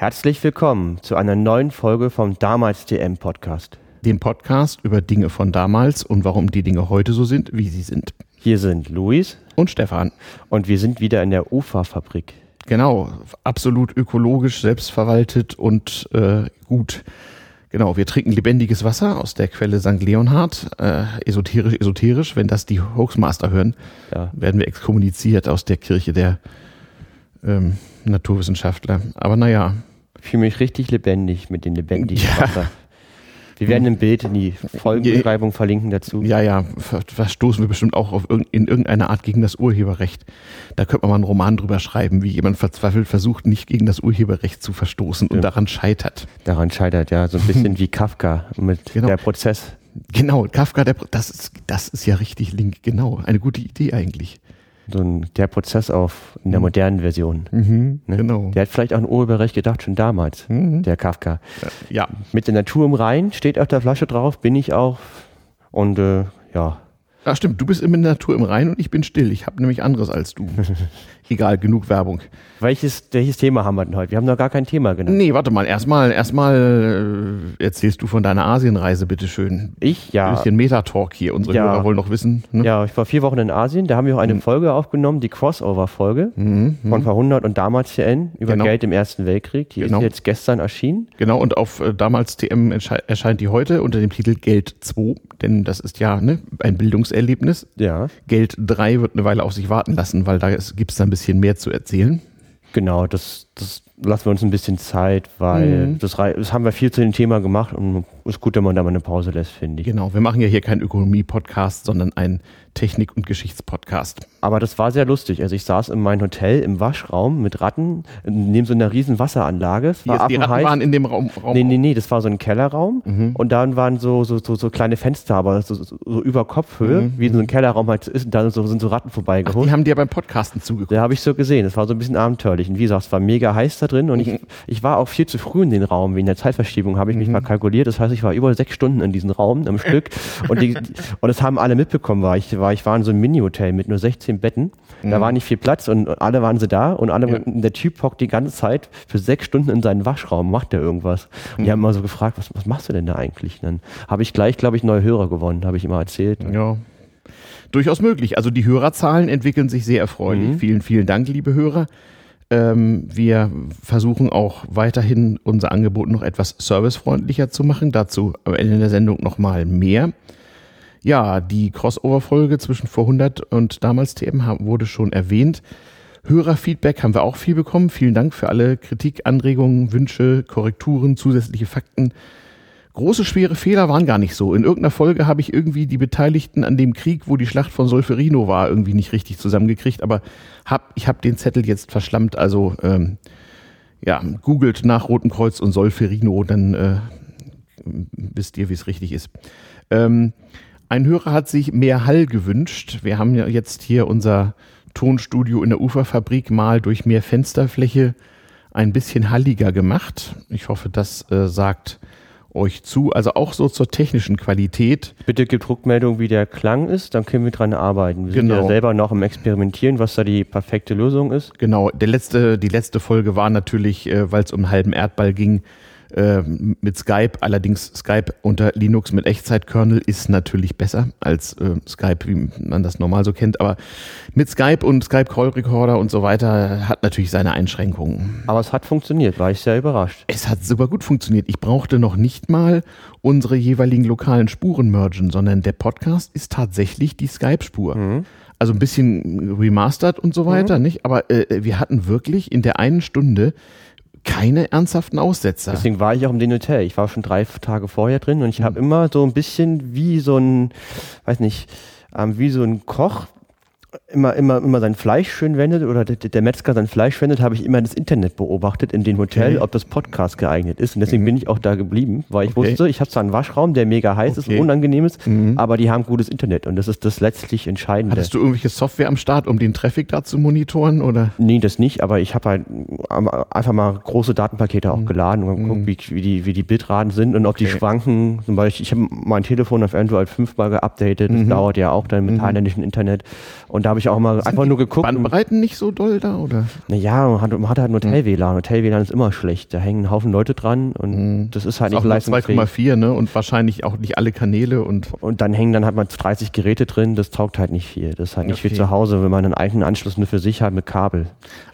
Herzlich willkommen zu einer neuen Folge vom Damals DM Podcast. Dem Podcast über Dinge von damals und warum die Dinge heute so sind, wie sie sind. Hier sind Luis Und Stefan. und wir sind wieder in der UFA-Fabrik. Genau, absolut ökologisch, selbstverwaltet und äh, gut. Genau, wir trinken lebendiges Wasser aus der Quelle St. Leonhard. Äh, esoterisch, esoterisch. Wenn das die Hoaxmaster hören, Ja. werden wir exkommuniziert aus der Kirche der ähm, Naturwissenschaftler. Aber naja, Ich fühle mich richtig lebendig mit dem lebendigen Ja. Wasser. Wir werden ein Bild in die Folgenbeschreibung verlinken dazu. ja, ja, ver verstoßen wir bestimmt auch auf irg in irgendeiner Art gegen das Urheberrecht. Da könnte man mal einen Roman drüber schreiben, wie jemand verzweifelt versucht, nicht gegen das Urheberrecht zu verstoßen und Ja. daran scheitert. Daran scheitert ja so ein bisschen wie Kafka mit Genau. der Prozess. Genau, Kafka, der, Pro- das, ist, das ist ja richtig link, genau. Eine gute Idee eigentlich. So ein, der Prozess auf in der modernen Version. Mhm, Ne? Genau. Der hat vielleicht auch ein Urheberrecht gedacht, schon damals, Mhm. der Kafka. Ja, Mit der Natur im Rhein steht auf der Flasche drauf, bin ich auch. Und äh, ja, ah, stimmt. Du bist in der Natur im Rhein und ich bin still. Ich habe nämlich anderes als du. Egal, genug Werbung. welches, welches Thema haben wir denn heute? Wir haben noch gar kein Thema genannt. Nee, warte mal. Erstmal, erstmal äh, erzählst du von deiner Asienreise, bitteschön. Ich, Ein ja. bisschen Metatalk hier. Unsere Ja. Hörer wollen noch wissen. Ne? Ja, ich war vier Wochen in Asien, da haben wir auch eine Folge aufgenommen, die Crossover-Folge Mhm, mhm. von Verhundert und damals CN über Genau. Geld im Ersten Weltkrieg. Die Genau. ist jetzt gestern erschienen. Genau, und auf äh, damals TM ersche- erscheint die heute unter dem Titel Geld 2, denn das ist ja ne, ein Bildungserlebnis. Ja. Geld 3 wird eine Weile auf sich warten lassen, weil da gibt es da ein bisschen mehr zu erzählen. Genau, das, das lassen wir uns ein bisschen Zeit, weil Mhm. das, das haben wir viel zu dem Thema gemacht und ist gut, wenn man da mal eine Pause lässt, finde ich. Genau, wir machen ja hier keinen Ökonomie-Podcast, sondern einen Technik- und Geschichtspodcast. Aber das war sehr lustig. Also ich saß in meinem Hotel im Waschraum mit Ratten neben so einer riesen Wasseranlage. Es Die, war die Ratten waren in dem Raum. Raum Nee, nee, nee, das war so ein Kellerraum Mhm. und dann waren so, so, so, so kleine Fenster, aber so, so, so über Kopfhöhe, Mhm. wie so ein Kellerraum halt ist und da so, sind so Ratten Ach, vorbeigeholt. die haben dir beim Podcasten zugeguckt. Da habe ich so gesehen, das war so ein bisschen abenteuerlich. Und wie gesagt, es war mega heiß da drin und ich, ich war auch viel zu früh in den Raum. Wegen der Zeitverschiebung habe ich mich mal kalkuliert. Das heißt, ich war über sechs Stunden in diesem Raum am Stück und, die, und das haben alle mitbekommen, weil ich war, ich war in so einem Mini-Hotel mit nur 16 Betten. Da war nicht viel Platz und alle waren sie da und alle, Ja. der Typ hockt die ganze Zeit für sechs Stunden in seinen Waschraum, macht er irgendwas. Und die haben mal so gefragt, was, was machst du denn da eigentlich? Und dann habe ich gleich, glaube ich, neue Hörer gewonnen, habe ich immer erzählt. Ja. Durchaus möglich. Also die Hörerzahlen entwickeln sich sehr erfreulich. Mhm. Vielen, vielen Dank, liebe Hörer. Ähm, wir versuchen auch weiterhin unser Angebot noch etwas servicefreundlicher zu machen. Dazu am Ende der Sendung nochmal mehr. Ja, die Crossover-Folge zwischen Vorhundert und damals TM wurde schon erwähnt. Hörerfeedback haben wir auch viel bekommen. Vielen Dank für alle Kritik, Anregungen, Wünsche, Korrekturen, zusätzliche Fakten. Große, schwere Fehler waren gar nicht so. In irgendeiner Folge habe ich irgendwie die Beteiligten an dem Krieg, wo die Schlacht von Solferino war, irgendwie nicht richtig zusammengekriegt. Aber hab, ich habe den Zettel jetzt verschlammt. Also ähm, ja, googelt nach Roten Kreuz und Solferino, dann äh, wisst ihr, wie es richtig ist. Ähm, ein Hörer hat sich mehr Hall gewünscht. Wir haben ja jetzt hier unser Tonstudio in der Uferfabrik mal durch mehr Fensterfläche ein bisschen halliger gemacht. Ich hoffe, das äh, sagt euch zu. Also auch so zur technischen Qualität. Bitte gebt Rückmeldung, wie der Klang ist, dann können wir dran arbeiten. Wir sind Genau. ja selber noch im Experimentieren, was da die perfekte Lösung ist. Genau, der letzte, die letzte Folge war natürlich, äh, weil es um einen halben Erdball ging, äh, mit Skype. Allerdings Skype unter Linux mit Echtzeitkernel ist natürlich besser als äh, Skype, wie man das normal so kennt. Aber mit Skype und Skype Call Recorder und so weiter hat natürlich seine Einschränkungen. Aber es hat funktioniert, war ich sehr überrascht. Es hat super gut funktioniert. Ich brauchte noch nicht mal unsere jeweiligen lokalen Spuren mergen, sondern der Podcast ist tatsächlich die Skype-Spur. Also ein bisschen remastered und so weiter, nicht? Aber äh, wir hatten wirklich in der einen Stunde keine ernsthaften Aussetzer. Deswegen war ich auch im den Hotel. Ich war schon drei Tage vorher drin und ich habe immer so ein bisschen wie so ein, weiß nicht, ähm, wie so ein Koch immer, immer, immer sein Fleisch schön wendet oder der, der Metzger sein Fleisch wendet, habe ich immer das Internet beobachtet in dem Hotel, Okay. ob das Podcast geeignet ist. Und deswegen bin ich auch da geblieben, weil ich Okay. wusste, ich habe zwar einen Waschraum, der mega heiß ist Okay. und unangenehm ist, Mhm. aber die haben gutes Internet und das ist das letztlich Entscheidende. Hattest du irgendwelche Software am Start, um den Traffic da zu monitoren? Oder? Nee, das nicht, aber ich habe halt einfach mal große Datenpakete auch geladen und geguckt, wie, wie, die, wie die Bitraten sind und ob die Mhm. Schwanken. Zum Beispiel, ich habe mein Telefon auf Android fünfmal geupdatet, das Mhm. dauert ja auch dann mit thailändischen Internet. Und Und da habe ich auch mal einfach nur geguckt. Bandbreiten nicht so doll da, oder? Naja, man hat, man hat halt ein Hotel-WLAN. Hotel-WLAN ist immer schlecht. Da hängen ein Haufen Leute dran und das ist halt Ist nicht auch nur leistungsfähig. 2,4, ne? Und wahrscheinlich auch nicht alle Kanäle und Und dann hängen dann halt mal 30 Geräte drin, das taugt halt nicht viel. Das ist halt nicht Okay. wie zu Hause, wenn man einen eigenen Anschluss nur für sich hat mit Kabel.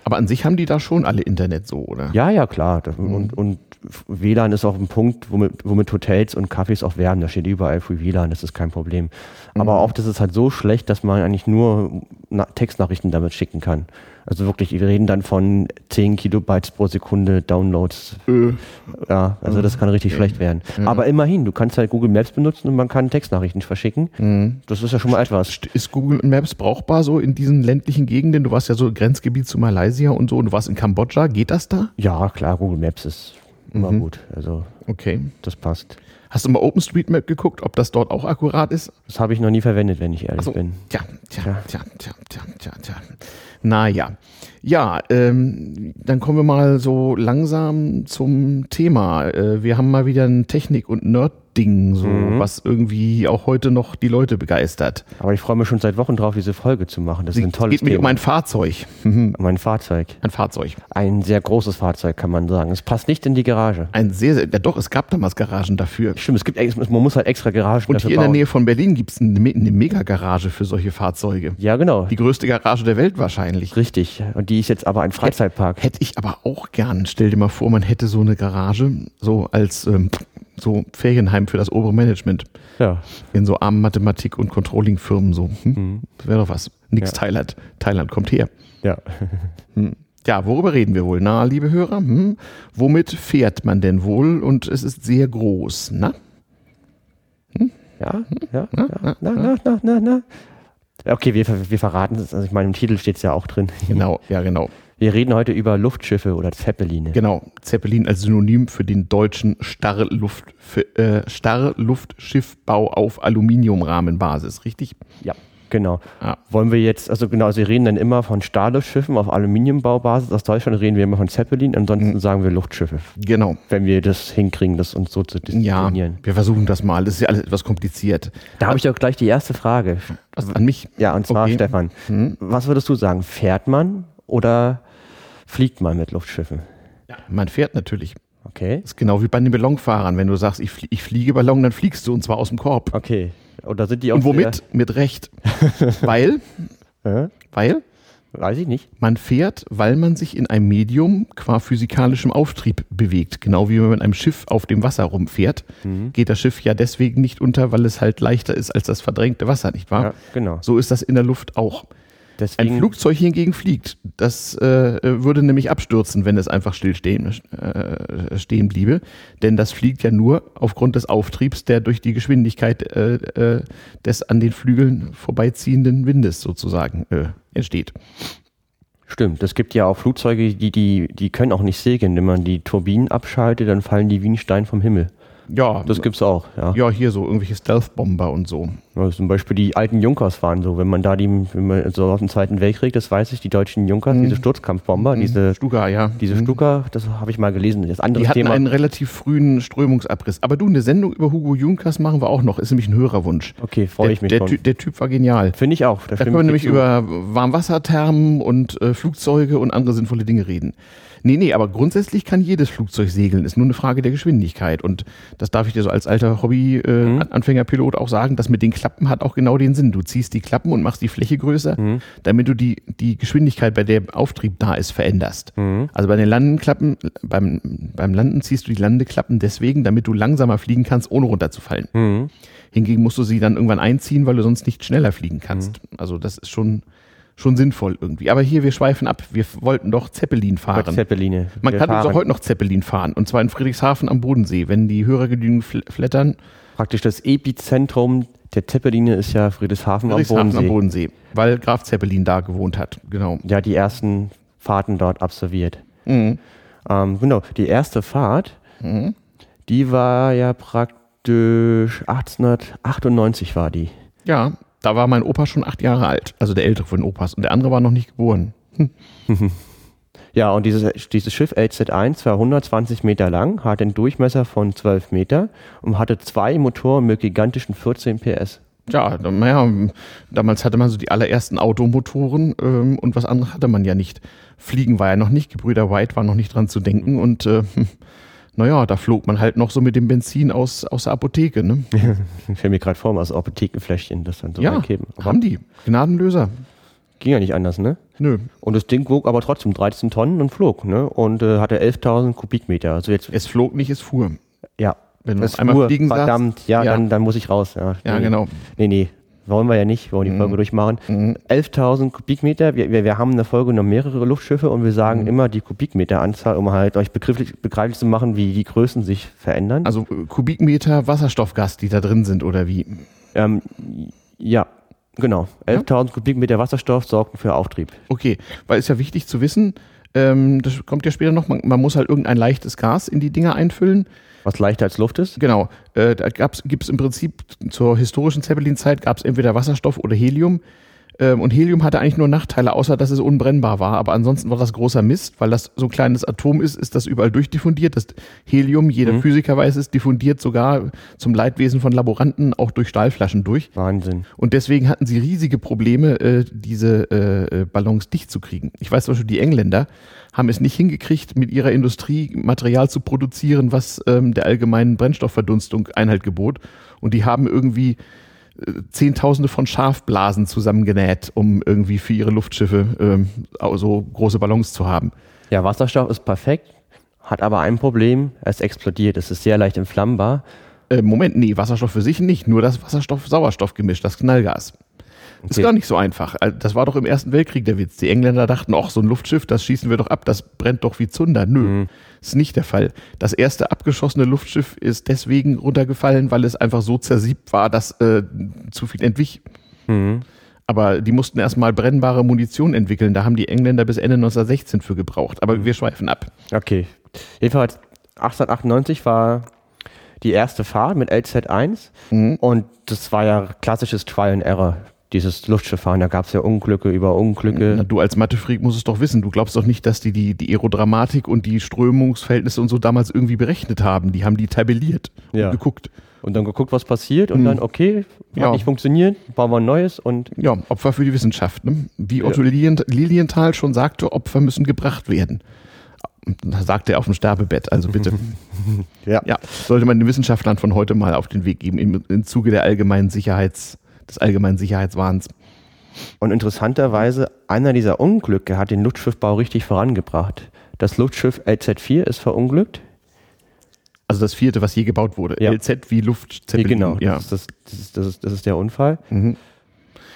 Aber an sich haben die da schon alle Internet so, oder? Ja, ja, klar. Mhm. und, und WLAN ist auch ein Punkt, womit, womit Hotels und Cafés auch werben. Da steht überall Free WLAN, das ist kein Problem. Mhm. Aber oft ist es halt so schlecht, dass man eigentlich nur Textnachrichten damit schicken kann. Also wirklich, wir reden dann von 10 Kilobytes pro Sekunde Downloads. Äh, Ja, also das kann richtig schlecht werden. Aber immerhin, du kannst halt Google Maps benutzen und man kann Textnachrichten verschicken. Mhm. Das ist ja schon mal etwas. ist Google Maps brauchbar so in diesen ländlichen Gegenden? Du warst ja so Grenzgebiet zu Malaysia und so und du warst in Kambodscha. Geht das da? Ja, klar, Google Maps ist immer Mhm. gut. Also Okay. das passt. Hast du mal OpenStreetMap geguckt, ob das dort auch akkurat ist? Das habe ich noch nie verwendet, wenn ich ehrlich so. bin. Tja, tja, Tja. tja, tja, tja, tja. Naja. Ja, ähm, dann kommen wir mal so langsam zum Thema. Äh, wir haben mal wieder ein Technik- und Nerd-Ding, so, Mhm. was irgendwie auch heute noch die Leute begeistert. Aber ich freue mich schon seit Wochen drauf, diese Folge zu machen. Das ist ein Es tolles geht mir um ein Fahrzeug. Mhm. Um ein Fahrzeug. Ein Fahrzeug. Ein sehr großes Fahrzeug, kann man sagen. Es passt nicht in die Garage. Ein sehr, sehr, ja doch, es gab damals Garagen dafür. Stimmt, es gibt, man muss halt extra Garagen Und dafür hier in der bauen. Nähe von Berlin gibt es eine, eine Mega-Garage für solche Fahrzeuge. Ja, genau. Die größte Garage der Welt wahrscheinlich. Richtig. Und die ist jetzt aber ein Freizeitpark. Hätte ich aber auch gern. Stell dir mal vor, man hätte so eine Garage, so als ähm, so Ferienheim für das obere Management. Ja. In so armen Mathematik- und Controlling-Firmen so. Hm? Das wäre doch was. Nix Ja. Thailand. Thailand kommt her. Ja. Ja, worüber reden wir wohl? Na, liebe Hörer, hm? womit fährt man denn wohl? Und es ist sehr groß, na? Ja, ja, ja. Na, na, na, na, na. Okay, wir, wir verraten es. Also ich meine, im Titel steht es ja auch drin. Genau, ja, genau. Wir reden heute über Luftschiffe oder Zeppeline. Genau, Zeppelin als Synonym für den deutschen Starrluft, äh, Starrluftschiffbau auf Aluminiumrahmenbasis, richtig? Ja, genau. Ja. Wollen wir jetzt, also genau, Sie reden dann immer von Stahlschiffen auf Aluminiumbaubasis. Aus Deutschland reden wir immer von Zeppelin, ansonsten Mhm. sagen wir Luftschiffe, Genau. wenn wir das hinkriegen, das uns so zu Ja, definieren. wir versuchen das mal. Das ist ja alles etwas kompliziert. Da habe ich doch gleich die erste Frage. Was an mich? Ja, und zwar, Okay. Mhm. Stefan, was würdest du sagen? Fährt man oder fliegt man mit Luftschiffen? Man fährt natürlich. Okay. Das ist genau wie bei den Ballonfahrern. Wenn du sagst, ich, flie ich fliege Ballon, dann fliegst du und zwar aus dem Korb. Okay. Oder sind die auch Und womit? Mit Recht. weil, äh, weil weiß ich nicht. man fährt, weil man sich in einem Medium qua physikalischem Auftrieb bewegt. Genau wie wenn man mit einem Schiff auf dem Wasser rumfährt, Mhm. geht das Schiff ja deswegen nicht unter, weil es halt leichter ist als das verdrängte Wasser, nicht wahr? Ja, genau. So ist das in der Luft auch. Ein Deswegen, Flugzeug hingegen fliegt. Das äh, würde nämlich abstürzen, wenn es einfach stillstehen äh, stehen bliebe. Denn das fliegt ja nur aufgrund des Auftriebs, der durch die Geschwindigkeit äh, äh, des an den Flügeln vorbeiziehenden Windes sozusagen äh, entsteht. Stimmt, es gibt ja auch Flugzeuge, die, die, die können auch nicht segeln. Wenn man die Turbinen abschaltet, dann fallen die wie ein Stein vom Himmel. Ja, Das gibt's auch, ja. ja, hier so irgendwelche Stealth-Bomber und so. Also zum Beispiel die alten Junkers waren so, wenn man da die, wenn man so auf dem Zweiten Weltkrieg, das weiß ich, die deutschen Junkers, diese Sturzkampfbomber, diese, Stuka, ja. diese Mhm. Stuka, das habe ich mal gelesen. Das andere Die hatten Thema. einen relativ frühen Strömungsabriss. Aber du, eine Sendung über Hugo Junkers machen wir auch noch. Ist nämlich ein Hörerwunsch. okay, freue ich mich der, schon. Ty der Typ war genial. Finde ich auch. Da stimme können wir ich nämlich zu. über Warmwasserthermen und äh, Flugzeuge und andere sinnvolle Dinge reden. Nee, nee, aber grundsätzlich kann jedes Flugzeug segeln. Ist nur eine Frage der Geschwindigkeit. Und das darf ich dir so als alter Hobby-Anfängerpilot auch sagen. Das mit den Klappen hat auch genau den Sinn. Du ziehst die Klappen und machst die Fläche größer, damit du die, die Geschwindigkeit, bei der Auftrieb da ist, veränderst. Also bei den Landenklappen, beim, beim Landen ziehst du die Landeklappen deswegen, damit du langsamer fliegen kannst, ohne runterzufallen. Mhm. Hingegen musst du sie dann irgendwann einziehen, weil du sonst nicht schneller fliegen kannst. Also das ist schon, schon sinnvoll irgendwie. Aber hier, wir schweifen ab. Wir wollten doch Zeppelin fahren. Zeppeline. Man Wir kann uns fahren auch heute noch Zeppelin fahren. Und zwar in Friedrichshafen am Bodensee. Wenn die Hörer genügend fl flattern, Praktisch das Epizentrum der Zeppeline ist ja Friedrichshafen am Friedrichshafen Bodensee. am Bodensee. Weil Graf Zeppelin da gewohnt hat. Genau. Ja, die ersten Fahrten dort absolviert. Mhm. Ähm, genau, die erste Fahrt, die war ja praktisch 1898 war die. Ja, da war mein Opa schon acht Jahre alt. Also der ältere von Opas. Und der andere war noch nicht geboren. Ja, und dieses, dieses Schiff LZ1 war 120 Meter lang, hatte einen Durchmesser von 12 Meter und hatte zwei Motoren mit gigantischen 14 PS. Ja, naja, damals hatte man so die allerersten Automotoren ähm, und was anderes hatte man ja nicht. Fliegen war ja noch nicht, Gebrüder White war noch nicht dran zu denken und äh, naja, da flog man halt noch so mit dem Benzin aus, aus der Apotheke. Ne? ich stelle mir gerade vor, aus Apothekenfläschchen das dann so ja, reingeben. haben die. Gnadenlöser. Ging ja nicht anders, ne? Nö. Und das Ding wog aber trotzdem 13 Tonnen und flog, ne? Und äh, hatte 11.000 Kubikmeter. Also jetzt, Es flog nicht, es fuhr. ja. Wenn du es einmal fuhr, fliegen sagst, verdammt, ja, ja. Dann, dann muss ich raus. Ja, Ja, nee, genau. Nee, nee. Wollen wir ja nicht, wir wollen die Folge durchmachen. 11.000 Kubikmeter, wir, wir, wir haben in der Folge noch mehrere Luftschiffe und wir sagen immer die Kubikmeteranzahl, um halt euch begrifflich, begreiflich zu machen, wie die Größen sich verändern. Also äh, Kubikmeter Wasserstoffgas, die da drin sind oder wie? ähm, ja, genau. 11.000 Kubikmeter Wasserstoff sorgen für Auftrieb. Okay, weil es ja wichtig zu wissen, ähm, das kommt ja später noch, man, man muss halt irgendein leichtes Gas in die Dinger einfüllen. Was leichter als Luft ist. Genau, äh, da gibt es im Prinzip zur historischen Zeppelin-Zeit gab es entweder Wasserstoff oder Helium. Ähm, und Helium hatte eigentlich nur Nachteile, außer dass es unbrennbar war. Aber ansonsten war das großer Mist, weil das so ein kleines Atom ist, ist das überall durchdiffundiert. Das Helium, jeder Physiker weiß es, diffundiert sogar zum Leidwesen von Laboranten auch durch Stahlflaschen durch. Wahnsinn. Und deswegen hatten sie riesige Probleme, äh, diese äh, Ballons dicht zu kriegen. Ich weiß zum Beispiel, die Engländer haben es nicht hingekriegt, mit ihrer Industrie Material zu produzieren, was ähm, der allgemeinen Brennstoffverdunstung Einhalt gebot. Und die haben irgendwie Zehntausende von Schafblasen zusammengenäht, um irgendwie für ihre Luftschiffe ähm, so große Ballons zu haben. Ja, Wasserstoff ist perfekt, hat aber ein Problem, es explodiert. Es ist sehr leicht entflammbar. Äh, Moment, nee, Wasserstoff für sich nicht, nur das Wasserstoff-Sauerstoff-Gemisch, das Knallgas. Ist Okay. gar nicht so einfach. Das war doch im Ersten Weltkrieg der Witz. Die Engländer dachten, ach, so ein Luftschiff, das schießen wir doch ab, das brennt doch wie Zunder. Nö, ist nicht der Fall. Das erste abgeschossene Luftschiff ist deswegen runtergefallen, weil es einfach so zersiebt war, dass äh, zu viel entwich. Aber die mussten erstmal brennbare Munition entwickeln. Da haben die Engländer bis Ende 1916 für gebraucht. Aber wir schweifen ab. Okay. Jedenfalls 1898 war die erste Fahrt mit LZ1 und das war ja klassisches Trial and Error, dieses Luftschifffahren. Da gab es ja Unglücke über Unglücke. Na, du als Mathefreak musst es doch wissen. Du glaubst doch nicht, dass die, die die Aerodramatik und die Strömungsverhältnisse und so damals irgendwie berechnet haben. Die haben die tabelliert Ja. und geguckt. Und dann geguckt, was passiert und dann, okay, hat Ja. nicht funktioniert, bauen wir ein neues und Ja, Opfer für die Wissenschaft. Ne? Wie Otto Lilien, Lilienthal schon sagte, Opfer müssen gebracht werden. Da sagte er auf dem Sterbebett, also bitte. ja. ja, sollte man den Wissenschaftlern von heute mal auf den Weg geben, im, im Zuge der allgemeinen Sicherheits, des allgemeinen Sicherheitswahns. Und interessanterweise, einer dieser Unglücke hat den Luftschiffbau richtig vorangebracht. Das Luftschiff LZ4 ist verunglückt. Also das vierte, was je gebaut wurde. Ja. LZ wie Luftzeppelin. genau, Ja. das, ist das, das, ist, das, ist, das ist der Unfall.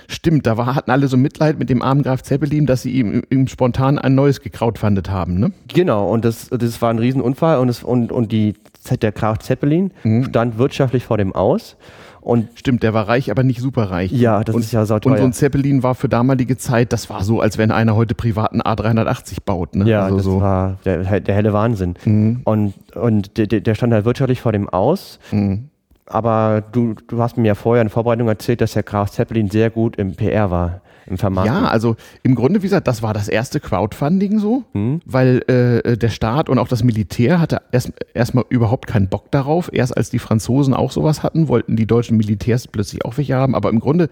Stimmt, da war, hatten alle so Mitleid mit dem armen Graf Zeppelin, dass sie ihm, ihm spontan ein neues gekrautfundet haben. Ne? Genau, und das, das war ein Riesenunfall und, es, und, und die, der Graf Zeppelin Mhm. stand wirtschaftlich vor dem Aus. Und Stimmt, der war reich, aber nicht superreich. Ja, das und, ist ja Und so sauteuer. ein Zeppelin war für damalige Zeit, das war so, als wenn einer heute privaten A380 baut. Ne? ja, also das so. Mhm. war der, der helle Wahnsinn. Und, und der, der stand halt wirtschaftlich vor dem Aus. Aber du, du hast mir ja vorher in Vorbereitung erzählt, dass der Graf Zeppelin sehr gut im PR war, im Vermarkten. Ja, also im Grunde, wie gesagt, das war das erste Crowdfunding so, Mhm. weil äh, der Staat und auch das Militär hatte erst erstmal überhaupt keinen Bock darauf. Erst als die Franzosen auch sowas hatten, wollten die deutschen Militärs plötzlich auch welche haben. Aber im Grunde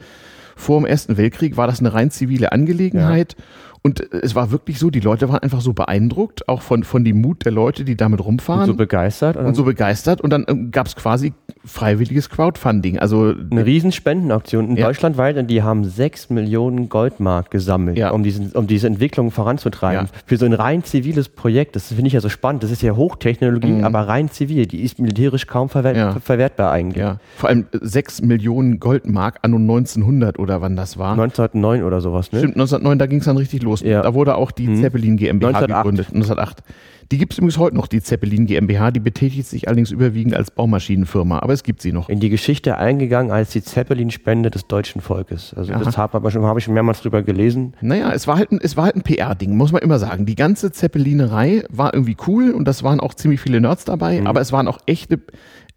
vor dem Ersten Weltkrieg war das eine rein zivile Angelegenheit. Und es war wirklich so, die Leute waren einfach so beeindruckt, auch von, von dem Mut der Leute, die damit rumfahren. und so begeistert. Und und so begeistert und dann ähm, gab es quasi freiwilliges Crowdfunding. Also eine riesen Spendenaktion in Ja. Deutschland und die haben 6 Millionen Goldmark gesammelt, Ja. um, diesen, um diese Entwicklung voranzutreiben. Ja. Für so ein rein ziviles Projekt, das finde ich ja so spannend, das ist ja Hochtechnologie, aber rein zivil, die ist militärisch kaum verwer Mhm. Ja. verwertbar eigentlich. vor allem 6 Millionen Goldmark anno 1900 oder wann das war. 1909 oder sowas, ne? Stimmt, 1909, da ging es dann richtig los. Ja. Da wurde auch die Zeppelin GmbH 1908. gegründet. 1908. Die gibt es übrigens heute noch, die Zeppelin GmbH. Die betätigt sich allerdings überwiegend als Baumaschinenfirma, aber es gibt sie noch. In die Geschichte eingegangen als die Zeppelin-Spende des deutschen Volkes. Also das habe hab ich schon mehrmals drüber gelesen. Naja, es war halt ein, es war halt ein PR-Ding, muss man immer sagen. Die ganze Zeppelinerei war irgendwie cool und das waren auch ziemlich viele Nerds dabei, aber es waren auch echte,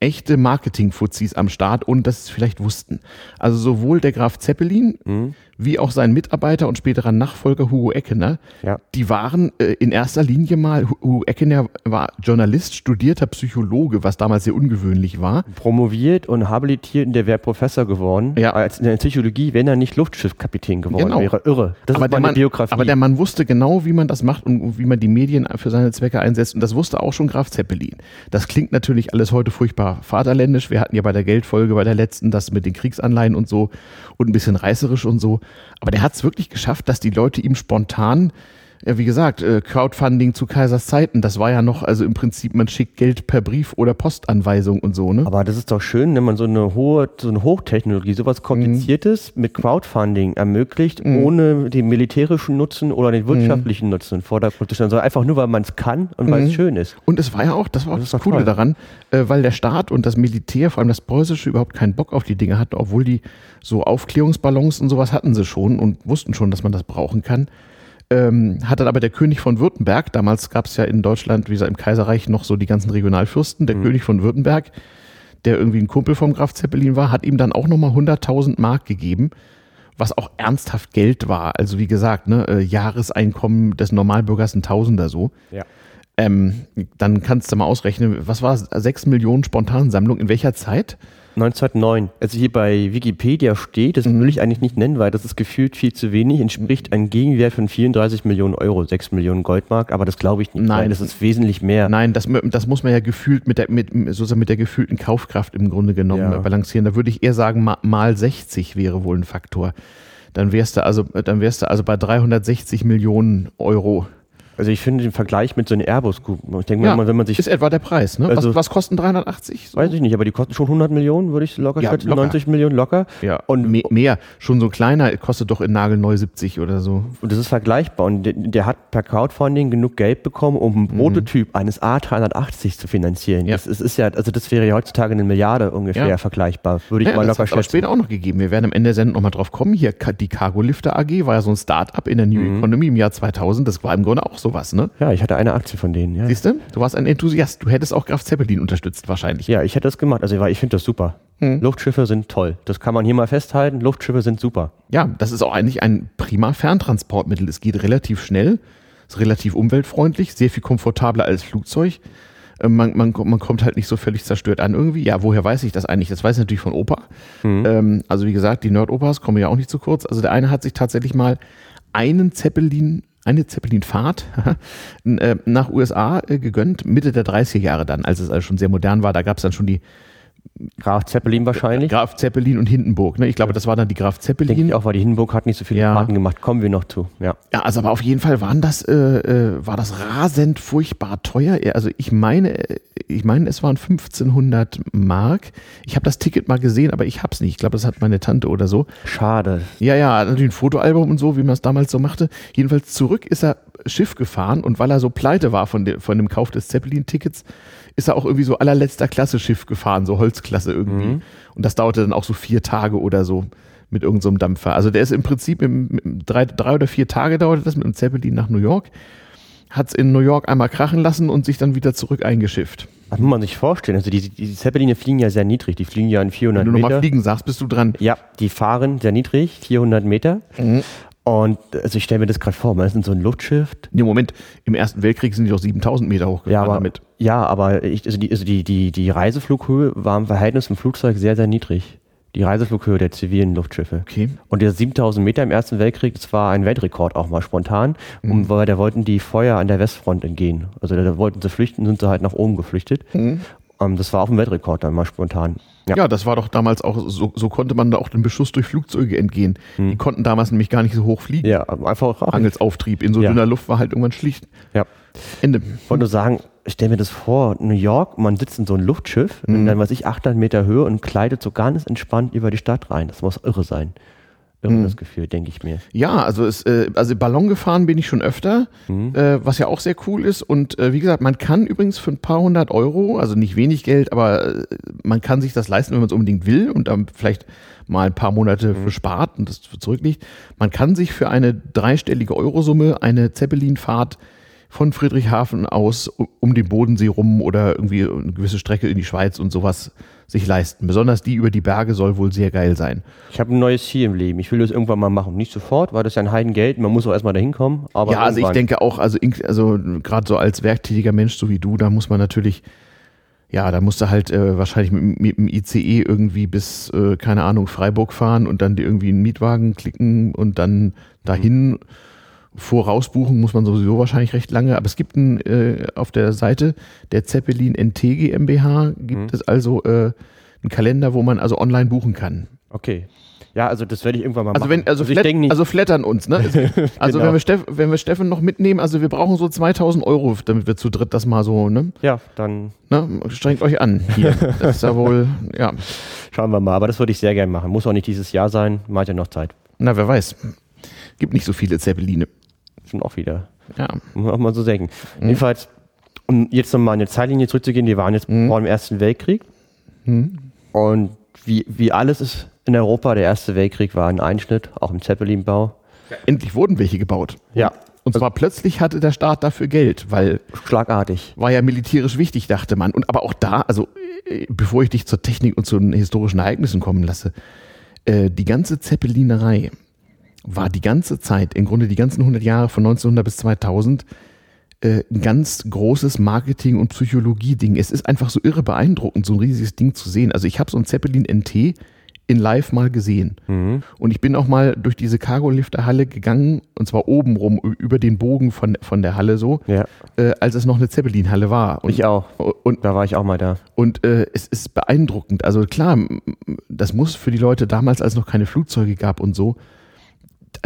echte Marketing-Fuzis am Start und das sie vielleicht wussten. Also sowohl der Graf Zeppelin wie auch sein Mitarbeiter und späterer Nachfolger Hugo Eckener, Ja. die waren äh, in erster Linie mal, Hu- Hugo Eckener war Journalist, studierter Psychologe, was damals sehr ungewöhnlich war. Promoviert und habilitiert und der wäre Professor geworden. Ja. Als in der Psychologie, wenn er nicht Luftschiffkapitän geworden Genau. wäre. Irre. Das aber, ist der meine Mann, Biografie. aber der Mann wusste genau, wie man das macht und wie man die Medien für seine Zwecke einsetzt. Und das wusste auch schon Graf Zeppelin. Das klingt natürlich alles heute furchtbar vaterländisch. Wir hatten ja bei der Geldfolge, bei der letzten, das mit den Kriegsanleihen und so und ein bisschen reißerisch und so. Aber der hat es wirklich geschafft, dass die Leute ihm spontan ja, wie gesagt, äh, Crowdfunding zu Kaisers Zeiten, das war ja noch, also im Prinzip, man schickt Geld per Brief oder Postanweisung und so, ne? Aber das ist doch schön, wenn man so eine hohe, so eine Hochtechnologie, sowas Kompliziertes mit Crowdfunding ermöglicht, ohne den militärischen Nutzen oder den wirtschaftlichen Nutzen in den Vordergrund zu stellen, sondern einfach nur, weil man es kann und weil es schön ist. Und es war ja auch, das war auch Das das, Coole toll. daran, äh, weil der Staat und das Militär, vor allem das Preußische, überhaupt keinen Bock auf die Dinge hatten, obwohl die so Aufklärungsballons und sowas hatten sie schon und wussten schon, dass man das brauchen kann. Ähm, hat dann aber der König von Württemberg, damals gab es ja in Deutschland, wie gesagt, im Kaiserreich noch so die ganzen Regionalfürsten, der König von Württemberg, der irgendwie ein Kumpel vom Graf Zeppelin war, hat ihm dann auch nochmal 100.000 Mark gegeben, was auch ernsthaft Geld war. Also wie gesagt, ne, äh, Jahreseinkommen des Normalbürgers ein Tausender so. Ja. Ähm, dann kannst du mal ausrechnen, was war es? 6 Millionen Spontansammlung, in welcher Zeit? 1909. Also hier bei Wikipedia steht, das will ich eigentlich nicht nennen, weil das ist gefühlt viel zu wenig, entspricht ein Gegenwert von 34 Millionen Euro, 6 Millionen Goldmark, aber das glaube ich nicht. Nein. Das ist wesentlich mehr. Nein, das, das muss man ja gefühlt mit der, mit, sozusagen mit der gefühlten Kaufkraft im Grunde genommen Ja. balancieren. Da würde ich eher sagen, ma- mal 60 wäre wohl ein Faktor. Dann wärst du also, dann wärst du also bei 360 Millionen Euro. Also ich finde den Vergleich mit so einem Airbus gut. Ich denke mal, wenn man sich ist etwa der Preis. Ne? Also- was, was kosten 380? So? Weiß ich nicht, aber die kosten schon 100 Millionen, würde ich locker Ja, schätzen. locker. 90 Millionen locker. Ja, Und, me mehr. Schon so kleiner kostet doch in nagelneu 70 oder so. und das ist vergleichbar. Und der, der hat per Crowdfunding genug Geld bekommen, um einen Prototyp eines A380 zu finanzieren. Mhm. Ja. Das, ist, ist ja, also das wäre ja heutzutage eine Milliarde ungefähr Ja. vergleichbar. Würde ich Ja, mal das locker aber schätzen. später auch noch gegeben. Wir werden am Ende der Sendung nochmal drauf kommen. Hier, die Cargo Lifter AG war ja so ein Start-up in der New Mhm. Economy im Jahr 2000. Das war im Grunde auch sowas, ne? Ja, ich hatte eine Aktie von denen. Ja, Siehst du? Du warst ein Enthusiast. Du hättest auch Graf Zeppelin unterstützt wahrscheinlich. ja ich hätte das gemacht. Also ich finde das super. Mhm. Luftschiffe sind toll. Das kann man hier mal festhalten. Luftschiffe sind super. Ja, das ist auch eigentlich ein prima Ferntransportmittel. Es geht relativ schnell, ist relativ umweltfreundlich, sehr viel komfortabler als Flugzeug. Äh, Man, man, man kommt halt nicht so völlig zerstört an irgendwie. Ja, woher weiß ich das eigentlich? Das weiß ich natürlich von Opa. Ähm, also wie gesagt, die Nerd-Opas kommen ja auch nicht zu kurz. Also der eine hat sich tatsächlich mal einen Zeppelin, eine Zeppelin-Fahrt äh, nach USA äh, gegönnt, Mitte der 30er Jahre dann, als es also schon sehr modern war. Da gab es dann schon die Graf Zeppelin wahrscheinlich. Graf Zeppelin und Hindenburg. Ne? Ich glaube, das war dann die Graf Denke Zeppelin. ich auch, weil die Hindenburg hat nicht so viele Ja. Fahrten gemacht. Kommen wir noch zu. Ja. Ja, also aber auf jeden Fall waren das, äh, äh, war das rasend furchtbar teuer. Also ich meine, äh, ich meine, es waren 1500 Mark. Ich habe das Ticket mal gesehen, aber ich hab's nicht. Ich glaube, das hat meine Tante oder so. Schade. Ja, ja, natürlich ein Fotoalbum und so, wie man es damals so machte. Jedenfalls zurück ist er Schiff gefahren und weil er so pleite war von, de, von dem Kauf des Zeppelin-Tickets, ist er auch irgendwie so allerletzter Klasse Schiff gefahren, so Holzklasse irgendwie. Und das dauerte dann auch so vier Tage oder so mit irgendeinem so Dampfer. Also der ist im Prinzip im, im drei, drei oder vier Tage dauerte das mit dem Zeppelin nach New York, hat es in New York einmal krachen lassen und sich dann wieder zurück eingeschifft. Das muss man sich vorstellen. Also die, die Zeppeline fliegen ja sehr niedrig. Die fliegen ja in 400 Wenn du nochmal Meter. fliegen sagst, bist du dran. Ja, die fahren sehr niedrig, 400 Meter. Mhm. Und also ich stelle mir das gerade vor, man ist in so ein Luftschiff. Nee, Moment, im Ersten Weltkrieg sind die doch 7000 Meter hochgefahren Ja, aber, damit. ja, aber ich, also die, also die, die, die Reiseflughöhe war im Verhältnis zum Flugzeug sehr, sehr niedrig. Die Reiseflughöhe der zivilen Luftschiffe. Okay. Und der 7000 Meter im Ersten Weltkrieg, das war ein Weltrekord auch mal spontan, Mhm. um, weil da wollten die Feuer an der Westfront entgehen. Also da, da wollten sie flüchten, sind sie halt nach oben geflüchtet. Mhm. Ähm, das war auch ein Weltrekord dann mal spontan. Ja. Ja, das war doch damals auch, so, so konnte man da auch dem Beschuss durch Flugzeuge entgehen. Die konnten damals nämlich gar nicht so hoch fliegen. Ja, einfach auch. Angelsauftrieb in so Ja. dünner Luft war halt irgendwann schlicht. Ja. Ende. Ich wollte nur sagen, stell mir das vor, New York, man sitzt in so einem Luftschiff, Mhm. in dann, was ich, 800 Meter Höhe und kleidet so ganz entspannt über die Stadt rein. Das muss irre sein. Irre Mhm. das Gefühl, denke ich mir. Ja, also es, äh, also Ballon gefahren bin ich schon öfter, äh, was ja auch sehr cool ist. Und äh, wie gesagt, man kann übrigens für ein paar hundert Euro, also nicht wenig Geld, aber äh, man kann sich das leisten, wenn man es unbedingt will und dann vielleicht mal ein paar Monate für spart und das zurückliegt. Man kann sich für eine dreistellige Eurosumme eine Zeppelin-Fahrt von Friedrichshafen aus um den Bodensee rum oder irgendwie eine gewisse Strecke in die Schweiz und sowas sich leisten. Besonders die über die Berge soll wohl sehr geil sein. Ich habe ein neues Ziel im Leben. Ich will das irgendwann mal machen. Nicht sofort, weil das ja ein Heidengeld. Man muss auch erstmal dahin kommen. Aber ja, also ich denke auch, also, also gerade so als werktätiger Mensch so wie du, da muss man natürlich, ja, da musst du halt äh, wahrscheinlich mit, mit dem ICE irgendwie bis, äh, keine Ahnung, Freiburg fahren und dann dir irgendwie einen Mietwagen klicken und dann dahin. Mhm Vorausbuchen muss man sowieso wahrscheinlich recht lange, aber es gibt ein, äh, auf der Seite der Zeppelin NT GmbH gibt mhm. es also äh, einen Kalender, wo man also online buchen kann. Okay. Ja, also das werde ich irgendwann mal also machen. Wenn, also, also, flat, also flattern uns, ne? Also genau. wenn, wir Steff, wenn wir Steffen noch mitnehmen, also wir brauchen so 2000 Euro, damit wir zu dritt das mal so, ne? Ja, dann. Ne? Strengt euch an hier. Das ist ja wohl, ja. Schauen wir mal, aber das würde ich sehr gerne machen. Muss auch nicht dieses Jahr sein, man hat ja noch Zeit. Na, wer weiß. Gibt nicht so viele Zeppeline schon auch wieder. Ja. Muss man auch mal so denken. Mhm. Jedenfalls, um jetzt nochmal eine Zeitlinie zurückzugehen, wir waren jetzt mhm. vor dem Ersten Weltkrieg. Mhm. Und wie, wie alles ist in Europa, der Erste Weltkrieg war ein Einschnitt, auch im Zeppelinbau. Ja, endlich wurden welche gebaut. Ja. Und zwar plötzlich hatte der Staat dafür Geld, weil. Schlagartig. War ja militärisch wichtig, dachte man. Und aber auch da, also äh, bevor ich dich zur Technik und zu den historischen Ereignissen kommen lasse, äh, die ganze Zeppelinerei war die ganze Zeit, im Grunde die ganzen 100 Jahre von 1900 bis 2000, äh, ein ganz großes Marketing- und Psychologie-Ding. Es ist einfach so irre beeindruckend, so ein riesiges Ding zu sehen. Also ich habe so ein Zeppelin NT in live mal gesehen. Mhm. Und ich bin auch mal durch diese Cargo-Lifter-Halle gegangen, und zwar oben rum, über den Bogen von, von der Halle so, ja. äh, als es noch eine Zeppelin-Halle war. Und, ich auch. Und, da war ich auch mal da. Und äh, es ist beeindruckend. Also klar, das muss für die Leute damals, als es noch keine Flugzeuge gab und so,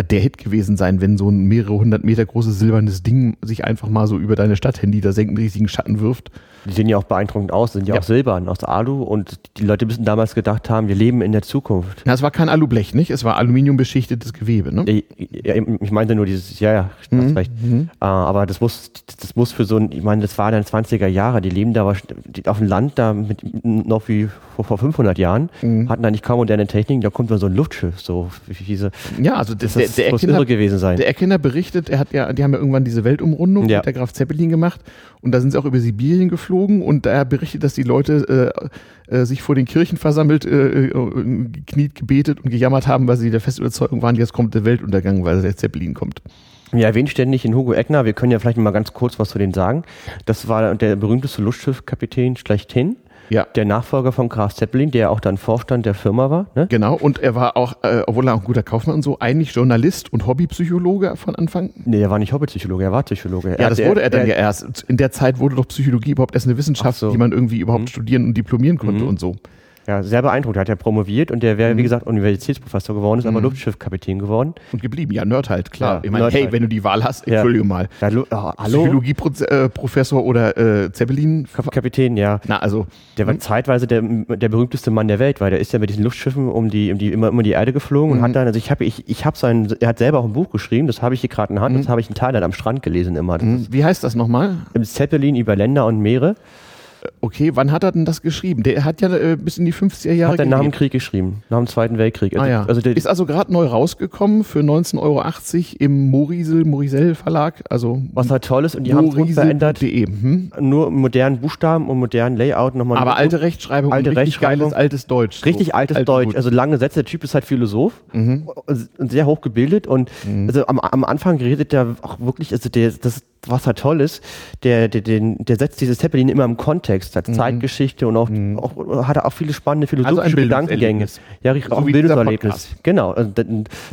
der Hit gewesen sein, wenn so ein mehrere hundert Meter großes silbernes Ding sich einfach mal so über deine Stadthandy da senkt, einen riesigen Schatten wirft. Die sehen ja auch beeindruckend aus, sind ja, ja, auch silbern aus Alu und die Leute müssen damals gedacht haben, wir leben in der Zukunft. Na, es war kein Alublech, nicht? Es war aluminiumbeschichtetes Gewebe, ne? Ja, ich meinte nur dieses, ja, ja, mhm. hast recht. Mhm. Uh, aber das muss, das muss für so ein, ich meine, das war dann 20er Jahre, die leben da auf dem Land da mit, noch wie vor, vor 500 Jahren, mhm. hatten da nicht kaum moderne Techniken, da kommt dann so ein Luftschiff, so wie diese. Ja, also das, der, der, Erkinder, irre gewesen sein. Der Erkenner berichtet, er hat ja, die haben ja irgendwann diese Weltumrundung ja. mit der Graf Zeppelin gemacht und da sind sie auch über Sibirien geflogen und er berichtet, dass die Leute äh, äh, sich vor den Kirchen versammelt, äh, äh, gebetet und gejammert haben, weil sie der festen Überzeugung waren, jetzt kommt der Weltuntergang, weil der Zeppelin kommt. Wir erwähnen ständig in Hugo Eckner, wir können ja vielleicht mal ganz kurz was zu denen sagen. Das war der berühmteste Luftschiffkapitän schlechthin. Ja. Der Nachfolger von Graf Zeppelin, der auch dann Vorstand der Firma war. Ne? Genau, und er war auch, äh, obwohl er auch ein guter Kaufmann und so, eigentlich Journalist und Hobbypsychologe von Anfang. Nee, er war nicht Hobbypsychologe, er war Psychologe. Ja, er das wurde er dann ja erst. In der Zeit wurde doch Psychologie überhaupt erst eine Wissenschaft, so. die man irgendwie überhaupt mhm. studieren und diplomieren konnte mhm. und so. Ja, sehr beeindruckt. Er hat ja promoviert und der wäre, mhm. wie gesagt, Universitätsprofessor geworden, ist mhm. aber Luftschiffkapitän geworden. Und geblieben. Ja, Nerd halt, klar. Ja, ich meine, hey, halt. wenn du die Wahl hast, Entschuldige ja. mal. Ja, oh, Psychologieprofessor oder äh, Zeppelin? Kapitän, ja. Na, also. Der war hm? zeitweise der, der berühmteste Mann der Welt, weil der ist ja mit diesen Luftschiffen um die, um die immer, immer die Erde geflogen mhm. und hat dann, also ich habe ich, ich hab sein, er hat selber auch ein Buch geschrieben, das habe ich hier gerade in Hand, das mhm. habe ich in Thailand am Strand gelesen immer. Mhm. Wie heißt das nochmal? Im Zeppelin über Länder und Meere. Okay, wann hat er denn das geschrieben? Der hat ja äh, bis in die 50er Jahre. Hat er nach dem Krieg geschrieben, nach dem Zweiten Weltkrieg. Also, ah, ja. also der ist also gerade neu rausgekommen für 19,80 Euro im Morisel, Morisel Verlag. Also Was halt toll ist, und die haben es verändert. Hm? Nur modernen Buchstaben und modernen Layout nochmal. Aber alte Rechtschreibung, alte richtig Rechtschreibung, geiles altes Deutsch. Richtig so. altes Alt Deutsch, also lange Sätze. Der Typ ist halt Philosoph mhm. und sehr hoch gebildet und mhm. also am, am Anfang redet er auch wirklich, also der, das was halt toll ist, der, der, der, der setzt dieses Zeppelin immer im Kontext, hat mhm. Zeitgeschichte und auch, mhm. auch, hat er auch viele spannende philosophische also Gedankengänge. Ja, richtig, so auch ein Bildungserlebnis. Genau. Also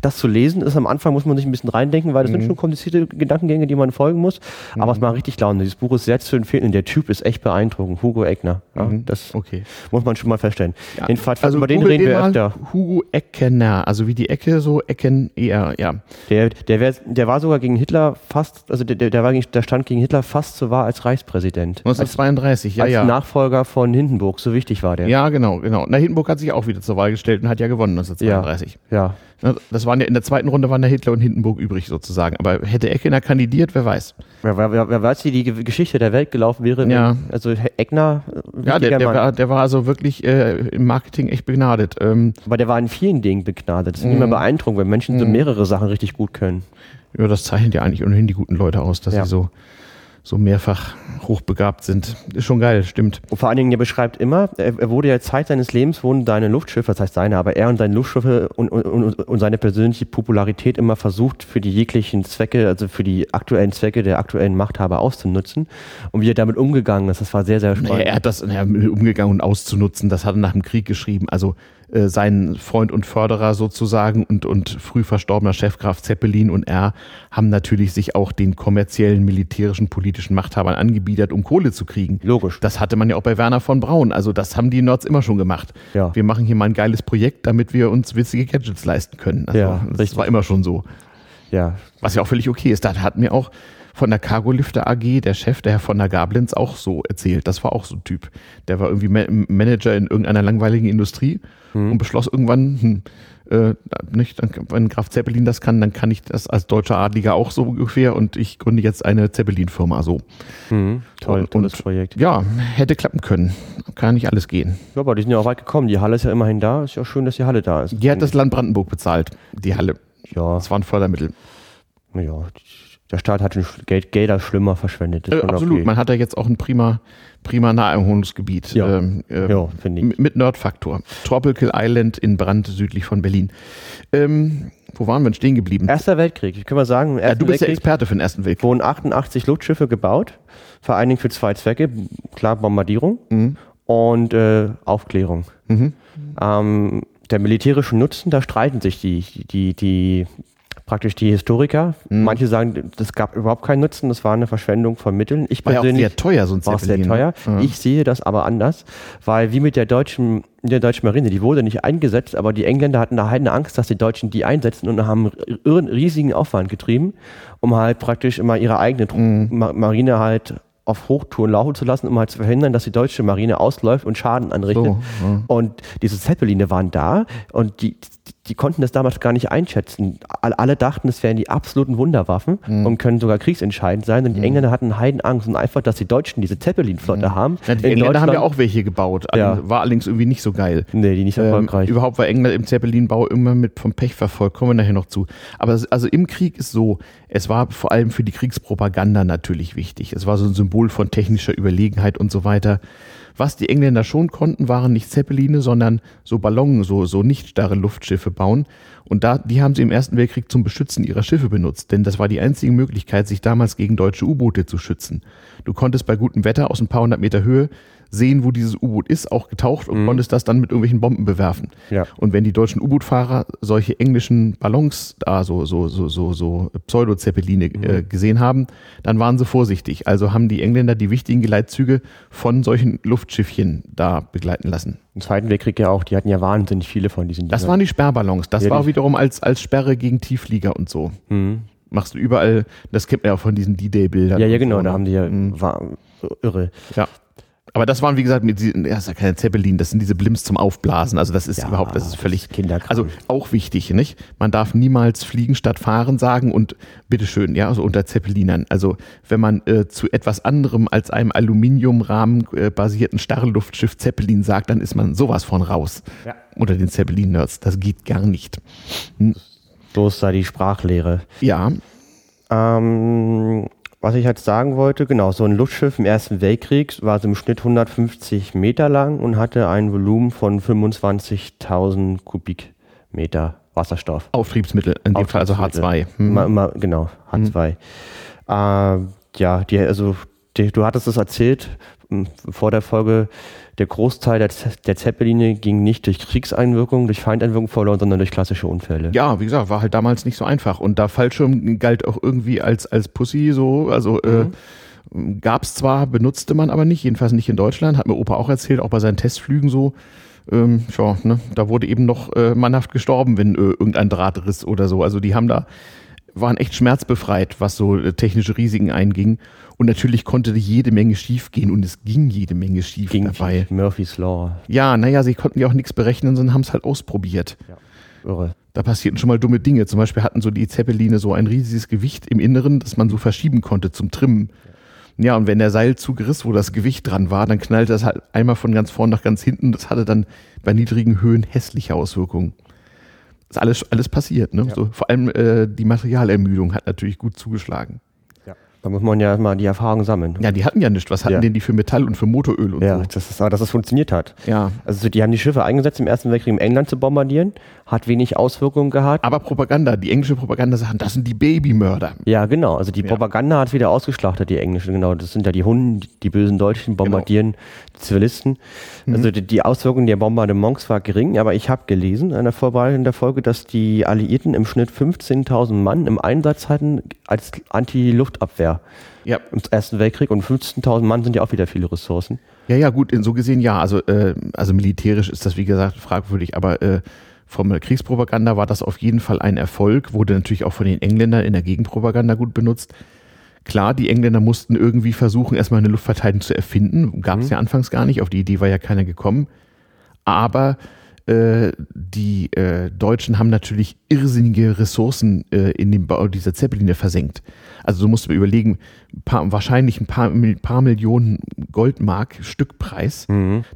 das zu lesen ist am Anfang, muss man sich ein bisschen reindenken, weil das mhm. sind schon komplizierte Gedankengänge, die man folgen muss. Aber es macht richtig Laune. Dieses Buch ist sehr zu empfehlen. Der Typ ist echt beeindruckend. Hugo Eckner. Ja, mhm. das okay. muss man schon mal feststellen. Ja. Jedenfalls, also über den reden wir öfter. Hugo Eckener, also wie die Ecke, so Ecken eher, ja. Der, der, wär, der war sogar gegen Hitler fast, also der, der war der stand gegen Hitler fast so war als Reichspräsident. 1932, ja, als ja. Nachfolger von Hindenburg, so wichtig war der. Ja, genau, genau. Na, Hindenburg hat sich auch wieder zur Wahl gestellt und hat ja gewonnen 1932. Ja. ja. Das waren ja, in der zweiten Runde waren der Hitler und Hindenburg übrig sozusagen. Aber hätte Eckner kandidiert, wer weiß. Wer, wer, wer weiß, wie die Geschichte der Welt gelaufen wäre. Ja. Also Eckner. Äh, ja, der, der war, der war also wirklich äh, im Marketing echt begnadet. Ähm, Aber der war in vielen Dingen begnadet. Das ist mm. immer beeindruckend, wenn Menschen so mhm. mehrere Sachen richtig gut können. Ja, das zeichnet ja eigentlich ohnehin die guten Leute aus, dass ja. sie so so mehrfach hochbegabt sind. Ist schon geil, stimmt. Und vor allen Dingen, er beschreibt immer, er, wurde ja Zeit seines Lebens, wurden seine Luftschiffe, das heißt seine, aber er und seine Luftschiffe und, und, und, und seine persönliche Popularität immer versucht, für die jeglichen Zwecke, also für die aktuellen Zwecke der aktuellen Machthaber auszunutzen. Und wie er damit umgegangen ist, das war sehr, sehr spannend. Naja, er hat das naja, umgegangen und auszunutzen, das hat er nach dem Krieg geschrieben. Also äh, sein Freund und Förderer sozusagen und, und früh verstorbener Chef Graf Zeppelin und er haben natürlich sich auch den kommerziellen, militärischen, politischen Machthabern angebietet, um Kohle zu kriegen. Logisch. Das hatte man ja auch bei Werner von Braun. Also das haben die Nerds immer schon gemacht. Ja. Wir machen hier mal ein geiles Projekt, damit wir uns witzige Gadgets leisten können. Also Ja, das richtig. war immer schon so. Ja, Was ja auch völlig okay ist. Da hat mir auch von der Cargolifter AG der Chef, der Herr von der Gablins, auch so erzählt. Das war auch so ein Typ. Der war irgendwie Ma Manager in irgendeiner langweiligen Industrie und beschloss irgendwann, hm, äh, nicht, dann, wenn Graf Zeppelin das kann, dann kann ich das als deutscher Adliger auch so ungefähr und ich gründe jetzt eine Zeppelin-Firma so. mhm. toll, Und- tolles Projekt. Ja, hätte klappen können. Kann nicht alles gehen. Ja, aber die sind ja auch weit gekommen. Die Halle ist ja immerhin da. Ist ja auch schön, dass die Halle da ist. Die hat das Land Brandenburg bezahlt, die Halle. Ja, Das waren Fördermittel. ja. Der Staat hat Geld, Gelder schlimmer verschwendet. Äh, absolut. okay. Man hat da jetzt auch ein prima, prima Naherholungsgebiet. Ja. Ähm, äh, Ja, finde ich. Mit Nerdfaktor. Tropical Island in Brand südlich von Berlin. Ähm, wo waren wir denn stehen geblieben? Erster Weltkrieg. Ich kann mal sagen, ja, du bist ja Weltkrieg Experte für den Ersten Weltkrieg. wurden 88 Luftschiffe gebaut. Vor allen Dingen für zwei Zwecke. Klar, Bombardierung Mhm. und äh, Aufklärung. Ähm, der militärische Nutzen, da streiten sich die, die, die praktisch die Historiker. Mhm. Manche sagen, das gab überhaupt keinen Nutzen, das war eine Verschwendung von Mitteln. Ich War ja persönlich sehr teuer, so ein war auch sehr Zeppelin. teuer. Ja. Ich sehe das aber anders, weil wie mit der deutschen, der deutschen Marine, die wurde nicht eingesetzt, aber die Engländer hatten da halt eine Angst, dass die Deutschen die einsetzen und haben einen riesigen Aufwand getrieben, um halt praktisch immer ihre eigene Mhm. Ma Marine halt auf Hochtouren laufen zu lassen, um halt zu verhindern, dass die deutsche Marine ausläuft und Schaden anrichtet. So, ja. Und diese Zeppeline waren da und die, die, konnten das damals gar nicht einschätzen. Alle, dachten, es wären die absoluten Wunderwaffen Mhm. und können sogar kriegsentscheidend sein. Und die Engländer hatten Heidenangst und einfach, dass die Deutschen diese Zeppelin-Flotte haben. Mhm. Ja, die In Engländer haben ja auch welche gebaut. Ja. War allerdings irgendwie nicht so geil. Nee, die nicht Ähm, erfolgreich. überhaupt war England im Zeppelinbau immer mit vom Pech verfolgt. Kommen wir nachher noch zu. Aber also im Krieg ist so, es war vor allem für die Kriegspropaganda natürlich wichtig. Es war so ein Symbol von technischer Überlegenheit und so weiter. Was die Engländer schon konnten, waren nicht Zeppeline, sondern so Ballons, so, so nicht starre Luftschiffe bauen. Und da, die haben sie im Ersten Weltkrieg zum Beschützen ihrer Schiffe benutzt, denn das war die einzige Möglichkeit, sich damals gegen deutsche U-Boote zu schützen. Du konntest bei gutem Wetter aus ein paar hundert Meter Höhe sehen, wo dieses U-Boot ist, auch getaucht und konntest das dann mit irgendwelchen Bomben bewerfen. Ja. Und wenn die deutschen U-Boot-Fahrer solche englischen Ballons da, so, so, so, so, so Pseudo-Zeppeline äh, gesehen haben, dann waren sie vorsichtig. Also haben die Engländer die wichtigen Geleitzüge von solchen Luftschiffchen da begleiten lassen. Im Zweiten Weltkrieg ja auch, die hatten ja wahnsinnig viele von diesen Das waren die Sperrballons. Das Ja, war wiederum als, als Sperre gegen Tiefflieger und so. Mhm. Machst du überall, das kennt man ja auch von diesen D-Day-Bildern. Ja, ja, genau, so, da haben die ja, Mhm. war irre. Ja. Aber das waren, wie gesagt, ja, das ist ja keine Zeppelin, das sind diese Blimps zum Aufblasen. Also das ist Ja, überhaupt, das ist völlig Kinderkram. Also auch wichtig, nicht? Man darf niemals fliegen statt fahren sagen und bitteschön, ja, also unter Zeppelinern. Also wenn man äh, zu etwas anderem als einem Aluminiumrahmen äh, basierten Starrluftschiff Zeppelin sagt, dann ist man sowas von raus. Ja. Unter den Zeppelin-Nerds. Das geht gar nicht. So ist da die Sprachlehre. Ja, Ähm, was ich jetzt sagen wollte, genau, so ein Luftschiff im Ersten Weltkrieg war so im Schnitt 150 Meter lang und hatte ein Volumen von 25.000 Kubikmeter Wasserstoff. Auftriebsmittel, in dem Fall also H2. Hm. Immer, immer, genau, H2. Äh, ja, die, also, die, du hattest es erzählt vor der Folge, der Großteil der, Z- der Zeppeline ging nicht durch Kriegseinwirkung, durch Feindeinwirkung verloren, sondern durch klassische Unfälle. Ja, wie gesagt, war halt damals nicht so einfach. Und da Fallschirm galt auch irgendwie als, als Pussy so, also Mhm. äh, gab es zwar, benutzte man aber nicht, jedenfalls nicht in Deutschland, hat mir Opa auch erzählt, auch bei seinen Testflügen so. Ähm, ja, ne, da wurde eben noch äh, mannhaft gestorben, wenn äh, irgendein Draht riss oder so. Also die haben da, waren echt schmerzbefreit, was so äh, technische Risiken einging. Und natürlich konnte jede Menge schief gehen und es ging jede Menge schief ging dabei. Murphy's Law. Ja, naja, sie konnten ja auch nichts berechnen, sondern haben es halt ausprobiert. Irre. Da passierten schon mal dumme Dinge. Zum Beispiel hatten so die Zeppeline so ein riesiges Gewicht im Inneren, das man so verschieben konnte zum Trimmen. Ja, und wenn der Seilzug riss, wo das Gewicht dran war, dann knallte das halt einmal von ganz vorn nach ganz hinten. Das hatte dann bei niedrigen Höhen hässliche Auswirkungen. Ist alles, alles passiert. Ne? Ja. So, vor allem äh, die Materialermüdung hat natürlich gut zugeschlagen. Ja. Da muss man ja mal die Erfahrung sammeln. Ja, die hatten ja nichts. Was hatten Ja. denn die für Metall und für Motoröl und Ja, so? das ist, aber dass das funktioniert hat. Ja. Also die haben die Schiffe eingesetzt im Ersten Weltkrieg, um England zu bombardieren, hat wenig Auswirkungen gehabt. Aber Propaganda, die englische Propaganda sagen, das sind die Babymörder. Ja, genau. Also die Ja. Propaganda hat wieder ausgeschlachtet, die englischen, genau. Das sind ja die Hunden, die, die bösen Deutschen bombardieren die Zivilisten. Also die, die Auswirkungen der Bombardements war gering, aber ich habe gelesen in der Vorbereitung der Folge, dass die Alliierten im Schnitt 15.000 Mann im Einsatz hatten als Anti-Luftabwehr Ja. im Ersten Weltkrieg und 15.000 Mann sind ja auch wieder viele Ressourcen. Ja, ja, gut, in so gesehen ja. Also, äh, also militärisch ist das, wie gesagt, fragwürdig, aber äh, vom Kriegspropaganda war das auf jeden Fall ein Erfolg, wurde natürlich auch von den Engländern in der Gegenpropaganda gut benutzt. Klar, die Engländer mussten irgendwie versuchen, erstmal eine Luftverteidigung zu erfinden. Gab es ja anfangs gar nicht, auf die Idee war ja keiner gekommen. Aber äh, die äh, Deutschen haben natürlich irrsinnige Ressourcen äh, in dem Bau dieser Zeppeline versenkt. Also du musst mir überlegen, paar, wahrscheinlich ein paar, paar Millionen Goldmark Stückpreis.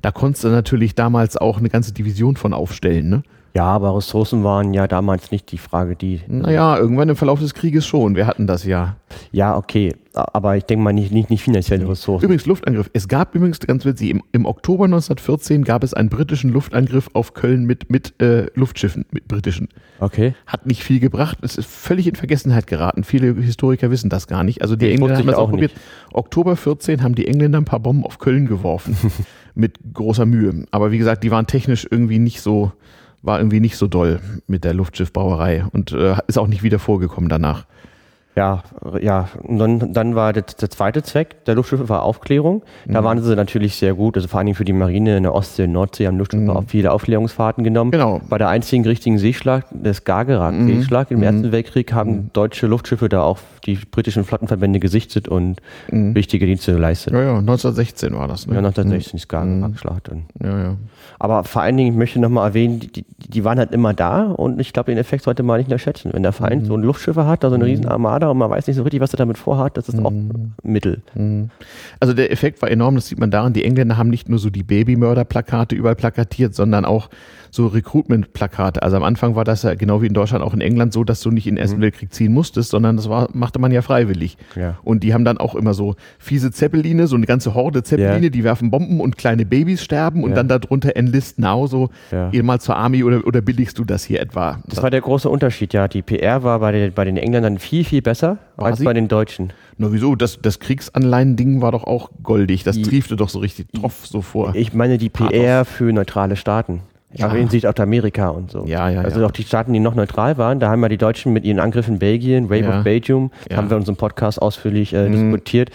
Da konntest du natürlich damals auch eine ganze Division von aufstellen. Ne? Ja, aber Ressourcen waren ja damals nicht die Frage, die. Naja, irgendwann im Verlauf des Krieges schon. Wir hatten das ja. Ja, okay. Aber ich denke mal nicht, nicht, nicht finanzielle Ressourcen. Übrigens Luftangriff. Es gab übrigens, ganz witzig, im, im Oktober 1914 gab es einen britischen Luftangriff auf Köln mit, mit äh, Luftschiffen, mit britischen. Okay. Hat nicht viel gebracht. Es ist völlig in Vergessenheit geraten. Viele Historiker wissen das gar nicht. Also die Nee, Engländer haben ich das auch auch probiert. Oktober 14 haben die Engländer ein paar Bomben auf Köln geworfen. mit großer Mühe. Aber wie gesagt, die waren technisch irgendwie nicht so, war irgendwie nicht so doll mit der Luftschiffbauerei und äh, ist auch nicht wieder vorgekommen danach. Ja, ja. Und dann, dann war der, der zweite Zweck der Luftschiffe war Aufklärung. Da waren sie natürlich sehr gut. Also vor allen Dingen für die Marine in der Ostsee und Nordsee haben Luftschiffe auch viele Aufklärungsfahrten genommen. Genau. Bei der einzigen richtigen Seeschlag, der Skagerrak-Seeschlag im Ersten Weltkrieg, haben deutsche Luftschiffe da auch die britischen Flottenverbände gesichtet und wichtige Dienste geleistet. Ja, ja, 1916 war das. Ne? Ja, 1916 Skagerrak-Schlacht. Und- ja, ja. Aber vor allen Dingen, ich möchte nochmal erwähnen, die, die, die waren halt immer da und ich glaube, den Effekt sollte man nicht unterschätzen. Wenn der Feind so eine Luftschiffe hat, da so eine riesen Armada und man weiß nicht so richtig, was er damit vorhat, das ist auch Mittel. Also der Effekt war enorm, das sieht man daran, die Engländer haben nicht nur so die Babymörder-Plakate überall plakatiert, sondern auch so Recruitment-Plakate. Also am Anfang war das ja genau wie in Deutschland auch in England so, dass du nicht in den Ersten Weltkrieg ziehen musstest, sondern das war, machte man ja freiwillig. Ja. Und die haben dann auch immer so fiese Zeppeline, so eine ganze Horde Zeppeline, Ja. die werfen Bomben und kleine Babys sterben und Ja. dann darunter Enlist Now, so Ja. mal zur Army oder, oder billigst du das hier etwa? Das war der große Unterschied, ja. Die PR war bei den, bei den Engländern viel, viel besser War als sie? bei den Deutschen. Na wieso, das, das Kriegsanleihen-Ding war doch auch goldig, das Die- triefte doch so richtig troff so vor. Ich meine die PR für neutrale Staaten. Ja. Ja. in Südamerika und so. Ja, ja, Also ja. auch die Staaten, die noch neutral waren, da haben ja die Deutschen mit ihren Angriffen in Belgien, Rape Ja. of Belgium, Ja. haben wir in unserem Podcast ausführlich äh, diskutiert,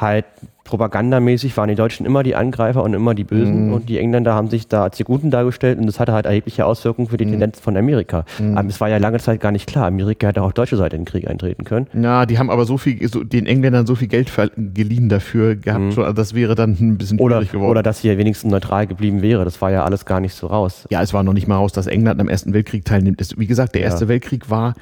halt propagandamäßig waren die Deutschen immer die Angreifer und immer die Bösen und die Engländer haben sich da als die Guten dargestellt und das hatte halt erhebliche Auswirkungen für die Tendenz von Amerika. Aber es war ja lange Zeit gar nicht klar, Amerika hätte auch auf deutsche Seite in den Krieg eintreten können. Ja, die haben aber so viel, so, den Engländern so viel Geld geliehen dafür gehabt, schon, also das wäre dann ein bisschen Oder, schwierig geworden. oder dass sie ja wenigstens neutral geblieben wäre. Das war ja alles gar nicht so raus. ja, es war noch nicht mal raus, dass England am Ersten Weltkrieg teilnimmt. Wie gesagt, der Ja. Erste Weltkrieg war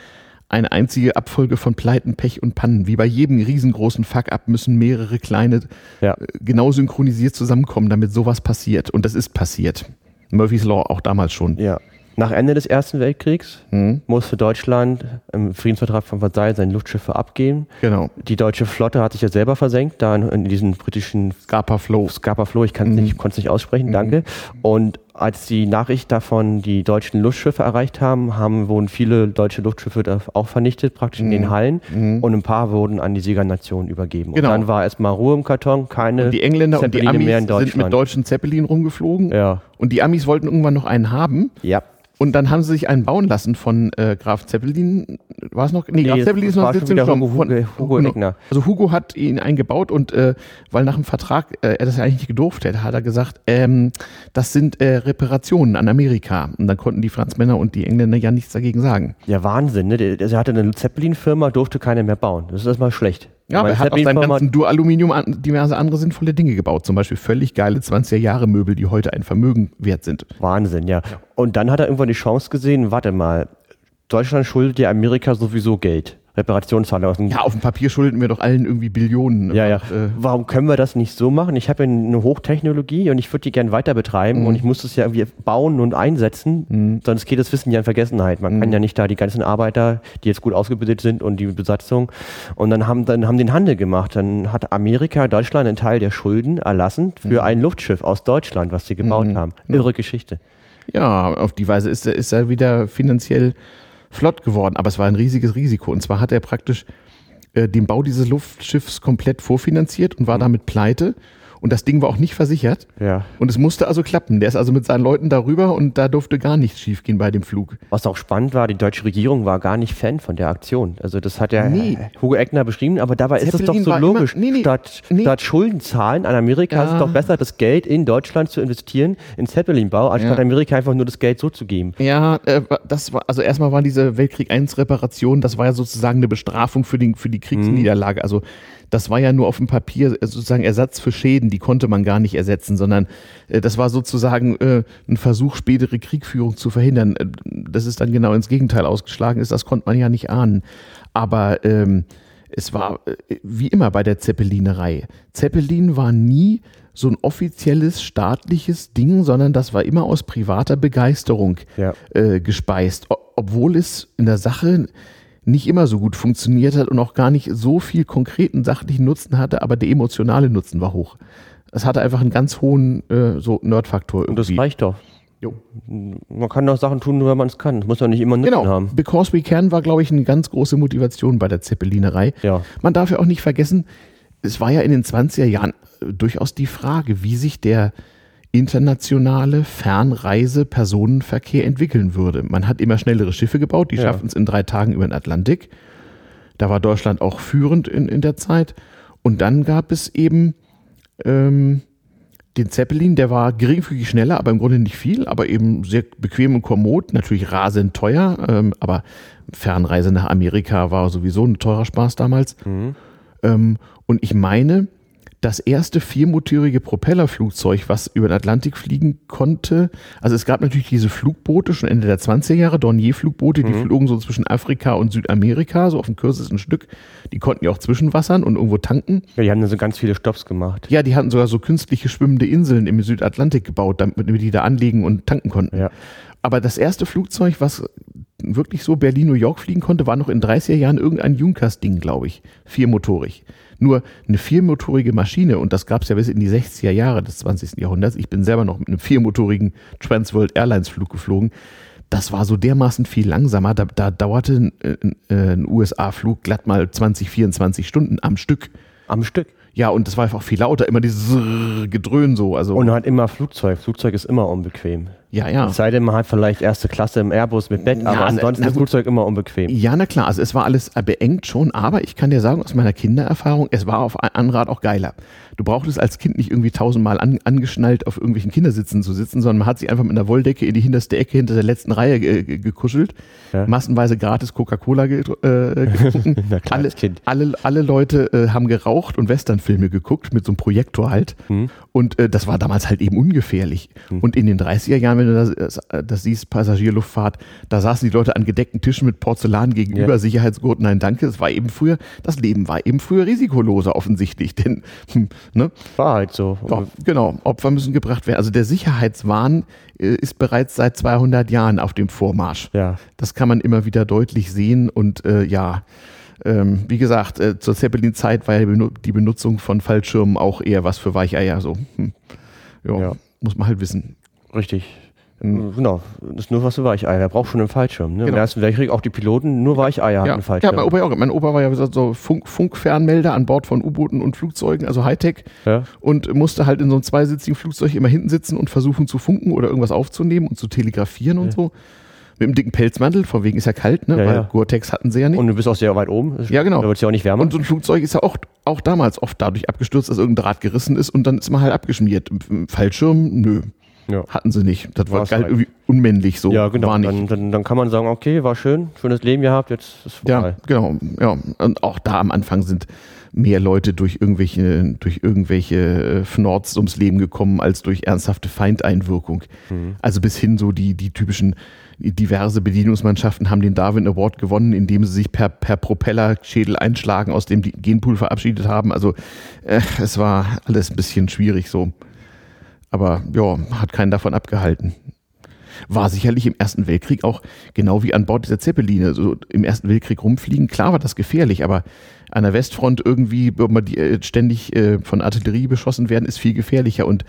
eine einzige Abfolge von Pleiten, Pech und Pannen. Wie bei jedem riesengroßen Fuck-up müssen mehrere kleine Ja. äh, genau synchronisiert zusammenkommen, damit sowas passiert. Und das ist passiert. Murphy's Law auch damals schon. Ja. Nach Ende des Ersten Weltkriegs Mhm. musste Deutschland im Friedensvertrag von Versailles seine Luftschiffe abgeben. Genau. Die deutsche Flotte hat sich ja selber versenkt, da in, in diesen britischen Scapa Flow. Scapa Flow, ich kann es nicht, konnte es nicht aussprechen, danke. Und als die Nachricht davon die deutschen Luftschiffe erreicht haben, haben wurden viele deutsche Luftschiffe auch vernichtet, praktisch in den Hallen. Und ein paar wurden an die Siegernationen übergeben. Genau. Und dann war erstmal Ruhe im Karton, keine Und die Engländer und die Zeppeline Amis mehr in sind mit deutschen Zeppelin rumgeflogen. Ja. Und die Amis wollten irgendwann noch einen haben. Ja. Und dann haben sie sich einen bauen lassen von äh, Graf Zeppelin. War es noch? Nee, Graf das Zeppelin ist noch schon 17 wieder. Hugo- Von- Hugo- Hugo. Eckner. Also Hugo hat ihn eingebaut und äh, weil nach dem Vertrag äh, er das ja eigentlich nicht gedurft hätte, hat er gesagt, ähm, das sind äh, Reparationen an Amerika. Und dann konnten die Franzmänner und die Engländer ja nichts dagegen sagen. Ja, Wahnsinn, ne? Der, der hatte eine Zeppelin-Firma, durfte keine mehr bauen. Das ist erstmal schlecht. Ja, aber er hat aus seinem ganzen Duraluminium an, diverse andere sinnvolle Dinge gebaut. Zum Beispiel völlig geile 20er-Jahre-Möbel, die heute ein Vermögen wert sind. Wahnsinn, ja. Und dann hat er irgendwann die Chance gesehen, warte mal, Deutschland schuldet ja Amerika sowieso Geld. Reparationszahlung. Ja, auf dem Papier schulden wir doch allen irgendwie Billionen. Ja, ja. Äh, Warum können wir das nicht so machen? Ich habe eine Hochtechnologie und ich würde die gerne weiter betreiben mhm. und ich muss das ja irgendwie bauen und einsetzen, mhm. sonst geht das Wissen ja in Vergessenheit. Man mhm. kann ja nicht da die ganzen Arbeiter, die jetzt gut ausgebildet sind und die Besatzung und dann haben dann haben den Handel gemacht. Dann hat Amerika, Deutschland einen Teil der Schulden erlassen für mhm. ein Luftschiff aus Deutschland, was sie gebaut mhm. haben. Irre Geschichte. Ja, auf die Weise ist, ist er wieder finanziell flott geworden, aber es war ein riesiges Risiko. Und zwar hat er praktisch äh, den Bau dieses Luftschiffs komplett vorfinanziert und war mhm. damit pleite und das Ding war auch nicht versichert. Ja. Und es musste also klappen. Der ist also mit seinen Leuten darüber und da durfte gar nichts schiefgehen bei dem Flug. Was auch spannend war, die deutsche Regierung war gar nicht Fan von der Aktion. Also das hat ja nee. Hugo Eckner beschrieben, aber dabei Zeppelin ist es doch so logisch. Immer, nee, nee, statt, statt Schulden zahlen an Amerika ja. ist es doch besser, das Geld in Deutschland zu investieren, in Zeppelin-Bau, anstatt ja. Amerika einfach nur das Geld so zu geben. Ja, äh, das war, also erstmal waren diese Weltkrieg I Reparationen, das war ja sozusagen eine Bestrafung für, den, für die Kriegsniederlage. Mhm. Also das war ja nur auf dem Papier äh, sozusagen Ersatz für Schäden, die konnte man gar nicht ersetzen, sondern äh, das war sozusagen äh, ein Versuch, spätere Kriegführung zu verhindern. Äh, das ist dann genau ins Gegenteil ausgeschlagen ist, das konnte man ja nicht ahnen. Aber ähm, es war wie immer bei der Zeppelinerei. Zeppelin war nie so ein offizielles staatliches Ding, sondern das war immer aus privater Begeisterung ja. äh, gespeist, obwohl es in der Sache nicht immer so gut funktioniert hat und auch gar nicht so viel konkreten sachlichen Nutzen hatte, aber der emotionale Nutzen war hoch. Es hatte einfach einen ganz hohen äh, so Nerd-Faktor. Und das reicht doch. Jo. Man kann doch Sachen tun, nur wenn man es kann. Das muss man nicht immer Nutzen genau. haben. Because We Can war, glaube ich, eine ganz große Motivation bei der Zeppelinerei. Ja. Man darf ja auch nicht vergessen, es war ja in den 20er Jahren äh, durchaus die Frage, wie sich der internationale Fernreise-Personenverkehr entwickeln würde. Man hat immer schnellere Schiffe gebaut, die ja. schaffen es in drei Tagen über den Atlantik. Da war Deutschland auch führend in, in der Zeit. Und dann gab es eben ähm, den Zeppelin, der war geringfügig schneller, aber im Grunde nicht viel, aber eben sehr bequem und kommod, natürlich rasend teuer, ähm, aber Fernreise nach Amerika war sowieso ein teurer Spaß damals. Mhm. Ähm, und ich meine, das erste viermotorige Propellerflugzeug, was über den Atlantik fliegen konnte. Also es gab natürlich diese Flugboote schon Ende der 20er Jahre, Dornier-Flugboote, die mhm. flogen so zwischen Afrika und Südamerika, so auf dem kürzesten Stück. Die konnten ja auch zwischenwassern und irgendwo tanken. Ja, die haben dann so ganz viele Stopps gemacht. Ja, die hatten sogar so künstliche schwimmende Inseln im Südatlantik gebaut, damit die da anlegen und tanken konnten. Ja. Aber das erste Flugzeug, was wirklich so Berlin-New York fliegen konnte, war noch in 30er Jahren irgendein Junkers-Ding, glaube ich. Viermotorig. Nur eine viermotorige Maschine, und das gab es ja bis in die 60er Jahre des 20. Jahrhunderts, ich bin selber noch mit einem viermotorigen Transworld Airlines Flug geflogen, das war so dermaßen viel langsamer, da, da dauerte ein, ein, ein USA-Flug glatt mal 20, 24 Stunden am Stück. Am Stück? Ja, und das war einfach viel lauter, immer dieses Gedröhn so. Also und halt immer Flugzeug. Flugzeug ist immer unbequem. Ja, ja. Es sei denn, man hat vielleicht erste Klasse im Airbus mit Bett, aber ansonsten ist Flugzeug immer unbequem. Ja, na klar, also es war alles beengt schon, aber ich kann dir sagen aus meiner Kindererfahrung, es war auf Anrat auch geiler. Du brauchtest als Kind nicht irgendwie tausendmal an, angeschnallt auf irgendwelchen Kindersitzen zu sitzen, sondern man hat sich einfach mit einer Wolldecke in die hinterste Ecke hinter der letzten Reihe ge gekuschelt, ja. massenweise gratis Coca-Cola ge äh, getrunken. alle, kind. alle, alle Leute äh, haben geraucht und Westernfilme geguckt mit so einem Projektor halt. Hm. Und äh, das war damals halt eben ungefährlich. Hm. Und in den 30er Jahren wenn du das, das siehst, Passagierluftfahrt, da saßen die Leute an gedeckten Tischen mit Porzellan gegenüber, ja. Sicherheitsgurten, nein, danke. Das war eben früher, das Leben war eben früher risikoloser offensichtlich, denn, hm, ne? War halt so. Ja, genau, Opfer müssen gebracht werden. Also der Sicherheitswahn äh, ist bereits seit 200 Jahren auf dem Vormarsch. Ja. Das kann man immer wieder deutlich sehen und äh, ja, ähm, wie gesagt, äh, zur Zeppelin-Zeit war ja die Benutzung von Fallschirmen auch eher was für Weicheier. So. Hm. ja. Muss man halt wissen. Richtig. Ähm, genau, das ist nur was für Weicheier. Er braucht schon einen Fallschirm. Ne? Genau. Im Ersten Weltkrieg auch die Piloten, nur Weicheier ja. hatten einen Fallschirm. Ja, mein Opa, mein Opa war ja so Funk, Funkfernmelder an Bord von U-Booten und Flugzeugen, also Hightech. Ja. Und musste halt in so einem zweisitzigen Flugzeug immer hinten sitzen und versuchen zu funken oder irgendwas aufzunehmen und zu telegrafieren und so. Mit einem dicken Pelzmantel, vor wegen ist ja kalt, ne? Ja, weil Gore-Tex hatten sie ja nicht. Und du bist auch sehr weit oben. Ja, genau. Da wird es ja auch nicht wärmer. Und so ein Flugzeug ist ja auch, auch damals oft dadurch abgestürzt, dass irgendein Draht gerissen ist und dann ist man halt abgeschmiert. Fallschirm, nö. Ja. Hatten sie nicht. Das war halt irgendwie unmännlich so. Ja, genau. Dann, dann, dann, kann man sagen, okay, war schön, schönes Leben gehabt, jetzt ist vorbei. Ja, genau. Ja. Und auch da am Anfang sind mehr Leute durch irgendwelche, durch irgendwelche äh, Fnords ums Leben gekommen, als durch ernsthafte Feindeinwirkung. Mhm. Also bis hin so die, die typischen diverse Bedienungsmannschaften haben den Darwin Award gewonnen, indem sie sich per, per Propellerschädel einschlagen, aus dem die Genpool verabschiedet haben. Also äh, es war alles ein bisschen schwierig so. Aber ja, hat keinen davon abgehalten. War sicherlich im Ersten Weltkrieg auch genau wie an Bord dieser Zeppeline. So im Ersten Weltkrieg rumfliegen, klar war das gefährlich, aber an der Westfront irgendwie die, äh, ständig äh, von Artillerie beschossen werden, ist viel gefährlicher. Und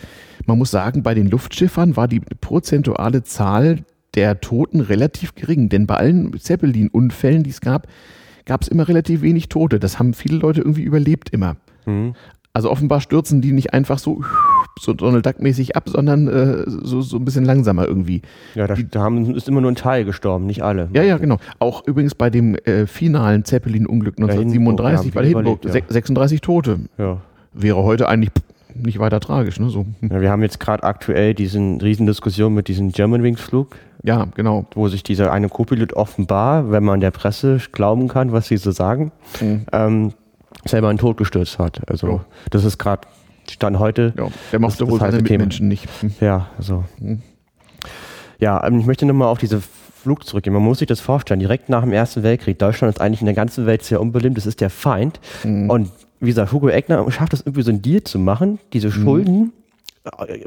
man muss sagen, bei den Luftschiffern war die prozentuale Zahl der Toten relativ gering, denn bei allen Zeppelin-Unfällen, die es gab, gab es immer relativ wenig Tote. Das haben viele Leute irgendwie überlebt immer. Mhm. Also offenbar stürzen die nicht einfach so so Donald Duck-mäßig ab, sondern äh, so, so ein bisschen langsamer irgendwie. Ja, da, da haben, ist immer nur ein Teil gestorben, nicht alle. Ja, ja, genau. Auch übrigens bei dem äh, finalen Zeppelin-Unglück 1937 bei Hindenburg, ja. 36 Tote. Ja. Wäre heute eigentlich nicht weiter tragisch. Ne? So. Ja, wir haben jetzt gerade aktuell diesen Riesendiskussion mit diesem Germanwings-Flug. Ja, genau. Wo sich dieser eine Co-Pilot offenbar, wenn man der Presse glauben kann, was sie so sagen, mhm. ähm, selber in Tod gestürzt hat. Also ja. das ist gerade Stand heute. Ja, der mochte wohl seine Mitmenschen nicht. Hm. Ja, also. Hm. Ja, ähm, ich möchte nochmal auf diese Flug zurückgehen. Man muss sich das vorstellen, direkt nach dem Ersten Weltkrieg, Deutschland ist eigentlich in der ganzen Welt sehr unbeliebt, das ist der Feind. Mhm. Und wie gesagt, Hugo Eckner schafft es irgendwie so ein Deal zu machen, diese mhm. Schulden äh,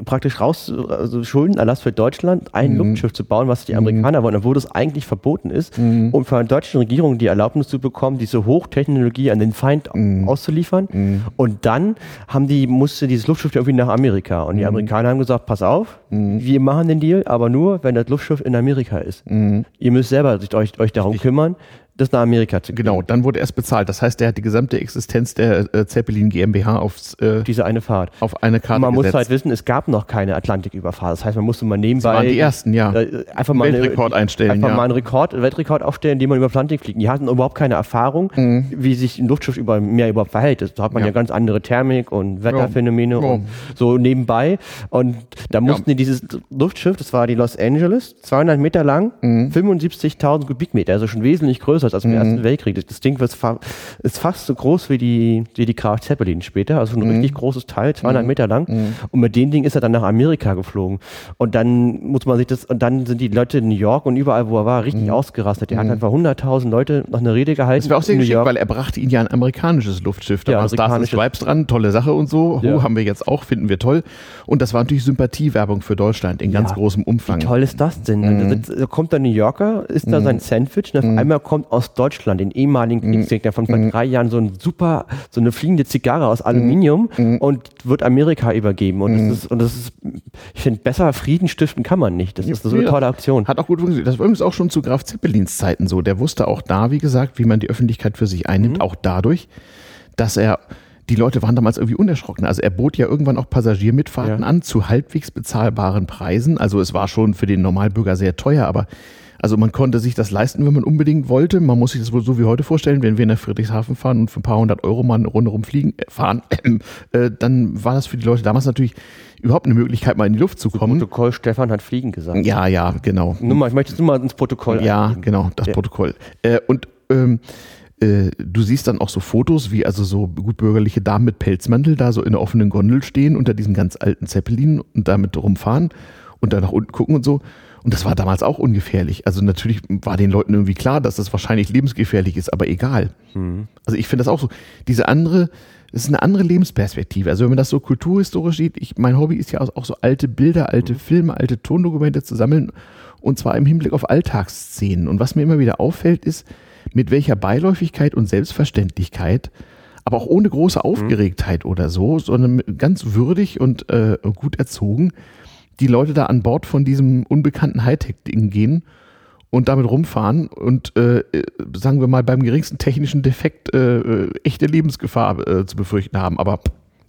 praktisch raus, also Schuldenerlass für Deutschland, ein mhm. Luftschiff zu bauen, was die Amerikaner mhm. wollen, obwohl das eigentlich verboten ist, mhm. um von der deutschen Regierung die Erlaubnis zu bekommen, diese Hochtechnologie an den Feind mhm. auszuliefern. Mhm. Und dann haben die, musste dieses Luftschiff irgendwie nach Amerika. Und die mhm. Amerikaner haben gesagt, pass auf, wir machen den Deal, aber nur, wenn das Luftschiff in Amerika ist. Ihr müsst selber euch, euch darum kümmern das nach Amerika zu gehen. Genau, dann wurde erst bezahlt. Das heißt, der hat die gesamte Existenz der äh, Zeppelin GmbH aufs, äh, diese eine Fahrt. Auf eine Karte Man gesetzt. muss halt wissen, es gab noch keine Atlantiküberfahrt. Das heißt, man musste mal nebenbei. Das waren die ersten, ja. Äh, einfach mal Weltrekord eine, einstellen. Einfach ja. mal einen Rekord, Weltrekord aufstellen, indem man über Atlantik fliegt. Die hatten überhaupt keine Erfahrung, mhm. wie sich ein Luftschiff über Meer überhaupt verhält. Da hat man ja, ja ganz andere Thermik und Wetterphänomene ja. und so nebenbei. Und da mussten die dieses Luftschiff, das war die Los Angeles, 200 Meter lang, mhm. 75.000 Kubikmeter, also schon wesentlich größer als im mhm. Ersten Weltkrieg. Das Ding wird fa ist fast so groß wie die, wie die Graf Zeppelin später, also ein mhm. richtig großes Teil, 200 mhm. Meter lang. Mhm. Und mit dem Ding ist er dann nach Amerika geflogen. Und dann muss man sich das, und dann sind die Leute in New York und überall, wo er war, richtig mhm. ausgerastet. Der hat mhm. einfach 100.000 Leute noch eine Rede gehalten. Das war auch sehr geschickt, weil er brachte ihn ja ein amerikanisches Luftschiff. Da ja, war Stars Stripes dran, tolle Sache und so. Ja. Haben wir jetzt auch, finden wir toll. Und das war natürlich Sympathiewerbung für Deutschland in ganz ja, großem Umfang. Wie toll ist das denn? Mhm. Da, kommt der New Yorker, ist da sein Sandwich und auf einmal kommt aus Deutschland, den ehemaligen Kriegskrieg, der von vor mhm. drei Jahren so ein super, so eine fliegende Zigarre aus Aluminium mhm. mhm. und wird Amerika übergeben. Und mhm. das ist, und das ist, ich finde, besser Frieden stiften kann man nicht. Das ist so eine tolle Aktion. Hat auch gut funktioniert. Das war übrigens auch schon zu Graf Zeppelins Zeiten so. Der wusste auch da, wie gesagt, wie man die Öffentlichkeit für sich einnimmt, mhm. auch dadurch, dass er die Leute waren damals irgendwie unerschrocken. Also er bot ja irgendwann auch Passagiermitfahrten ja. an zu halbwegs bezahlbaren Preisen. Also es war schon für den Normalbürger sehr teuer, aber also man konnte sich das leisten, wenn man unbedingt wollte. Man muss sich das wohl so wie heute vorstellen, wenn wir nach Friedrichshafen fahren und für ein paar hundert Euro mal eine Runde rumfliegen, äh, fahren, äh, dann war das für die Leute damals natürlich überhaupt eine Möglichkeit, mal in die Luft zu kommen. Das Protokoll Stefan hat Fliegen gesagt. Ja, ja, genau. Nur mal, ich möchte es nur mal ins Protokoll Ja, eingeben. genau, das ja. Protokoll. Äh, und ähm, äh, du siehst dann auch so Fotos, wie also so gutbürgerliche Damen mit Pelzmantel da so in der offenen Gondel stehen unter diesen ganz alten Zeppelin und damit rumfahren und da nach unten gucken und so. Und das war damals auch ungefährlich. Also natürlich war den Leuten irgendwie klar, dass das wahrscheinlich lebensgefährlich ist, aber egal. Mhm. Also ich finde das auch so. Diese andere, das ist eine andere Lebensperspektive. Also wenn man das so kulturhistorisch sieht, ich, mein Hobby ist ja auch so alte Bilder, alte mhm. Filme, alte Tondokumente zu sammeln und zwar im Hinblick auf Alltagsszenen. Und was mir immer wieder auffällt, ist, mit welcher Beiläufigkeit und Selbstverständlichkeit, aber auch ohne große mhm. Aufgeregtheit mhm. oder so, sondern ganz würdig und äh, gut erzogen, die Leute da an Bord von diesem unbekannten Hightech-Ding gehen und damit rumfahren und äh, sagen wir mal beim geringsten technischen Defekt äh, äh echte Lebensgefahr äh, zu befürchten haben. Aber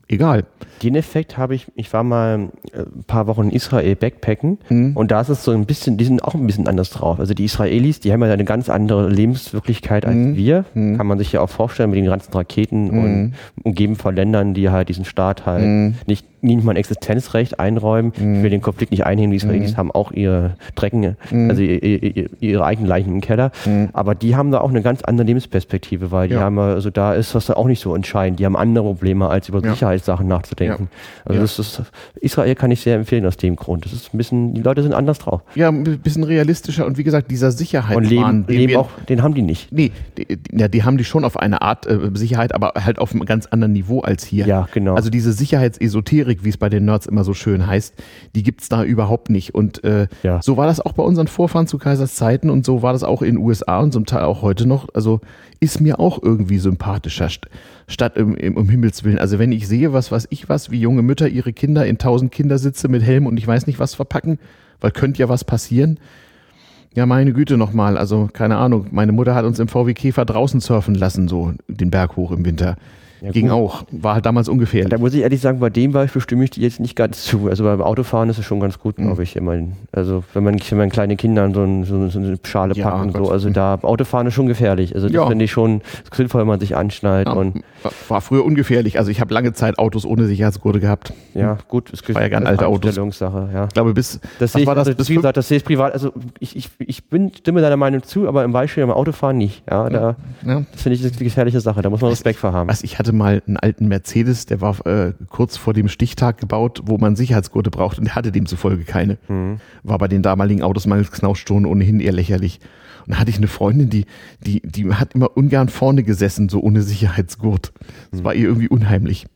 egal. Den Effekt habe ich, ich war mal äh, ein paar Wochen in Israel backpacken mhm. und da ist es so ein bisschen, die sind auch ein bisschen anders drauf. Also die Israelis, die haben ja eine ganz andere Lebenswirklichkeit als mhm. wir. Mhm. Kann man sich ja auch vorstellen mit den ganzen Raketen und mhm. umgeben von Ländern, die halt diesen Staat halt mhm. nicht nicht mal ein Existenzrecht einräumen. Mhm. Ich will den Konflikt nicht einnehmen. Die Israelis haben auch ihre Drecken, also i- i- i- ihre eigenen Leichen im Keller. Aber die haben da auch eine ganz andere Lebensperspektive, weil die Mhm. Ja. haben, also da ist das auch nicht so entscheidend. Die haben andere Probleme, als über Ja. Sicherheitssachen nachzudenken. Also Ja. das ist, Israel kann ich sehr empfehlen aus dem Grund. Das ist ein bisschen, die Leute sind anders drauf. Ja, ein bisschen realistischer und wie gesagt, dieser Und Sicherheitswahn, leben, den leben auch, den haben die nicht. Nee, die, die- ja, die haben die schon auf eine Art äh, Sicherheit, aber halt auf einem ganz anderen Niveau als hier. Ja, genau. Also diese Sicherheitsesoterik, wie es bei den Nerds immer so schön heißt, die gibt's da überhaupt nicht. Und äh, Ja. so war das auch bei unseren Vorfahren zu Kaisers Zeiten und so war das auch in den USA und zum Teil auch heute noch. Also ist mir auch irgendwie sympathischer st statt im, im, um Himmels Willen. Also wenn ich sehe, was weiß ich was, wie junge Mütter ihre Kinder in tausend Kindersitze mit Helm und ich weiß nicht was verpacken, weil könnte ja was passieren. Ja, meine Güte nochmal. Also, keine Ahnung. Meine Mutter hat uns im VW Käfer draußen surfen lassen, so den Berg hoch im Winter. Ja, Ging gut. auch. War halt damals ungefährlich. Da muss ich ehrlich sagen, bei dem Beispiel stimme ich dir jetzt nicht ganz zu. Also beim Autofahren ist es schon ganz gut, Mhm. glaube ich. Immerhin. Also wenn man, wenn man kleine Kinder in so, ein, so, eine Schale Ja, packt und Gott. so, also da Autofahren ist schon gefährlich. Also das Ja. finde ich schon sinnvoll, wenn man sich anschnallt und war, früher ungefährlich. Also, ich habe lange Zeit Autos ohne Sicherheitsgurte gehabt. ja, gut, es War ja ganz alte Autos. Ja. Ich glaube, bis, Das was sehe ich, war das? also, bis wie gesagt, das sehe ich privat, also ich, ich, ich bin, stimme deiner Meinung zu, aber im Beispiel beim Autofahren nicht. Ja, da, das finde ich eine gefährliche Sache, da muss man Respekt vor haben. Was, ich hatte mal einen alten Mercedes, der war äh, kurz vor dem Stichtag gebaut, wo man Sicherheitsgurte braucht und der hatte demzufolge keine. Mhm. War bei den damaligen Autos mangels Knausstunden ohnehin eher lächerlich. Und da hatte ich eine Freundin, die, die, die hat immer ungern vorne gesessen, so ohne Sicherheitsgurt. Das war ihr irgendwie unheimlich.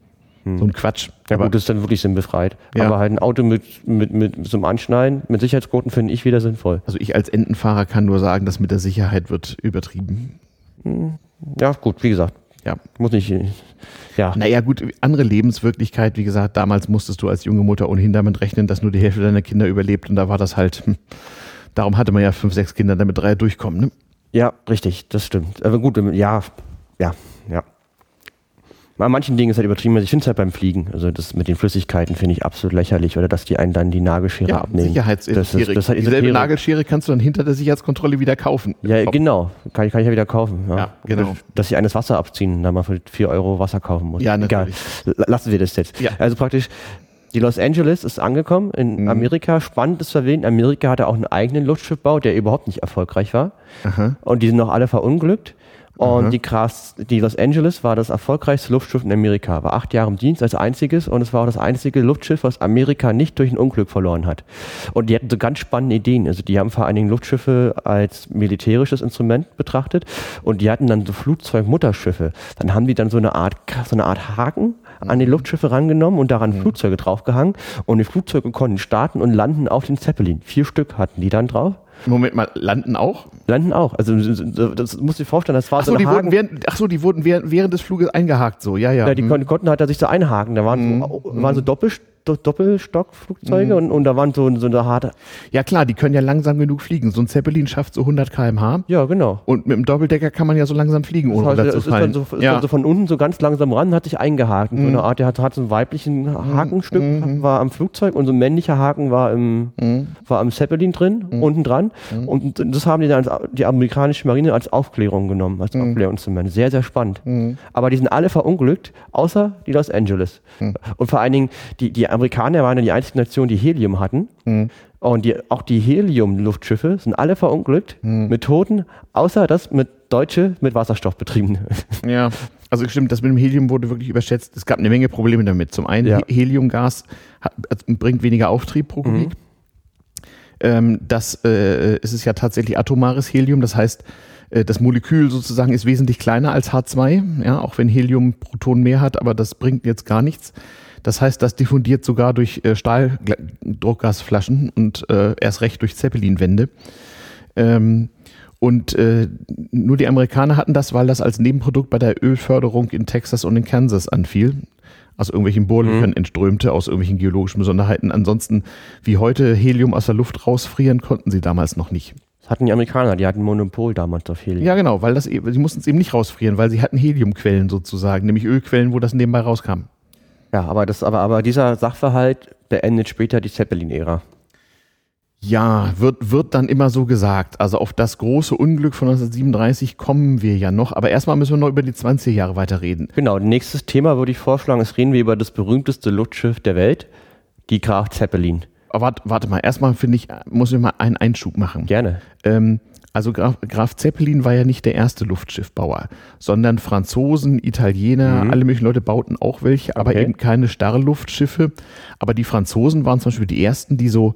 So ein Quatsch. Mhm. Ja Aber gut, das ist dann wirklich sinnbefreit. Ja. Aber halt ein Auto mit, mit, mit so einem Anschneiden, mit Sicherheitsgurten finde ich wieder sinnvoll. also ich als Entenfahrer kann nur sagen, das mit der Sicherheit wird übertrieben. Ja, gut, wie gesagt, Ja. muss nicht. Ja, Naja, gut, andere Lebenswirklichkeit, wie gesagt, damals musstest du als junge Mutter ohnehin damit rechnen, dass nur die Hälfte deiner Kinder überlebt und da war das halt, hm, darum hatte man ja fünf, sechs Kinder, damit drei durchkommen. Ne? ja, richtig, das stimmt. Aber gut, ja, ja, ja. Bei manchen Dingen ist halt übertrieben. Also Ich finde es halt beim Fliegen. Also das mit den Flüssigkeiten finde ich absolut lächerlich. Oder dass die einen dann die Nagelschere Ja, abnehmen. Sicherheitsesoterik. Das ist, das halt Dieselbe. Nagelschere kannst du dann hinter der Sicherheitskontrolle wieder kaufen. Ja, genau. Kann ich, kann ich ja wieder kaufen. Ja, Ja, genau. Dass sie eines Wasser abziehen dann mal für 4 Euro Wasser kaufen muss. Ja, Egal. natürlich. L- Lassen wir das jetzt. Ja. Also praktisch, die Los Angeles ist angekommen in Mhm. Amerika. Spannend ist zu erwähnen, Amerika hatte auch einen eigenen Luftschiffbau, der überhaupt nicht erfolgreich war. Aha. Und die sind noch alle verunglückt. Und die, krass, die Los Angeles war das erfolgreichste Luftschiff in Amerika, war acht Jahre im Dienst als einziges und es war auch das einzige Luftschiff, was Amerika nicht durch ein Unglück verloren hat. Und die hatten so ganz spannende Ideen. Also die haben vor allen Dingen Luftschiffe als militärisches Instrument betrachtet und die hatten dann so Flugzeugmutterschiffe. Dann haben die dann so eine Art, so eine Art Haken an die Luftschiffe rangenommen und daran Flugzeuge draufgehangen und die Flugzeuge konnten starten und landen auf den Zeppelin. Vier Stück hatten die dann drauf. Moment mal, landen auch? Landen auch. Also das musst du dir vorstellen, das war Achso, so die ein wurden Haken. während, ach so, die wurden während, während des Fluges eingehakt, so, ja, ja. Ja, die hm. kon konnten halt da sich so einhaken. Da waren so, waren so Doppel Doppelstockflugzeuge und, und da waren so, so eine harte. ja klar, die können ja langsam genug fliegen. So ein Zeppelin schafft so 100 km/h Ja, genau. und mit dem Doppeldecker kann man ja so langsam fliegen, ohne Das heißt, es ist runterzufallen. dann, so, ist ja. so von unten so ganz langsam ran, hat sich eingehakt. Und So eine Art, der hat, hat so einen weiblichen Hakenstück, war am Flugzeug und so ein männlicher Haken war im, war am Zeppelin drin, unten dran. Und das haben die dann als, die amerikanische Marine als Aufklärung genommen, als Aufklärungsinstrument. Sehr, sehr spannend. Aber die sind alle verunglückt, außer die Los Angeles. Und vor allen Dingen, die, die Amerikaner waren ja die einzige Nation, die Helium hatten. Und die, auch die Helium-Luftschiffe sind alle verunglückt mit Toten, außer das mit Deutsche mit Wasserstoff betrieben. Ja, also stimmt, das mit dem Helium wurde wirklich überschätzt. Es gab eine Menge Probleme damit. Zum einen, Ja. He- Heliumgas hat, also bringt weniger Auftrieb pro Kubik. Ähm, das äh, es ist ja tatsächlich atomares Helium, das heißt, äh, das Molekül sozusagen ist wesentlich kleiner als H2, ja, auch wenn Helium Protonen mehr hat, aber das bringt jetzt gar nichts. Das heißt, das diffundiert sogar durch äh, Stahldruckgasflaschen und äh, erst recht durch Zeppelinwände. Ähm, und äh, nur die Amerikaner hatten das, weil das als Nebenprodukt bei der Ölförderung in Texas und in Kansas anfiel. Aus irgendwelchen Bohrlöchern entströmte, aus irgendwelchen geologischen Besonderheiten. Ansonsten, wie heute Helium aus der Luft rausfrieren, konnten sie damals noch nicht. Das hatten die Amerikaner, die hatten Monopol damals auf Helium. Ja, genau, weil das, eben- sie mussten es eben nicht rausfrieren, weil sie hatten Heliumquellen sozusagen, nämlich Ölquellen, wo das nebenbei rauskam. Ja, aber, das, aber, aber dieser Sachverhalt beendet später die Zeppelin-Ära. Ja, wird, wird dann immer so gesagt. Also auf das große Unglück von 1937 kommen wir ja noch. Aber erstmal müssen wir noch über die 20er Jahre weiterreden. Genau, nächstes Thema würde ich vorschlagen, es reden wir über das berühmteste Luftschiff der Welt, die Graf Zeppelin. Aber warte, warte mal, erstmal finde ich, muss ich mal einen Einschub machen. Gerne. Ähm, also Graf, Graf Zeppelin war ja nicht der erste Luftschiffbauer, sondern Franzosen, Italiener, Mhm. alle möglichen Leute bauten auch welche, aber Okay. eben keine Starrluftschiffe. Aber die Franzosen waren zum Beispiel die ersten, die so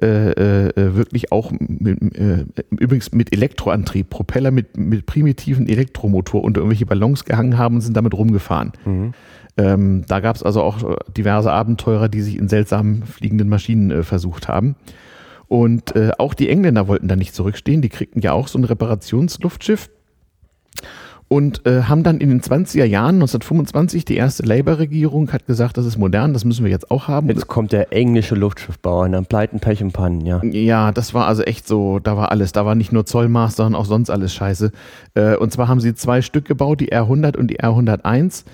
äh, äh, wirklich auch mit, äh, übrigens mit Elektroantrieb, Propeller mit, mit primitiven Elektromotor unter irgendwelche Ballons gehangen haben und sind damit rumgefahren. Ähm, da gab es also auch diverse Abenteurer, die sich in seltsamen fliegenden Maschinen äh, versucht haben. Und äh, auch die Engländer wollten da nicht zurückstehen. Die kriegten ja auch so ein Reparationsluftschiff und äh, haben dann in den 20er Jahren, 1925, die erste Labour-Regierung hat gesagt, das ist modern, das müssen wir jetzt auch haben. Jetzt kommt der englische Luftschiffbauer, dann Pleiten, Pech und Pannen, ja. Ja, das war also echt so, da war alles. Da war nicht nur Zollmaß, sondern auch sonst alles scheiße. Äh, und zwar haben sie zwei Stück gebaut, die R100 und die R101.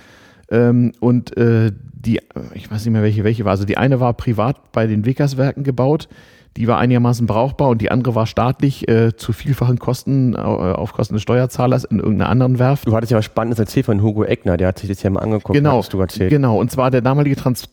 Ähm, und äh, die, ich weiß nicht mehr welche, welche war. Also die eine war privat bei den Wickerswerken gebaut. Die war einigermaßen brauchbar und die andere war staatlich äh, zu vielfachen Kosten äh, auf Kosten des Steuerzahlers in irgendeiner anderen Werft. Du hattest ja was Spannendes erzählt von Hugo Eckner, der hat sich das ja mal angeguckt, Genau, du erzählt. genau. Und zwar der damalige Trans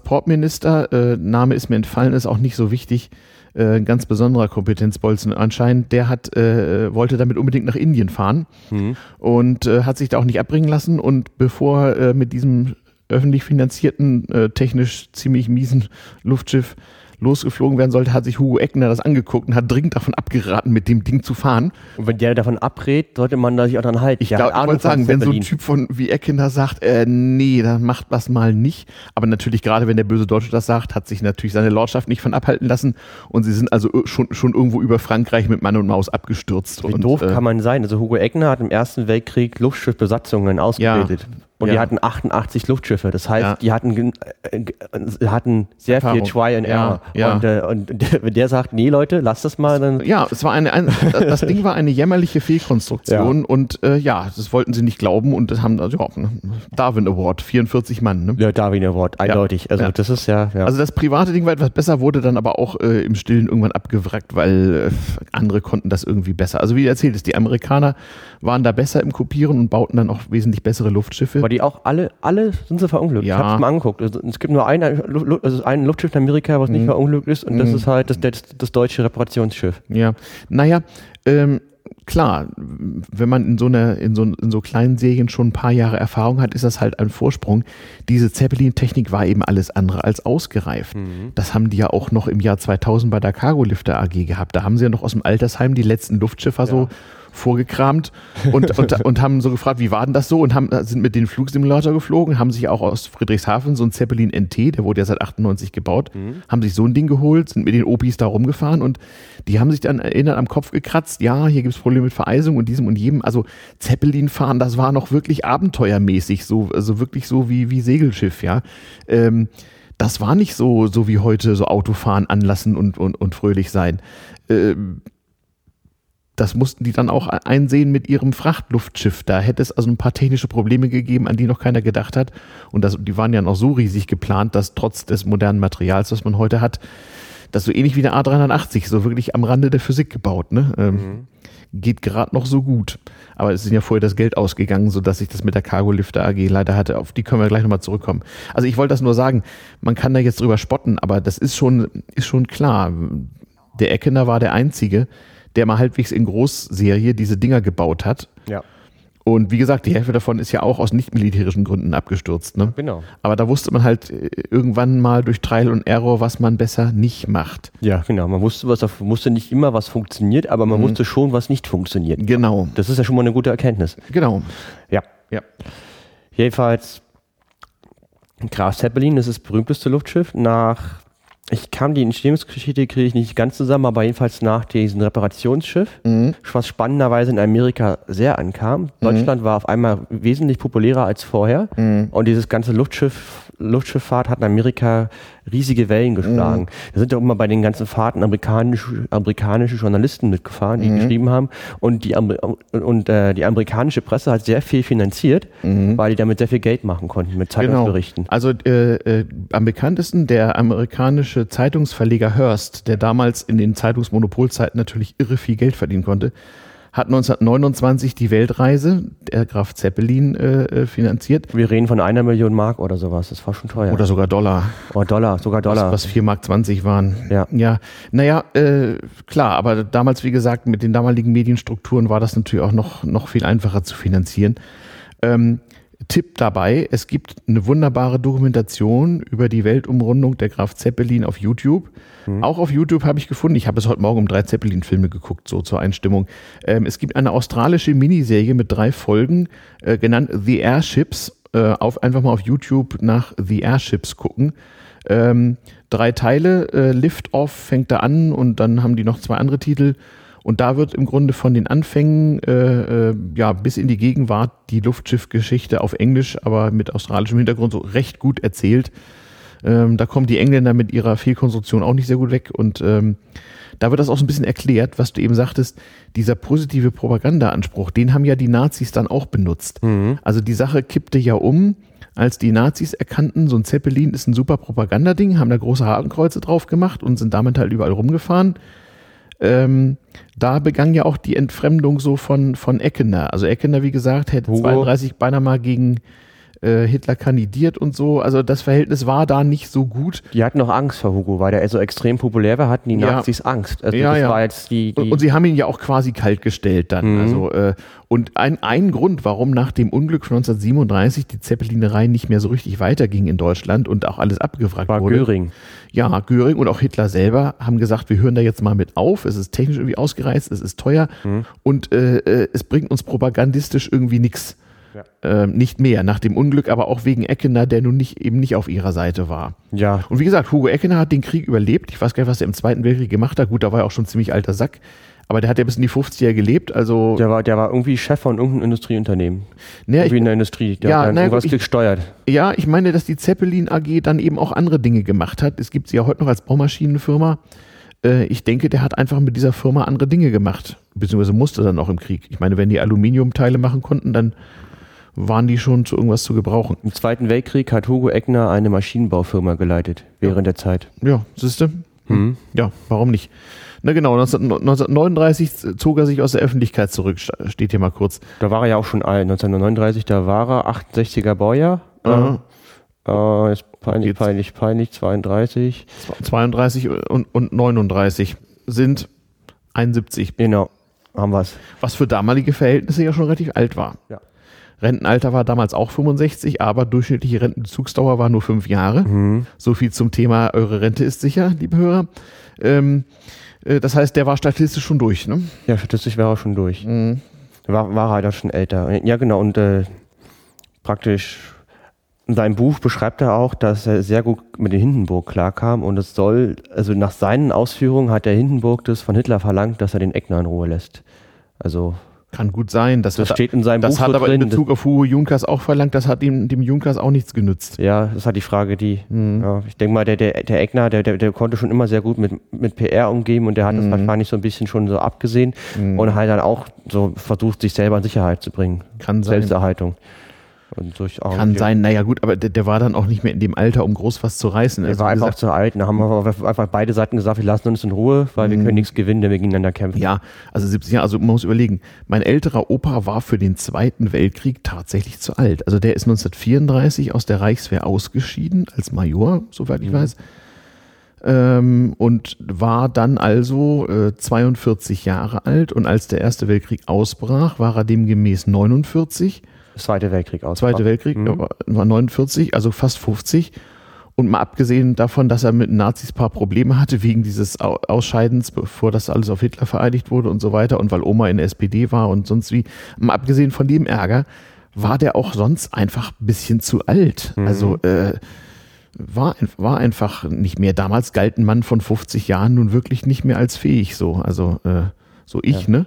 Transportminister, äh, Name ist mir entfallen, ist auch nicht so wichtig, äh, ein ganz besonderer Kompetenzbolzen anscheinend. Der hat äh, wollte damit unbedingt nach Indien fahren Mhm. und äh, hat sich da auch nicht abbringen lassen. Und bevor äh, mit diesem öffentlich finanzierten, äh, technisch ziemlich miesen Luftschiff losgeflogen werden sollte, hat sich Hugo Eckner das angeguckt und hat dringend davon abgeraten, mit dem Ding zu fahren. Und wenn der davon abrät, sollte man da sich auch dran halten. Ich glaube, ich wollte sagen, wenn so ein. Typ von wie Eckender sagt, äh, nee, dann macht das mal nicht. Aber natürlich, gerade wenn der böse Deutsche das sagt, hat sich natürlich seine Lordschaft nicht von abhalten lassen. Und sie sind also schon, schon irgendwo über Frankreich mit Mann und Maus abgestürzt. Wie und, doof äh, kann man sein? Also Hugo Eckner hat im Ersten Weltkrieg Luftschiffbesatzungen ausgebildet. Und die Ja. hatten 88 Luftschiffe. Das heißt, Ja. die hatten, äh, äh, hatten sehr Erfahrung. viel Try and Error. ja. Und, äh, und der, wenn der sagt, nee Leute, lasst das mal, dann Ja, es war eine, ein, das Ding war eine jämmerliche Fehlkonstruktion und äh, ja, das wollten sie nicht glauben und das haben also ja, ne, Darwin Award, 44 Mann. Ne? ja, Darwin Award, eindeutig. Also das ist ja, ja. Also das private Ding war etwas besser, wurde dann aber auch äh, im Stillen irgendwann abgewrackt, weil äh, andere konnten das irgendwie besser. Also wie erzählt ist, die Amerikaner waren da besser im Kopieren und bauten dann auch wesentlich bessere Luftschiffe. Die auch alle, alle sind sie verunglückt. Ja. Ich habe es mal angeguckt. Also, es gibt nur ein, also ein Luftschiff in Amerika, was Mhm. nicht verunglückt ist, und das ist halt das, das, das deutsche Reparationsschiff. Ja, naja, ähm, klar, wenn man in so, einer, in, so, in so kleinen Serien schon ein paar Jahre Erfahrung hat, ist das halt ein Vorsprung. Diese Zeppelin-Technik war eben alles andere als ausgereift. Das haben die ja auch noch im Jahr 2000 bei der Cargo Lifter AG gehabt. Da haben sie ja noch aus dem Altersheim die letzten Luftschiffer so vorgekramt und, und, und haben so gefragt, wie war denn das so? Und haben, sind mit den Flugsimulator geflogen, haben sich auch aus Friedrichshafen so ein Zeppelin NT, der wurde ja seit 98 gebaut, haben sich so ein Ding geholt, sind mit den Opis da rumgefahren und die haben sich dann erinnert am Kopf gekratzt, ja, hier gibt's Probleme mit Vereisung und diesem und jedem. Also Zeppelin fahren, das war noch wirklich abenteuermäßig, so, also wirklich so wie, wie Segelschiff, ja. Ähm, das war nicht so, so wie heute, so Autofahren anlassen und, und, und fröhlich sein. Ähm, das mussten die dann auch einsehen mit ihrem Frachtluftschiff. Da hätte es also ein paar technische Probleme gegeben, an die noch keiner gedacht hat. Und das, die waren ja noch so riesig geplant, dass trotz des modernen Materials, was man heute hat, das so ähnlich wie der A380, so wirklich am Rande der Physik gebaut. Ne? Ähm, Geht gerade noch so gut. Aber es ist ja vorher das Geld ausgegangen, sodass ich das mit der Cargo Lifter AG leider hatte. Auf die können wir gleich nochmal zurückkommen. Also ich wollte das nur sagen, man kann da jetzt drüber spotten, aber das ist schon, ist schon klar. Der Eckener war der Einzige, der mal halbwegs in Großserie diese Dinger gebaut hat. Ja. Und wie gesagt, die Hälfte davon ist ja auch aus nicht militärischen Gründen abgestürzt. Ne? Genau. Aber da wusste man halt äh, irgendwann mal durch Trial und Error, was man besser nicht macht. Ja, genau. Man wusste, was wusste nicht immer, was funktioniert, aber Mhm. man wusste schon, was nicht funktioniert. Genau, Das ist ja schon mal eine gute Erkenntnis. genau. Ja. Ja. Jedenfalls, Graf Zeppelin ist das berühmteste Luftschiff nach, ich kam die Entstehungsgeschichte, kriege ich nicht ganz zusammen, aber jedenfalls nach diesem Reparationsschiff, was spannenderweise in Amerika sehr ankam. Deutschland war auf einmal wesentlich populärer als vorher. Und dieses ganze Luftschiff, Luftschifffahrt hat in Amerika riesige Wellen geschlagen. Da sind ja immer bei den ganzen Fahrten amerikanische, amerikanische Journalisten mitgefahren, die geschrieben haben und die, und, äh, die amerikanische Presse hat sehr viel finanziert, weil die damit sehr viel Geld machen konnten mit Genau. Zeitungsberichten. Also äh, äh, am bekanntesten der amerikanische Zeitungsverleger Hearst, der damals in den Zeitungsmonopolzeiten natürlich irre viel Geld verdienen konnte, hat 1929 die Weltreise der Graf Zeppelin äh, äh, finanziert. Wir reden von einer Million Mark oder sowas. Das war schon teuer. Oder sogar Dollar. Oh, Dollar, sogar Dollar. Was, was 4 Mark 20 waren. Ja. Ja, naja, äh, klar, aber damals, wie gesagt, mit den damaligen Medienstrukturen war das natürlich auch noch, noch viel einfacher zu finanzieren. Ähm, Tipp dabei, es gibt eine wunderbare Dokumentation über die Weltumrundung der Graf Zeppelin auf YouTube. Auch auf YouTube habe ich gefunden, ich habe es heute Morgen um drei Zeppelin-Filme geguckt, so zur Einstimmung. Ähm, es gibt eine australische Miniserie mit drei Folgen, äh, genannt The Airships. Äh, auf, einfach mal auf YouTube nach The Airships gucken. Ähm, drei Teile, äh, Lift Off fängt da an und dann haben die noch zwei andere Titel. Und da wird im Grunde von den Anfängen äh, äh, ja, bis in die Gegenwart die Luftschiffgeschichte auf Englisch, aber mit australischem Hintergrund so recht gut erzählt. Ähm, da kommen die Engländer mit ihrer Fehlkonstruktion auch nicht sehr gut weg. Und ähm, da wird das auch so ein bisschen erklärt, was du eben sagtest, dieser positive Propagandaanspruch, den haben ja die Nazis dann auch benutzt. Also die Sache kippte ja um, als die Nazis erkannten, so ein Zeppelin ist ein super Propagandading, haben da große Hakenkreuze drauf gemacht und sind damit halt überall rumgefahren. Ähm, da begann ja auch die Entfremdung so von, von Eckener. Also Eckener, wie gesagt, hätte Hugo. 32 beinahe mal gegen äh, Hitler kandidiert und so. Also das Verhältnis war da nicht so gut. Die hatten noch Angst vor Hugo, weil der so extrem populär war, hatten die Ja. Nazis Angst. Also Ja, das ja. war jetzt die, die Und, und sie haben ihn ja auch quasi kalt gestellt dann. Mhm. Also, äh, und ein, ein Grund, warum nach dem Unglück von 1937 die Zeppelinerei nicht mehr so richtig weiterging in Deutschland und auch alles abgefragt war wurde. Göring. Ja, Göring und auch Hitler selber haben gesagt, wir hören da jetzt mal mit auf. Es ist technisch irgendwie ausgereizt, es ist teuer Mhm. und äh, äh, es bringt uns propagandistisch irgendwie nichts. Ja. Ähm, nicht mehr nach dem Unglück, aber auch wegen Eckener, der nun nicht eben nicht auf ihrer Seite war. Ja, Und wie gesagt, Hugo Eckener hat den Krieg überlebt. Ich weiß gar nicht, was er im Zweiten Weltkrieg gemacht hat. Gut, da war er auch schon ein ziemlich alter Sack. Aber der hat ja bis in die 50er gelebt. Also, der war, der war irgendwie Chef von irgendeinem Industrieunternehmen. naja, irgendwie in ich, der Industrie. Der Ja, hat dann na irgendwas gesteuert. ja, ich meine, dass die Zeppelin AG dann eben auch andere Dinge gemacht hat. Es gibt sie ja heute noch als Baumaschinenfirma. Äh, Ich denke, der hat einfach mit dieser Firma andere Dinge gemacht. Beziehungsweise musste dann auch im Krieg. Ich meine, wenn die Aluminiumteile machen konnten, dann waren die schon zu irgendwas zu gebrauchen. Im Zweiten Weltkrieg hat Hugo Eckner eine Maschinenbaufirma geleitet, während der Zeit. Ja, siehste? Mhm. Ja, warum nicht? Na genau, 19- 1939 zog er sich aus der Öffentlichkeit zurück, steht hier mal kurz. Da war er ja auch schon alt. 1939, da war er 68er Baujahr. Aha. Äh, ist peinlich, Jetzt- peinlich, peinlich, 32. 32 und, und 39 sind 71, Genau, haben wir's. was für damalige Verhältnisse ja schon relativ alt war. Ja. Rentenalter war damals auch 65, aber durchschnittliche Rentenbezugsdauer war nur fünf Jahre. Mhm. So viel zum Thema, eure Rente ist sicher, liebe Hörer. Ähm, äh, das heißt, der war statistisch schon durch, ne? Ja, statistisch wäre er schon durch. Mhm. War, war halt auch schon älter. Ja, genau. Und äh, praktisch in seinem Buch beschreibt er auch, dass er sehr gut mit den Hindenburg klarkam. Und es soll, also nach seinen Ausführungen hat der Hindenburg das von Hitler verlangt, dass er den Eckner in Ruhe lässt. Also, Kann gut sein. Das, das hat, steht in seinem das Buch hat so aber drin. in Bezug auf Hugo Junkers auch verlangt, das hat ihm, dem Junkers auch nichts genützt. Ja, das ist halt die Frage, die. Mhm. Ja, ich denke mal, der, der, der Eckner, der, der, der konnte schon immer sehr gut mit, mit PR umgehen und der hat das Mhm. wahrscheinlich so ein bisschen schon so abgesehen und halt dann auch so versucht, sich selber in Sicherheit zu bringen. Kann sein. Selbsterhaltung. Und durch Kann sein, naja gut, aber der, der war dann auch nicht mehr in dem Alter, um groß was zu reißen. Er Also, war einfach gesagt, zu alt. Da haben wir einfach beide Seiten gesagt, wir lassen uns in Ruhe, weil wir können nichts gewinnen, wenn wir gegeneinander kämpfen. Mhm. ja, also 70 Jahre, also man muss überlegen, mein älterer Opa war für den Zweiten Weltkrieg tatsächlich zu alt. Also der ist 1934 aus der Reichswehr ausgeschieden als Major, soweit ich weiß. Ähm, und war dann also äh, 42 Jahre alt und als der Erste Weltkrieg ausbrach, war er demgemäß 49. Zweite Weltkrieg aus. Zweite Weltkrieg Mhm. war, war 49, also fast 50. Und mal abgesehen davon, dass er mit Nazis ein paar Probleme hatte wegen dieses Au- Ausscheidens, bevor das alles auf Hitler vereidigt wurde und so weiter und weil Oma in der SPD war und sonst wie, mal abgesehen von dem Ärger, war der auch sonst einfach ein bisschen zu alt. Mhm. Also äh, war, war einfach nicht mehr. Damals galt ein Mann von 50 Jahren nun wirklich nicht mehr als fähig so. Also äh, so ich, ne?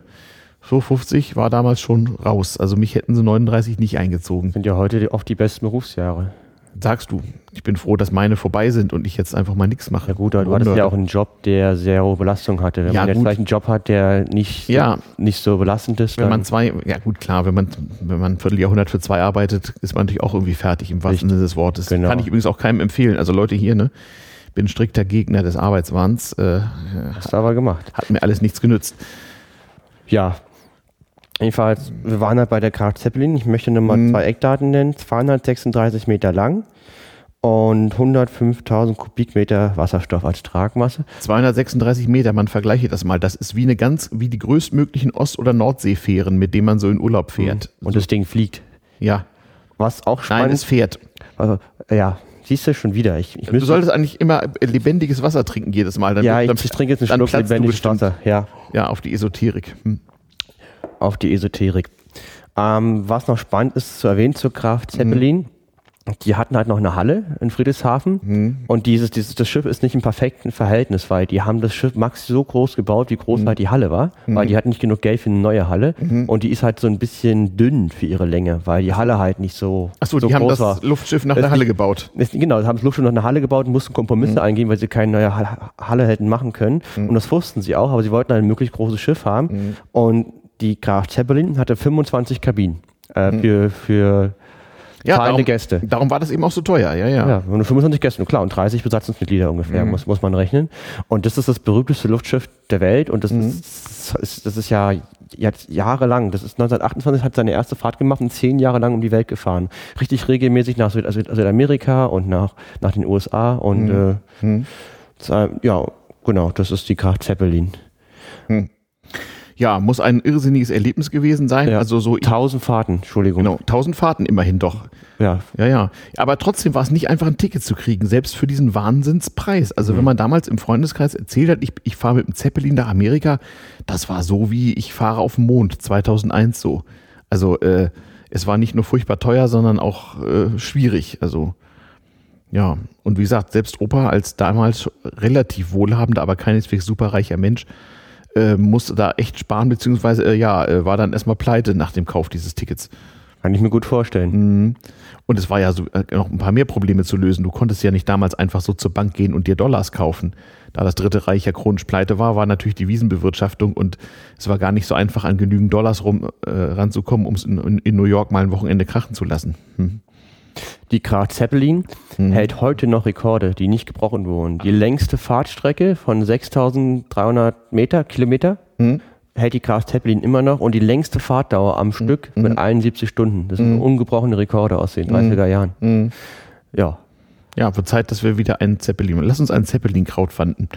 So 50 war damals schon raus. Also mich hätten sie 39 nicht eingezogen. Sind ja heute oft die besten Berufsjahre. Sagst du. Ich bin froh, dass meine vorbei sind und ich jetzt einfach mal nichts mache. Ja gut, du hattest ja auch einen Job, der sehr hohe Belastung hatte. Wenn Ja, man jetzt gut. vielleicht einen Job hat, der nicht, Ja. nicht so belastend ist, Wenn man zwei, ja gut, klar, wenn man, wenn man ein Vierteljahrhundert für zwei arbeitet, ist man natürlich auch irgendwie fertig im wahrsten Sinne des Wortes. Genau. Kann ich übrigens auch keinem empfehlen. Also Leute hier, ne? bin strikter Gegner des Arbeitswahns. Äh, Hast du aber gemacht. hat mir alles nichts genützt. Ja. Jedenfalls, wir waren halt bei der Graf Zeppelin. Ich möchte nochmal Mhm. zwei Eckdaten nennen. 236 Meter lang und 105.000 Kubikmeter Wasserstoff als Tragmasse. 236 Meter, man vergleiche das mal. Das ist wie eine ganz, wie die größtmöglichen Ost- oder Nordseefähren, mit denen man so in Urlaub fährt. Und das Ding fliegt. Ja, Was auch nein, spannend es fährt. Also, ja, siehst du schon wieder. Ich, ich Du solltest eigentlich immer lebendiges Wasser trinken jedes Mal. Dann, ja, ich, dann, ich trinke jetzt einen Schluck lebendiges. Wasser. Ja, Ja, auf die Esoterik. Hm. Auf die Esoterik. Ähm, was noch spannend ist zu erwähnen zur Graf Zeppelin, die hatten halt noch eine Halle in Friedrichshafen und dieses, dieses, das Schiff ist nicht im perfekten Verhältnis, weil die haben das Schiff max so groß gebaut, wie groß halt die Halle war, weil die hatten nicht genug Geld für eine neue Halle und die ist halt so ein bisschen dünn für ihre Länge, weil die Halle halt nicht so, Achso, so die haben groß das war. Luftschiff nach Das der Halle gebaut. Es- Genau, sie haben das Luftschiff noch eine Halle gebaut und mussten Kompromisse eingehen, weil sie keine neue Ha- Halle hätten machen können. Und das wussten sie auch, aber sie wollten ein möglichst großes Schiff haben. Und die Graf Zeppelin hatte 25 Kabinen äh, für, für Ja, zahlende darum, Gäste. darum war das eben auch so teuer. Ja, ja. Ja, nur 25 Gäste, klar, und 30 Besatzungsmitglieder ungefähr, muss, muss man rechnen. Und das ist das berühmteste Luftschiff der Welt und das, ist, ist, das ist ja jetzt jahrelang, das ist 1928 hat seine erste Fahrt gemacht und zehn Jahre lang um die Welt gefahren. Richtig regelmäßig nach Süd, Süd, Südamerika und nach, nach den USA und äh, z- ja, genau, das ist die Graf Zeppelin. Ja, muss ein irrsinniges Erlebnis gewesen sein. Ja. Also so 1000 Fahrten, Entschuldigung. genau, 1000 Fahrten immerhin doch. Ja, Ja, ja. Aber trotzdem war es nicht einfach ein Ticket zu kriegen, selbst für diesen Wahnsinnspreis. Also wenn man damals im Freundeskreis erzählt hat, ich, ich fahre mit dem Zeppelin nach Amerika, das war so wie ich fahre auf den Mond 2001 so. Also äh, es war nicht nur furchtbar teuer, sondern auch äh, schwierig. Also ja, und wie gesagt, selbst Opa als damals relativ wohlhabender, aber keineswegs superreicher Mensch, äh, musste da echt sparen, beziehungsweise äh, ja, äh, war dann erstmal pleite nach dem Kauf dieses Tickets. kann ich mir gut vorstellen. Und es war ja so, äh, noch ein paar mehr Probleme zu lösen. Du konntest ja nicht damals einfach so zur Bank gehen und dir Dollars kaufen. Da das Dritte Reich ja chronisch pleite war, war natürlich die Wiesenbewirtschaftung und es war gar nicht so einfach, an genügend Dollars rum, äh, ranzukommen, um es in, in, New York mal ein Wochenende krachen zu lassen. Hm. Die Graf Zeppelin Mhm. hält heute noch Rekorde, die nicht gebrochen wurden. Die längste Fahrtstrecke von 6300 Meter, Kilometer, Mhm. hält die Graf Zeppelin immer noch und die längste Fahrtdauer am Stück Mhm. mit 71 Stunden. Das sind ungebrochene Rekorde aus den 30er Jahren. Mhm. Ja, Ja, wird Zeit, dass wir wieder einen Zeppelin, lass uns einen Zeppelin-Kraut fanden.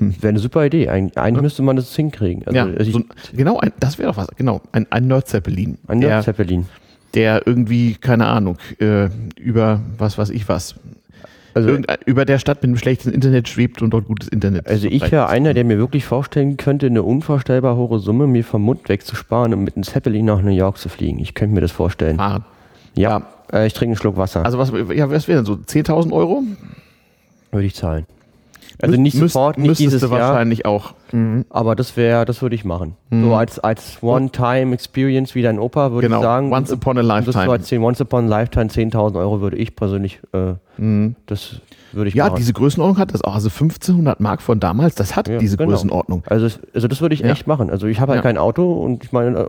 wäre eine super Idee. Eig eigentlich müsste man das hinkriegen. Also, ja, so, ein- genau, ein, das wäre doch was, genau, ein, ein Nerd-Zeppelin. ein der, Zeppelin. Der irgendwie, keine Ahnung, äh, über was weiß ich was, Also, Irgendein, über der Stadt mit einem schlechten Internet schwebt und dort gutes Internet. also ich wäre einer, der mir wirklich vorstellen könnte, eine unvorstellbar hohe Summe mir vom Mund wegzusparen und mit einem Zeppelin nach New York zu fliegen. Ich könnte mir das vorstellen. fahren. Ja, äh, ich trinke einen Schluck Wasser. Also was, ja, was wäre denn so? 10.000 Euro? würde ich zahlen. Also nicht müs- sofort, nicht müsstest dieses du Jahr, wahrscheinlich auch. aber das wäre, das würde ich machen. So als, als One-Time-Experience wie dein Opa würde Genau, ich sagen. once upon a Das so lifetime. als 10, Once upon a Lifetime 10.000 Euro würde ich persönlich, äh, das würde ich Ja, machen. diese Größenordnung hat das auch. Also 1500 Mark von damals, das hat Ja, diese genau. Größenordnung. Also, also das würde ich Ja. echt machen. Also ich habe halt Ja. kein Auto und ich meine, äh,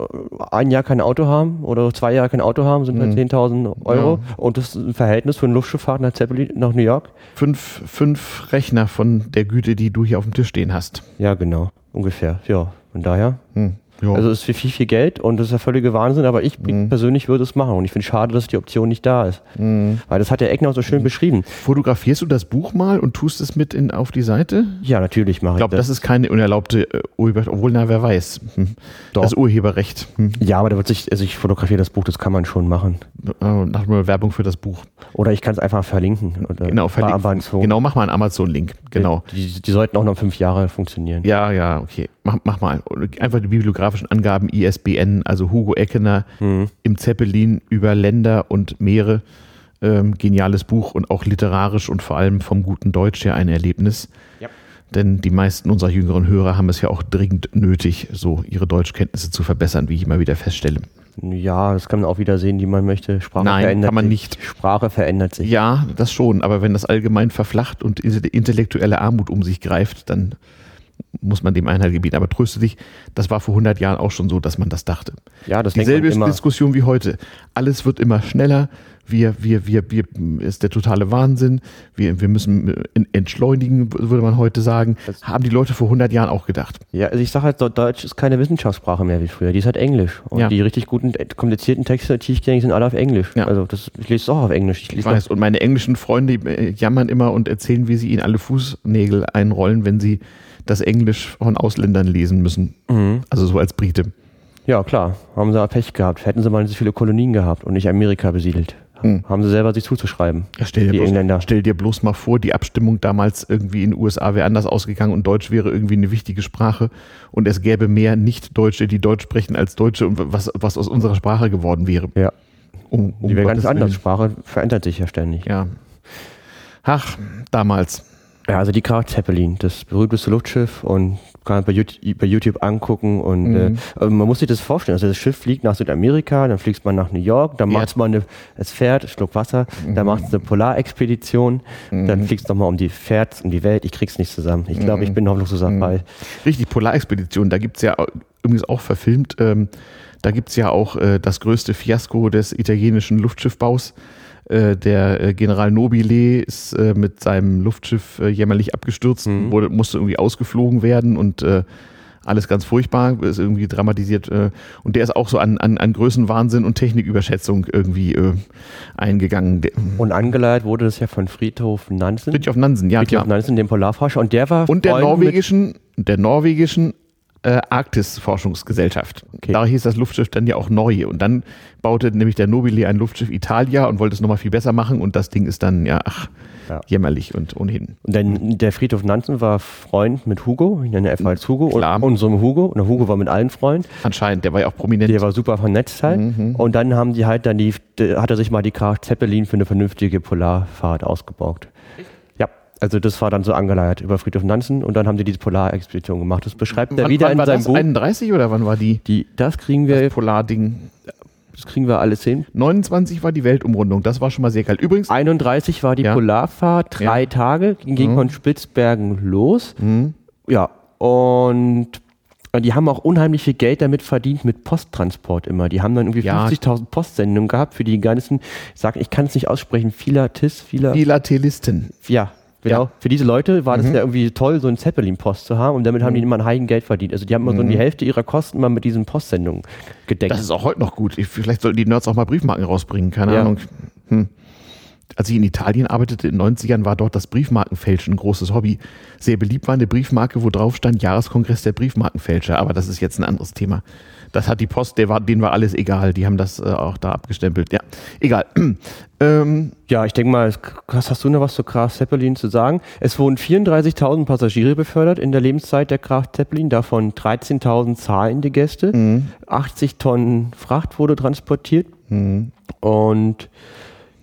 ein Jahr kein Auto haben oder zwei Jahre kein Auto haben, sind Mhm. halt 10.000 Euro. Und das ist ein Verhältnis für einen Luftschifffahrt nach Zeppelin nach New York. Fünf, fünf Rechner von der Güte, die du hier auf dem Tisch stehen hast. Ja, genau. Ungefähr. Ja, von daher. Hm. Ja. Also es ist für viel, viel Geld und das ist ja völliger Wahnsinn, aber ich Mhm. persönlich würde es machen und ich finde es schade, dass die Option nicht da ist. Mhm. Weil das hat der Eckner so schön beschrieben. Fotografierst du das Buch mal und tust es mit in, auf die Seite? Ja, natürlich mache Ich ich glaube, das ist keine unerlaubte äh, Urheber, obwohl, na, wer weiß. Hm. Das Urheberrecht. Hm. Ja, aber da wird sich, also ich fotografiere das Buch, das kann man schon machen. Äh, Nach nur Werbung für das Buch. Oder ich kann es einfach verlinken. Oder Genau, verlinken. Genau, mach mal einen Amazon-Link. Genau. Die, die sollten auch noch fünf Jahre funktionieren. Ja, ja, okay. Mach, mach mal. Einfach die bibliografischen Angaben, ISBN, also Hugo Eckener Mhm. im Zeppelin über Länder und Meere. Ähm, geniales Buch und auch literarisch und vor allem vom guten Deutsch her ein Erlebnis. Ja. Denn die meisten unserer jüngeren Hörer haben es ja auch dringend nötig, so ihre Deutschkenntnisse zu verbessern, wie ich immer wieder feststelle. Ja, das kann man auch wieder sehen, wie man möchte. Sprache Nein, verändert kann man sich. nicht. Sprache verändert sich. Ja, das schon, aber wenn das allgemein verflacht und intellektuelle Armut um sich greift, dann muss man dem Einhalt gebieten. Aber tröste dich, das war vor 100 Jahren auch schon so, dass man das dachte. Ja, das denkt Dieselbe man immer. Diskussion wie heute. Alles wird immer schneller, wir, wir, wir, wir, ist der totale Wahnsinn, wir, wir müssen entschleunigen, würde man heute sagen. Das haben die Leute vor 100 Jahren auch gedacht. Ja, also ich sage halt, Deutsch ist keine Wissenschaftssprache mehr wie früher, die ist halt Englisch. Und ja. die richtig guten, komplizierten Texte, tiefgängig sind alle auf Englisch. Ja. Also das, ich lese es auch auf Englisch. Ich, ich weiß, und meine englischen Freunde äh, jammern immer und erzählen, wie sie ihnen alle Fußnägel einrollen, wenn sie das Englisch von Ausländern lesen müssen. Mhm. Also so als Brite. Ja, klar. Haben sie Pech gehabt. Hätten sie mal so viele Kolonien gehabt und nicht Amerika besiedelt. Hm. Haben sie selber sich zuzuschreiben. Ja, stell, dir die bloß, Engländer. stell dir bloß mal vor, die Abstimmung damals irgendwie in den USA wäre anders ausgegangen und Deutsch wäre irgendwie eine wichtige Sprache und es gäbe mehr Nicht-Deutsche, die Deutsch sprechen als Deutsche und was, was aus unserer Sprache geworden wäre. Ja. Um, um die wäre ganz anders. Sprache verändert sich ja ständig. Ja. Ach, damals. Ja, also die Graf Zeppelin, das berühmteste Luftschiff und kann bei YouTube, bei YouTube angucken und mhm. äh, man muss sich das vorstellen. Also das Schiff fliegt nach Südamerika, dann fliegt man nach New York, dann macht man eine, es fährt, Schluck Wasser, mhm. dann macht es eine Polarexpedition, mhm. dann fliegt es nochmal um die, fährt um die Welt. Ich krieg's nicht zusammen. Ich glaube, ich mhm. bin hoffnungslos dabei. Mhm. Richtig, Polarexpedition, da gibt's ja übrigens auch verfilmt, ähm, da gibt's ja auch äh, das größte Fiasko des italienischen Luftschiffbaus. Äh, der äh, General Nobile ist äh, mit seinem Luftschiff jämmerlich abgestürzt, mhm. wurde, musste irgendwie ausgeflogen werden und alles ganz furchtbar, ist irgendwie dramatisiert. und der ist auch so an, an, an Größenwahnsinn und Techniküberschätzung irgendwie eingegangen. Und angeleiert wurde das ja von Friedhof Nansen. Friedhof Nansen, ja. Friedhof klar. Nansen, dem Polarforscher. Und der war. Und der norwegischen, der norwegischen äh, Arktis-Forschungsgesellschaft. Okay. Da hieß das Luftschiff dann ja auch neu. Und dann baute nämlich der Nobile ein Luftschiff Italia und wollte es nochmal viel besser machen. Und das Ding ist dann, ja, ach, ja. jämmerlich und ohnehin. Und dann der Friedhof Nansen war Freund mit Hugo, ich nenne einfach als Hugo, Klar. und unserem Hugo. Und der Hugo war mit allen Freund. Anscheinend, der war ja auch prominent. Der war super vernetzt halt. Mhm. Und dann haben die halt dann die, hat er sich mal die Kraft Zeppelin für eine vernünftige Polarfahrt ausgebaut. Also das war dann so angeleiert über Friedhof Nansen und dann haben die diese Polarexpedition gemacht. Das beschreibt er wieder wann in war seinem das? Buch. 31 oder wann war die? die das kriegen wir. Das Polarding. Das kriegen wir alles hin. 29 war die Weltumrundung, das war schon mal sehr kalt. Übrigens. 31 war die ja. Polarfahrt, drei ja. Tage, ging mhm. von Spitzbergen los. Mhm. Ja, und die haben auch unheimlich viel Geld damit verdient mit Posttransport immer. Die haben dann irgendwie ja. 50.000 Postsendungen gehabt für die ganzen, ich sag, ich kann es nicht aussprechen, Philatis, Phila Philatelisten. Ja, Genau. Ja. Für diese Leute war mhm. das ja irgendwie toll, so einen Zeppelin-Post zu haben und damit mhm. haben die mhm. immer ein Heiden Geld verdient. Also die haben immer mhm. so die Hälfte ihrer Kosten mal mit diesen Postsendungen gedeckt. Das ist auch heute noch gut. Vielleicht sollten die Nerds auch mal Briefmarken rausbringen, keine ja. Ahnung. Hm. Als ich in Italien arbeitete in den 90ern, war dort das Briefmarkenfälschen ein großes Hobby. Sehr beliebt war eine Briefmarke, wo drauf stand Jahreskongress der Briefmarkenfälscher, aber das ist jetzt ein anderes Thema. Das hat die Post, der war, denen war alles egal. Die haben das äh, auch da abgestempelt. Ja, egal. ähm, ja, ich denke mal, was hast du noch was zu Graf Zeppelin zu sagen? Es wurden 34.000 Passagiere befördert in der Lebenszeit der Graf Zeppelin, davon 13.000 zahlende Gäste. Mhm. 80 Tonnen Fracht wurde transportiert. Mhm. Und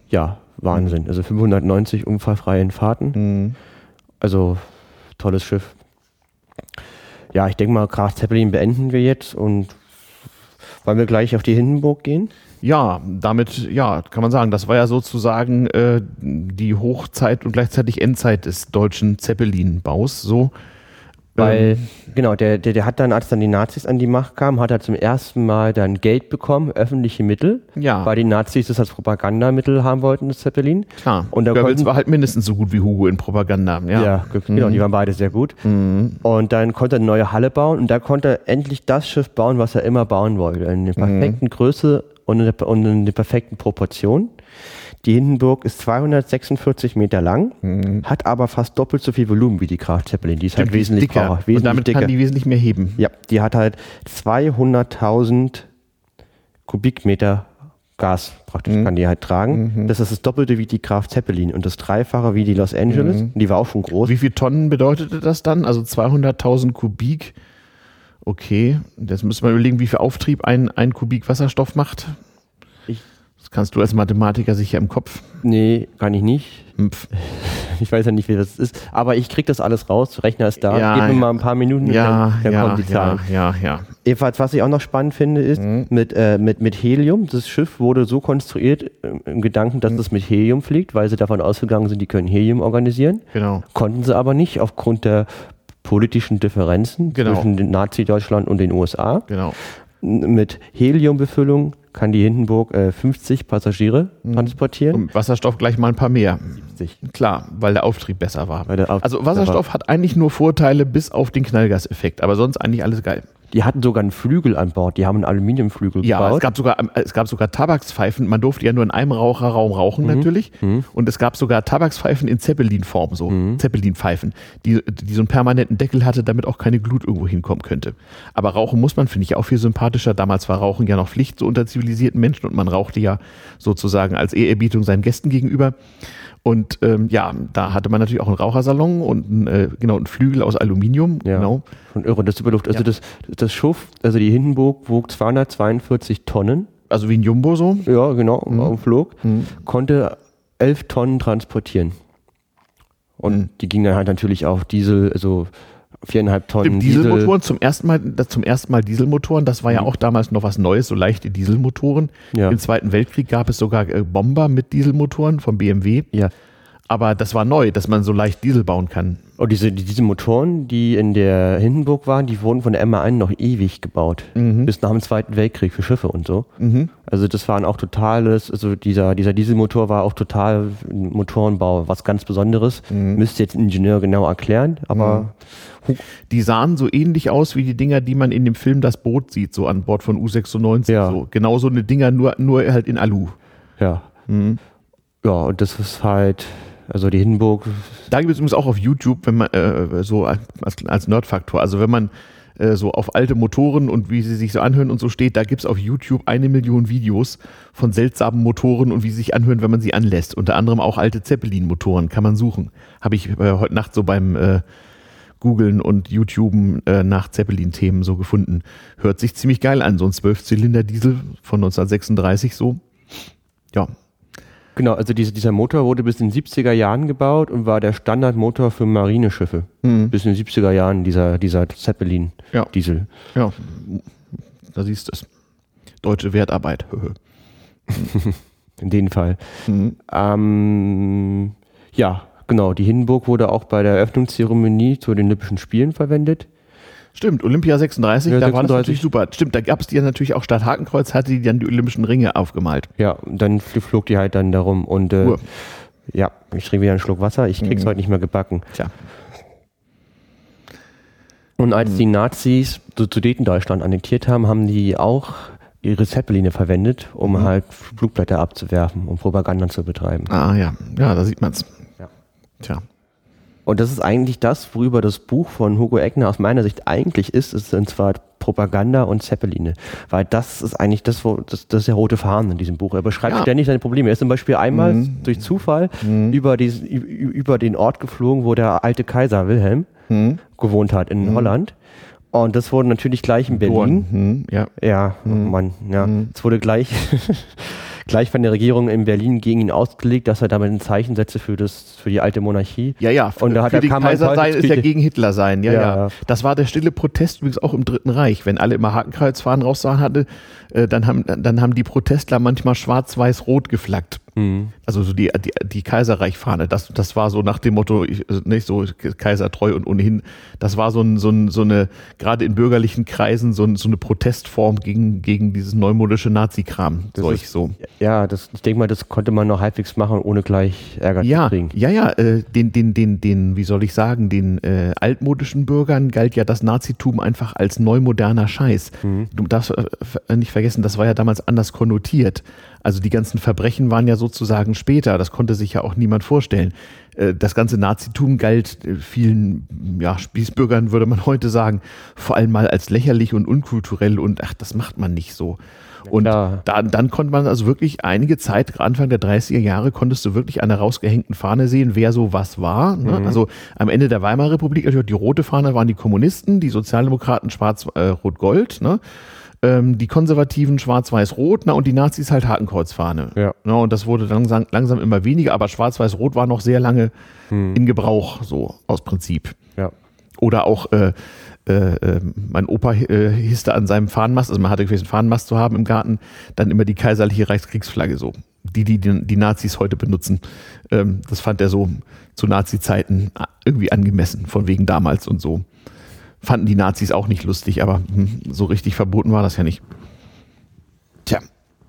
ja, Wahnsinn. Also 590 unfallfreie Fahrten. Mhm. Also tolles Schiff. Ja, ich denke mal, Graf Zeppelin beenden wir jetzt und wollen wir gleich auf die Hindenburg gehen? Ja, damit, ja, kann man sagen, das war ja sozusagen äh, die Hochzeit und gleichzeitig Endzeit des deutschen Zeppelin-Baus. So weil, ähm. genau, der, der, der hat dann, als dann die Nazis an die Macht kamen, hat er zum ersten Mal dann Geld bekommen, öffentliche Mittel, ja. weil die Nazis das als Propagandamittel haben wollten, das Zeppelin. Klar, und da Goebbels war halt mindestens so gut wie Hugo in Propaganda. Ja, ja genau, mhm. die waren beide sehr gut. Mhm. Und dann konnte er eine neue Halle bauen und da konnte er endlich das Schiff bauen, was er immer bauen wollte, in der perfekten mhm. Größe und in der, und in der perfekten Proportion. Die Hindenburg ist 246 Meter lang, mhm. hat aber fast doppelt so viel Volumen wie die Graf Zeppelin. Die ist halt wesentlich dicker. Power, wesentlich Und damit dicker. kann die wesentlich mehr heben. Ja, die hat halt 200.000 Kubikmeter Gas praktisch mhm. kann die halt tragen. Mhm. Das ist das Doppelte wie die Graf Zeppelin und das Dreifache wie die Los Angeles. Mhm. Die war auch schon groß. Wie viele Tonnen bedeutete das dann? Also 200.000 Kubik. Okay, jetzt müssen wir überlegen, wie viel Auftrieb ein, ein Kubik Wasserstoff macht. Das kannst du als Mathematiker sicher im Kopf. Nee, kann ich nicht. Mpf. Ich weiß ja nicht, wie das ist. Aber ich krieg das alles raus. Rechner ist da. Ja, Gib mir ja. mal ein paar Minuten. Ja, dann, dann ja, kommt die Zahl. Ja, ja, ja. Jedenfalls, was ich auch noch spannend finde, ist mhm. mit, äh, mit, mit Helium. Das Schiff wurde so konstruiert äh, im Gedanken, dass mhm. es mit Helium fliegt, weil sie davon ausgegangen sind, die können Helium organisieren. Genau. Konnten sie aber nicht aufgrund der politischen Differenzen genau. zwischen Nazi-Deutschland und den USA. Genau. mit Heliumbefüllung kann die Hindenburg äh, 50 Passagiere Mhm. transportieren. Und Wasserstoff gleich mal ein paar mehr. 70. Klar, weil der Auftrieb besser war. Weil der Auf- also Wasserstoff hat eigentlich nur Vorteile bis auf den Knallgaseffekt, aber sonst eigentlich alles geil. Die hatten sogar einen Flügel an Bord. Die haben einen Aluminiumflügel Ja, gebaut. es gab sogar es gab sogar Tabakspfeifen. Man durfte ja nur in einem Raucherraum rauchen Mhm. natürlich. Und es gab sogar Tabakspfeifen in Zeppelin-Form, so Mhm. Zeppelin-Pfeifen, die, die so einen permanenten Deckel hatte, damit auch keine Glut irgendwo hinkommen könnte. Aber rauchen muss man, finde ich, auch viel sympathischer. Damals war Rauchen ja noch Pflicht so unter zivilisierten Menschen und man rauchte ja sozusagen als Ehrerbietung seinen Gästen gegenüber. Und ähm, ja, da hatte man natürlich auch einen Rauchersalon und einen, äh, genau, einen Flügel aus Aluminium. Ja. Genau. Schon irre, das Überluft. Also Ja. das, das Schiff, also die Hindenburg wog 242 Tonnen. Also wie ein Jumbo so. Ja, genau, Mhm. am Flug. Konnte 11 Tonnen transportieren. Und Mhm. die gingen dann halt natürlich auch Diesel, also viereinhalb Tonnen Stimmt, Diesel. Dieselmotoren zum ersten Mal, zum ersten Mal Dieselmotoren, das war ja auch damals noch was Neues, so leichte Dieselmotoren. Ja. Im Zweiten Weltkrieg gab es sogar äh, Bomber mit Dieselmotoren vom BMW, Ja. Aber das war neu, dass man so leicht Diesel bauen kann. Und diese, die- diese Motoren, die in der Hindenburg waren, die wurden von der MA1 noch ewig gebaut. Mhm. Bis nach dem Zweiten Weltkrieg für Schiffe und so. Also das waren auch totales, also dieser, dieser Dieselmotor war auch total Motorenbau, was ganz Besonderes. Mhm. Müsste jetzt ein Ingenieur genau erklären, aber Die sahen so ähnlich aus wie die Dinger, die man in dem Film Das Boot sieht, so an Bord von U96. Ja. So. Genau so eine Dinger, nur, nur halt in Alu. ja. Mhm. Ja, und das ist halt, also die Hindenburg, Da gibt es übrigens auch auf YouTube, wenn man äh, so als, als Nerdfaktor, also wenn man äh, so auf alte Motoren und wie sie sich so anhören und so steht, da gibt es auf YouTube eine Million Videos von seltsamen Motoren und wie sie sich anhören, wenn man sie anlässt. Unter anderem auch alte Zeppelin-Motoren, kann man suchen. Habe ich äh, heute Nacht so beim äh, Googlen und YouTuben äh, nach Zeppelin-Themen so gefunden. Hört sich ziemlich geil an, so ein Zwölfzylinder-Diesel von 1936 so. Ja, genau, also diese, dieser Motor wurde bis in den 70er Jahren gebaut und war der Standardmotor für Marineschiffe. Bis in den 70er Jahren dieser, dieser Zeppelin-Diesel. Ja. ja, da siehst du es. Deutsche Wertarbeit. In dem Fall. Mhm. Ähm, ja, genau. Die Hindenburg wurde auch bei der Eröffnungszeremonie zu den Olympischen Spielen verwendet. Stimmt, Olympia 36, Ja, da war das 36. natürlich super. Stimmt, da gab es die ja natürlich auch statt Hakenkreuz, hatte die dann die Olympischen Ringe aufgemalt. Ja, und dann fl- flog die halt dann darum. Und äh, Uhr. ja, ich trinke wieder einen Schluck Wasser. Ich krieg's Mhm. heute nicht mehr gebacken. Tja. Und als Mhm. die Nazis so Sudetendeutschland annektiert haben, haben die auch ihre Zeppeline verwendet, um Mhm. halt Flugblätter abzuwerfen, um Propaganda zu betreiben. Ah ja, ja, da sieht man's. Ja. Tja. Und das ist eigentlich das, worüber das Buch von Hugo Eckner aus meiner Sicht eigentlich ist, ist und zwar Propaganda und Zeppeline. Weil das ist eigentlich das, wo, das, das ist der rote Faden in diesem Buch. Er beschreibt Ja. ständig seine Probleme. Er ist zum Beispiel einmal Mhm. durch Zufall über, diesen, über den Ort geflogen, wo der alte Kaiser Wilhelm Hm. gewohnt hat in Holland. Und das wurde natürlich gleich in Berlin. Dorn. Hm, ja. Ja, oh Mann, ja. Es wurde gleich, gleich von der Regierung in Berlin gegen ihn ausgelegt, dass er damit ein Zeichen setze für, das, für die alte Monarchie. Ja, ja, Und da hat für er Kaiser sein ist ja gegen Hitler sein. Ja, Ja, ja. Das war der stille Protest übrigens auch im Dritten Reich. Wenn alle immer Hakenkreuzfahnen raussahen hatte, äh, dann, haben, dann haben die Protestler manchmal schwarz-weiß-rot geflaggt. Mhm. Also so die, die, die Kaiserreichfahne, das, das war so nach dem Motto, ich, äh, nicht so kaisertreu und ohnehin, das war so, ein, so, ein, so eine, gerade in bürgerlichen Kreisen, so, ein, so eine Protestform gegen, gegen dieses neumodische Nazi-Kram. So. Ja, das, ich denke mal, das konnte man noch halbwegs machen, ohne gleich Ärger Ja, zu kriegen. ja, ja, äh, den, den, den, den, wie soll ich sagen, den äh, altmodischen Bürgern galt ja das Nazitum einfach als neumoderner Scheiß. Mhm. Du darfst äh, nicht vergessen, das war ja damals anders konnotiert. Also die ganzen Verbrechen waren ja sozusagen später, das konnte sich ja auch niemand vorstellen. Äh, Das ganze Nazitum galt äh, vielen ja, Spießbürgern, würde man heute sagen, vor allem mal als lächerlich und unkulturell und ach, das macht man nicht so. Und da, dann konnte man also wirklich einige Zeit, Anfang der 30er Jahre, konntest du wirklich an der rausgehängten Fahne sehen, wer so was war. Ne? Also am Ende der Weimarer Republik, natürlich die rote Fahne waren die Kommunisten, die Sozialdemokraten schwarz-rot-gold, ne? Ähm, die Konservativen schwarz-weiß-rot na, und die Nazis halt Hakenkreuzfahne. Ja. Ne? Und das wurde langsam, langsam immer weniger, aber schwarz-weiß-rot war noch sehr lange in Gebrauch, so aus Prinzip. Ja. Oder auch, äh, äh, äh, mein Opa äh, hisste an seinem Fahnenmast, also man hatte gewesen, einen Fahnenmast zu haben im Garten, dann immer die kaiserliche Reichskriegsflagge so. Die, die die, die Nazis heute benutzen. Ähm, das fand er so zu Nazi-Zeiten irgendwie angemessen, von wegen damals und so. Fanden die Nazis auch nicht lustig, aber hm, so richtig verboten war das ja nicht. Tja.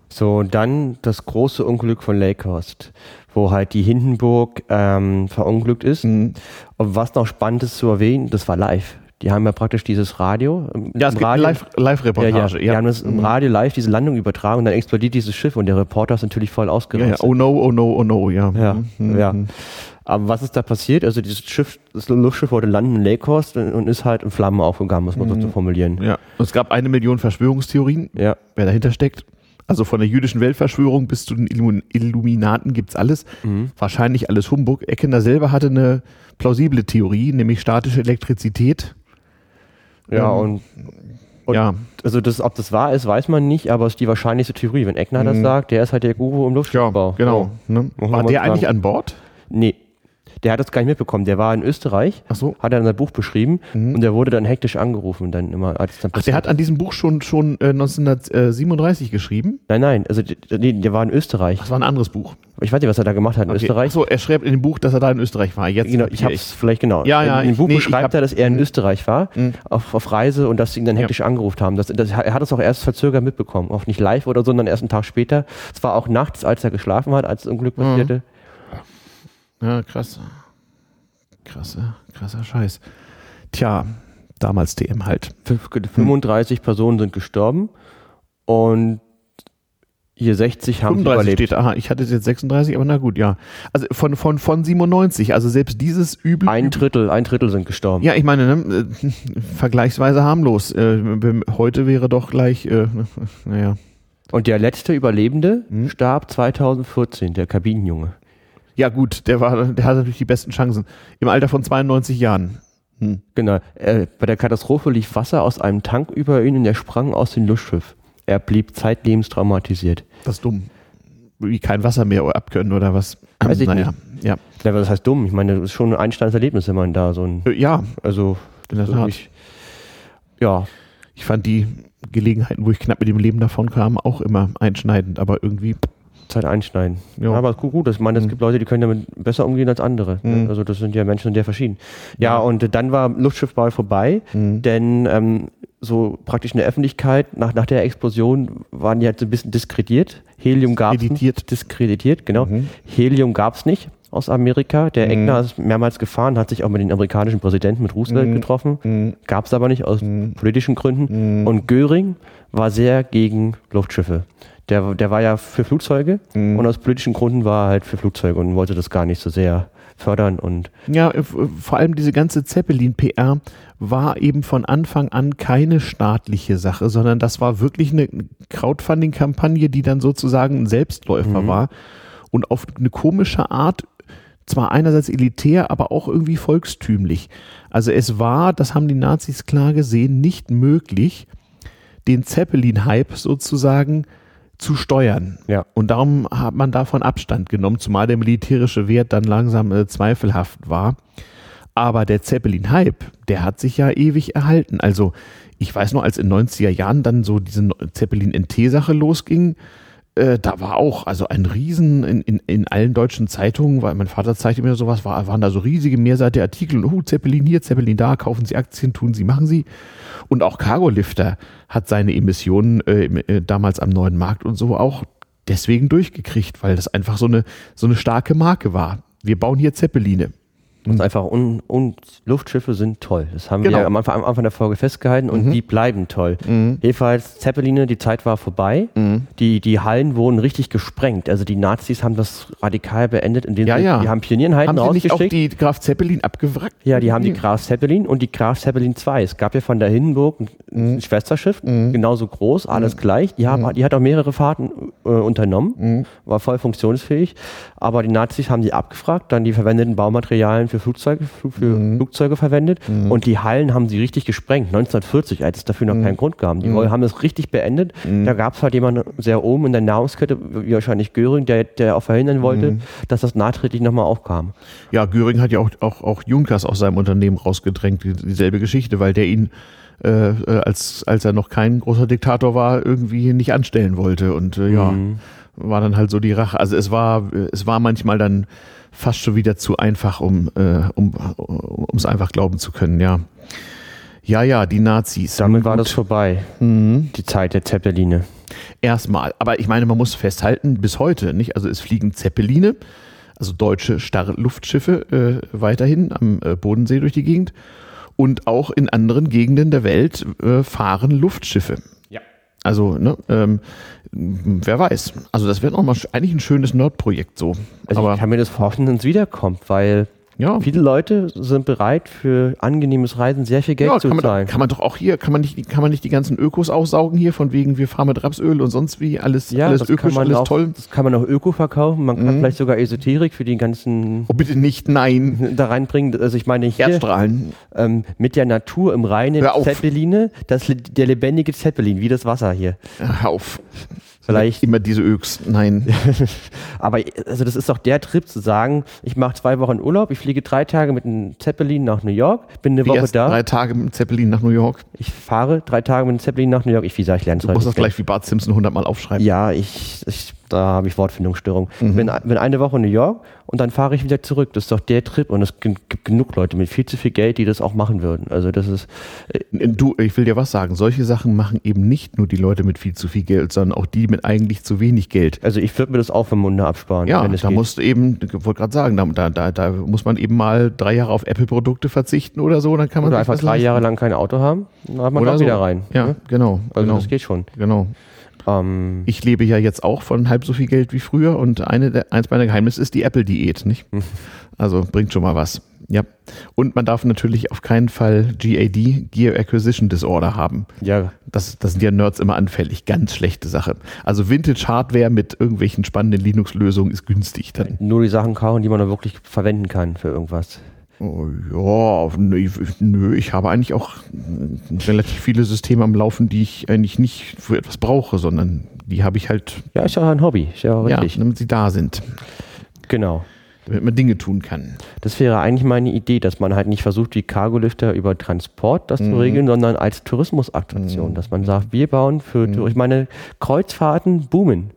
So, dann das große Unglück von Lakehurst, wo halt die Hindenburg ähm, verunglückt ist. Mhm. Und was noch spannend ist zu erwähnen, das war live. Die haben ja praktisch dieses Radio. Ja, es gibt Radio, Live-Reportage. Live ja, ja. Die haben das im mhm. Radio live diese Landung übertragen und dann explodiert dieses Schiff und der Reporter ist natürlich voll ausgerastet. Ja, ja. Oh no, oh no, oh no, ja. Ja, mhm. ja. Aber was ist da passiert? Also dieses Schiff, das Luftschiff wollte landen in Lakehurst und ist halt in Flammen aufgegangen, muss man mhm. so zu formulieren. Ja. Und es gab eine Million Verschwörungstheorien, ja. wer dahinter steckt. Also von der jüdischen Weltverschwörung bis zu den Illuminaten gibt's alles. Mhm. Wahrscheinlich alles Humbug. Eckender selber hatte eine plausible Theorie, nämlich statische Elektrizität. Ja, ähm, und, und, ja. also das, ob das wahr ist, weiß man nicht, aber es ist die wahrscheinlichste Theorie. Wenn Eckner mhm. das sagt, der ist halt der Guru im Luftschiffbau. Ja, genau. So. Ne? War der eigentlich an Bord? Nee. Der hat das gar nicht mitbekommen. Der war in Österreich, Ach so. hat er in sein Buch beschrieben mhm. und der wurde dann hektisch angerufen. Dann immer, als dann Ach, der hat an diesem Buch schon, schon äh, 1937 geschrieben? Nein, nein, also nee, der war in Österreich. Das war ein anderes Buch. Ich weiß nicht, was er da gemacht hat in okay. Österreich. Achso, er schreibt in dem Buch, dass er da in Österreich war. Jetzt genau, ich habe es vielleicht genau. Ja, ja, in dem Buch nee, beschreibt er, dass er in mhm. Österreich war, mhm. auf, auf Reise und dass sie ihn dann hektisch ja. angerufen haben. Das, das, er hat es auch erst verzögert mitbekommen. Auch nicht live oder so, sondern erst einen Tag später. Es war auch nachts, als er geschlafen hat, als das Unglück mhm. Ja, krass. Krasser, krasser Scheiß. Tja, damals DM halt. 35 hm. Personen sind gestorben und hier 60 haben 35 überlebt. steht, aha, ich hatte jetzt 36, aber na gut, ja. Also von, von, von 97, also selbst dieses Übel. Ein Drittel, ein Drittel sind gestorben. Ja, ich meine, ne, äh, vergleichsweise harmlos. Äh, heute wäre doch gleich, äh, naja. Und der letzte Überlebende hm? starb 2014, der Kabinenjunge. Ja, gut, der war, der hatte natürlich die besten Chancen. Im Alter von 92 Jahren. Hm. Genau. Äh, bei der Katastrophe lief Wasser aus einem Tank über ihn und er sprang aus dem Luftschiff. Er blieb zeitlebens traumatisiert. Das ist dumm. Wie kein Wasser mehr abkönnen oder was? Weiß ich naja, nicht. Ja. ja, was heißt dumm? Ich meine, das ist schon ein Einsteins Erlebnis, wenn man da so ein. Äh, ja. Also, in der Tat. Ich, ja. Ich fand die Gelegenheiten, wo ich knapp mit dem Leben davon kam, auch immer einschneidend, aber irgendwie Zeit einschneiden. Ja. Aber gut, gut. Ich meine, es mhm. gibt Leute, die können damit besser umgehen als andere. Mhm. Also das sind ja Menschen sehr verschieden. Ja, ja. und dann war Luftschiffbau vorbei, mhm. denn ähm, so praktisch in der Öffentlichkeit nach, nach der Explosion waren die halt so ein bisschen diskrediert. Helium gab es nicht. Diskreditiert, genau. Mhm. Helium gab es nicht aus Amerika. Der mhm. Eckner ist mehrmals gefahren, hat sich auch mit den amerikanischen Präsidenten, mit Roosevelt mhm. getroffen. Mhm. Gab es aber nicht aus mhm. politischen Gründen. Mhm. Und Göring war sehr gegen Luftschiffe der, der war ja für Flugzeuge mhm. und aus politischen Gründen war er halt für Flugzeuge und wollte das gar nicht so sehr fördern und. Ja, vor allem diese ganze Zeppelin-PR war eben von Anfang an keine staatliche Sache, sondern das war wirklich eine Crowdfunding-Kampagne, die dann sozusagen ein Selbstläufer mhm. war und auf eine komische Art zwar einerseits elitär, aber auch irgendwie volkstümlich. Also es war, das haben die Nazis klar gesehen, nicht möglich, den Zeppelin-Hype sozusagen zu steuern. Ja. Und darum hat man davon Abstand genommen, zumal der militärische Wert dann langsam äh, zweifelhaft war. Aber der Zeppelin-Hype, der hat sich ja ewig erhalten. Also ich weiß noch, als in 90er Jahren dann so diese Zeppelin-NT-Sache losging, äh, da war auch, also ein Riesen in, in, in allen deutschen Zeitungen, weil mein Vater zeigte mir sowas, war, waren da so riesige Mehrseitige Artikel, oh, Zeppelin hier, Zeppelin da, kaufen Sie Aktien, tun Sie, machen Sie. Und auch Cargo Lifter hat seine Emissionen äh, äh, damals am neuen Markt und so auch deswegen durchgekriegt, weil das einfach so eine, so eine starke Marke war. Wir bauen hier Zeppeline. Und mhm. einfach und, und Luftschiffe sind toll. Das haben genau. wir am Anfang, am Anfang der Folge festgehalten und mhm. die bleiben toll. Mhm. Jedenfalls Zeppeline, die Zeit war vorbei. Mhm. Die, die Hallen wurden richtig gesprengt. Also die Nazis haben das radikal beendet, indem ja, sie ja. die haben Pioniereinheiten haben sie nicht auch die Graf Zeppelin abgewrackt? Ja, die haben die Graf Zeppelin und die Graf Zeppelin 2. Es gab ja von der Hindenburg ein mhm. Schwesterschiff, mhm. genauso groß, alles gleich. Die, haben, die hat auch mehrere Fahrten äh, unternommen, war voll funktionsfähig. Aber die Nazis haben die abgefragt, dann die verwendeten Baumaterialien für Flugzeuge, für für mhm. Flugzeuge verwendet mhm. und die Hallen haben sie richtig gesprengt, 1940, als es dafür noch mhm. keinen Grund gab. Die mhm. haben es richtig beendet. Mhm. Da gab es halt jemanden sehr oben in der Nahrungskette, wie wahrscheinlich Göring, der, der auch verhindern wollte, mhm. dass das nachträglich nochmal aufkam. Ja, Göring hat ja auch, auch, auch Junkers aus seinem Unternehmen rausgedrängt, dieselbe Geschichte, weil der ihn äh, äh, als, als er noch kein großer Diktator war, irgendwie nicht anstellen wollte. Und äh, ja, war dann halt so die Rache. Also es war, es war manchmal dann fast schon wieder zu einfach, um äh, um um, es einfach glauben zu können, ja. Ja, ja, die Nazis. Damit war das vorbei. Mhm. Die Zeit der Zeppeline. Erstmal. Aber ich meine, man muss festhalten, bis heute, nicht? Also es fliegen Zeppeline, also deutsche Starrluftschiffe äh, weiterhin am äh, Bodensee durch die Gegend. Und auch in anderen Gegenden der Welt äh, fahren Luftschiffe. Also, ne, ähm, wer weiß. Also das wäre nochmal eigentlich ein schönes Nerdprojekt so. Also Aber ich kann mir das vorstellen, wenn es wiederkommt, weil ja, viele Leute sind bereit, für angenehmes Reisen sehr viel Geld ja zu kann, man, zahlen. kann man doch auch hier, kann man nicht, kann man nicht die ganzen Ökos aussaugen hier, von wegen wir fahren mit Rapsöl und sonst wie, alles, ja, alles man alles auch, toll. Das kann man auch Öko verkaufen. Man kann Mhm. vielleicht sogar Esoterik für die ganzen Oh, bitte nicht, nein. da reinbringen. Also ich meine hier Erdstrahlen. ähm, mit der Natur im Reinen. Zeppeline, das, der lebendige Zeppelin, wie das Wasser hier. Hör auf. Vielleicht Immer diese Öks. Nein. Aber also das ist doch der Trip zu sagen, ich mache zwei Wochen Urlaub, ich fliege drei Tage mit einem Zeppelin nach New York, bin eine Woche da, drei Tage mit dem Zeppelin nach New York. ich fahre drei Tage mit einem Zeppelin nach New York. Ich, wie gesagt, ich lerne es Du musst das gleich wie Bart Simpson hundertmal aufschreiben. Ja, ich, ich da habe ich Wortfindungsstörung. Mhm. Bin, bin eine Woche in New York und dann fahre ich wieder zurück. Das ist doch der Trip und es gibt genug Leute mit viel zu viel Geld, die das auch machen würden. Also das ist Du, ich will dir was sagen. Solche Sachen machen eben nicht nur die Leute mit viel zu viel Geld, sondern auch die mit eigentlich zu wenig Geld. also ich würde mir das auch vom Munde absparen, Ja, da geht. musst du eben, ich wollte gerade sagen, da, da, da muss man eben mal drei Jahre auf Apple-Produkte verzichten oder so, dann kann man oder einfach drei leisten. Jahre lang kein Auto haben, dann hat man Oder auch so. wieder rein. Ja, ne? genau. Also genau, das geht schon. genau. Ähm, Ich lebe ja jetzt auch von halb so viel Geld wie früher und eine der, eins meiner Geheimnisse ist die Apple-Diät, nicht? Also bringt schon mal was. Ja. Und man darf natürlich auf keinen Fall GAD, Gear Acquisition Disorder haben. ja, Das, das sind ja Nerds immer anfällig. Ganz schlechte Sache. Also Vintage-Hardware mit irgendwelchen spannenden Linux-Lösungen ist günstig dann. nur die Sachen kaufen, die man auch wirklich verwenden kann für irgendwas. Oh, ja, nö, ich- habe eigentlich auch äh, relativ viele Systeme am Laufen, die ich eigentlich nicht für etwas brauche, sondern die habe ich halt, Ja, ist ja ein Hobby, ist ja auch ja, richtig. damit sie da sind, Genau. damit man Dinge tun kann. Das wäre eigentlich meine Idee, dass man halt nicht versucht, wie Cargolifter über Transport das Mhm. zu regeln, sondern als Tourismusattraktion, dass man sagt, wir bauen für, Mhm. ich meine, Kreuzfahrten boomen.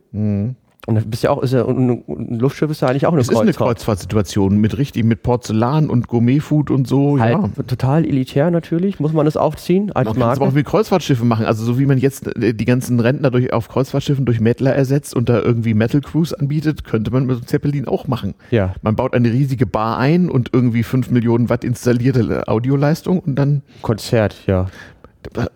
Und das bist ja auch, ist ja, ein Luftschiff ist ja eigentlich auch eine Es ist eine Kreuzfahrt. Kreuzfahrtsituation mit richtig, mit Porzellan und Gourmetfood und so, Halt, ja. Total elitär natürlich, muss man das aufziehen als Man kann es auch mit Kreuzfahrtschiffe machen. Also so wie man jetzt äh, die ganzen Rentner durch, auf Kreuzfahrtschiffen durch Mettler ersetzt und da irgendwie Metal Cruise anbietet, könnte man mit Zeppelin auch machen. Ja, Man baut eine riesige Bar ein und irgendwie 5 Millionen Watt installierte Audioleistung und dann Konzert, ja.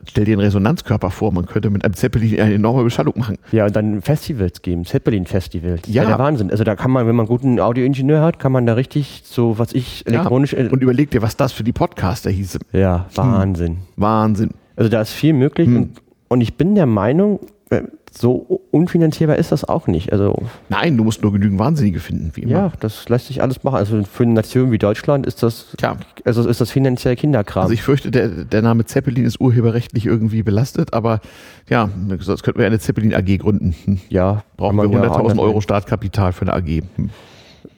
Stell dir einen Resonanzkörper vor. Man könnte mit einem Zeppelin eine enorme Beschallung machen. Ja, und dann Festivals geben, Zeppelin-Festivals. Ja. ja der Wahnsinn. Also da kann man, wenn man einen guten Audioingenieur hat, kann man da richtig so, was ich, elektronisch. Ja. Und überleg dir, was das für die Podcaster hieße. ja, Wahnsinn. Wahnsinn. Also da ist viel möglich Hm. und, und ich bin der Meinung, äh, so unfinanzierbar ist das auch nicht. Also Nein, du musst nur genügend Wahnsinnige finden, wie immer. ja, das lässt sich alles machen. Also für eine Nation wie Deutschland ist das, Tja, also ist das finanziell Kinderkram. Also ich fürchte, der, der Name Zeppelin ist urheberrechtlich irgendwie belastet, aber ja, sonst könnten wir eine Zeppelin AG gründen. Hm. ja, Brauchen wir man ja 100.000 anders- Euro Startkapital für eine AG. Hm.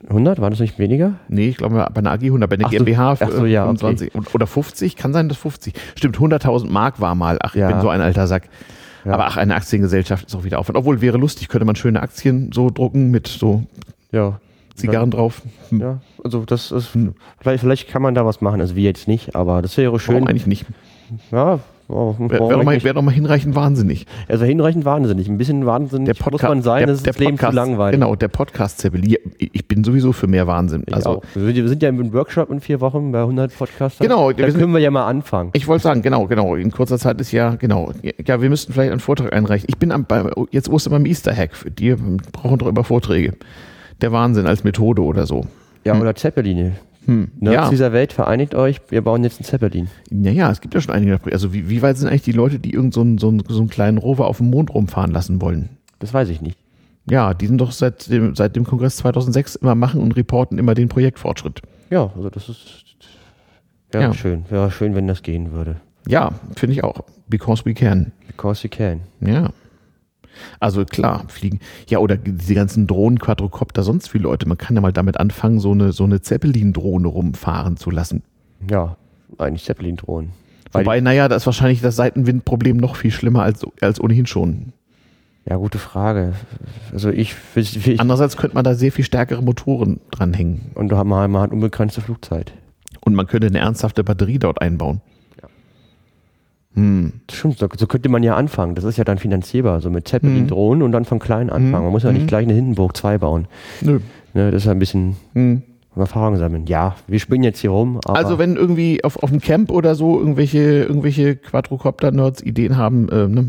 100, war das nicht weniger? Nee, ich glaube bei einer AG 100, bei einer Ach so, GmbH ach so, ja, 25 oder 50, kann sein, dass 50. Stimmt, 100.000 Mark war mal. Ach, ich Ja. bin so ein alter Sack. Ja. Aber ach, eine Aktiengesellschaft ist auch wieder Aufwand. Obwohl, wäre lustig, könnte man schöne Aktien so drucken mit so Ja. Zigarren drauf. Hm. Ja, also das ist, vielleicht, vielleicht kann man da was machen, also wie jetzt nicht, aber das wäre schön. Warum eigentlich nicht? Ja, oh, Wäre doch, wär doch mal hinreichend wahnsinnig. also hinreichend wahnsinnig, ein bisschen wahnsinnig Der muss Podcast, man sein, der, das ist der das Leben zu Podcast, langweilig. Genau, der Podcast Zeppelin. Ich bin sowieso für mehr Wahnsinn. Ich also auch. Wir sind- ja im Workshop in vier Wochen bei 100 Podcasts. Genau, da wir sind- können wir ja mal anfangen. Ich wollte sagen, genau, genau. In kurzer Zeit ist ja, genau. Ja, wir müssten vielleicht einen Vortrag einreichen. Ich bin am, bei, jetzt Ostern beim Easter Hack. Die brauchen doch immer Vorträge. Der Wahnsinn als Methode oder so. Ja, oder Zeppeline. Hm. Nerds Ja, dieser Welt, vereinigt euch, wir bauen jetzt einen Zeppelin. naja, es gibt ja schon einige. Also wie, wie weit sind eigentlich die Leute, die irgend so einen, so, einen, so einen kleinen Rover auf dem Mond rumfahren lassen wollen? Das weiß ich nicht. Ja, die sind doch seit dem, seit dem Kongress 2006 immer machen und reporten immer den Projektfortschritt. Ja, also das ist wäre Ja. schön. Wäre schön, wenn das gehen würde. Ja, finde ich auch. Because we can. Because you can. Ja. Also klar, fliegen. Ja, oder diese ganzen Drohnen, Quadrocopter, sonst wie Leute. Man kann ja mal damit anfangen, so eine, so eine Zeppelin-Drohne rumfahren zu lassen. Ja, eigentlich Zeppelin-Drohnen. Wobei, naja, da ist wahrscheinlich das Seitenwindproblem noch viel schlimmer als, als ohnehin schon. Ja, gute Frage. Also ich, ich, Andererseits könnte man da sehr viel stärkere Motoren dranhängen. und du hast man hat unbegrenzte Flugzeit. Und man könnte eine ernsthafte Batterie dort einbauen. Hm. Stimmt, so, könnte man ja anfangen. Das ist ja dann finanzierbar, so mit Zeppelin-Drohnen hm. und dann von klein anfangen. Man muss ja nicht hm. gleich eine Hindenburg 2 bauen. Nö. Ne, das ist ja ein bisschen hm. Erfahrung sammeln. Ja, wir spielen jetzt hier rum. also wenn irgendwie auf, auf dem Camp oder so irgendwelche, irgendwelche Quadrocopter-Nerds Ideen haben, äh, ne,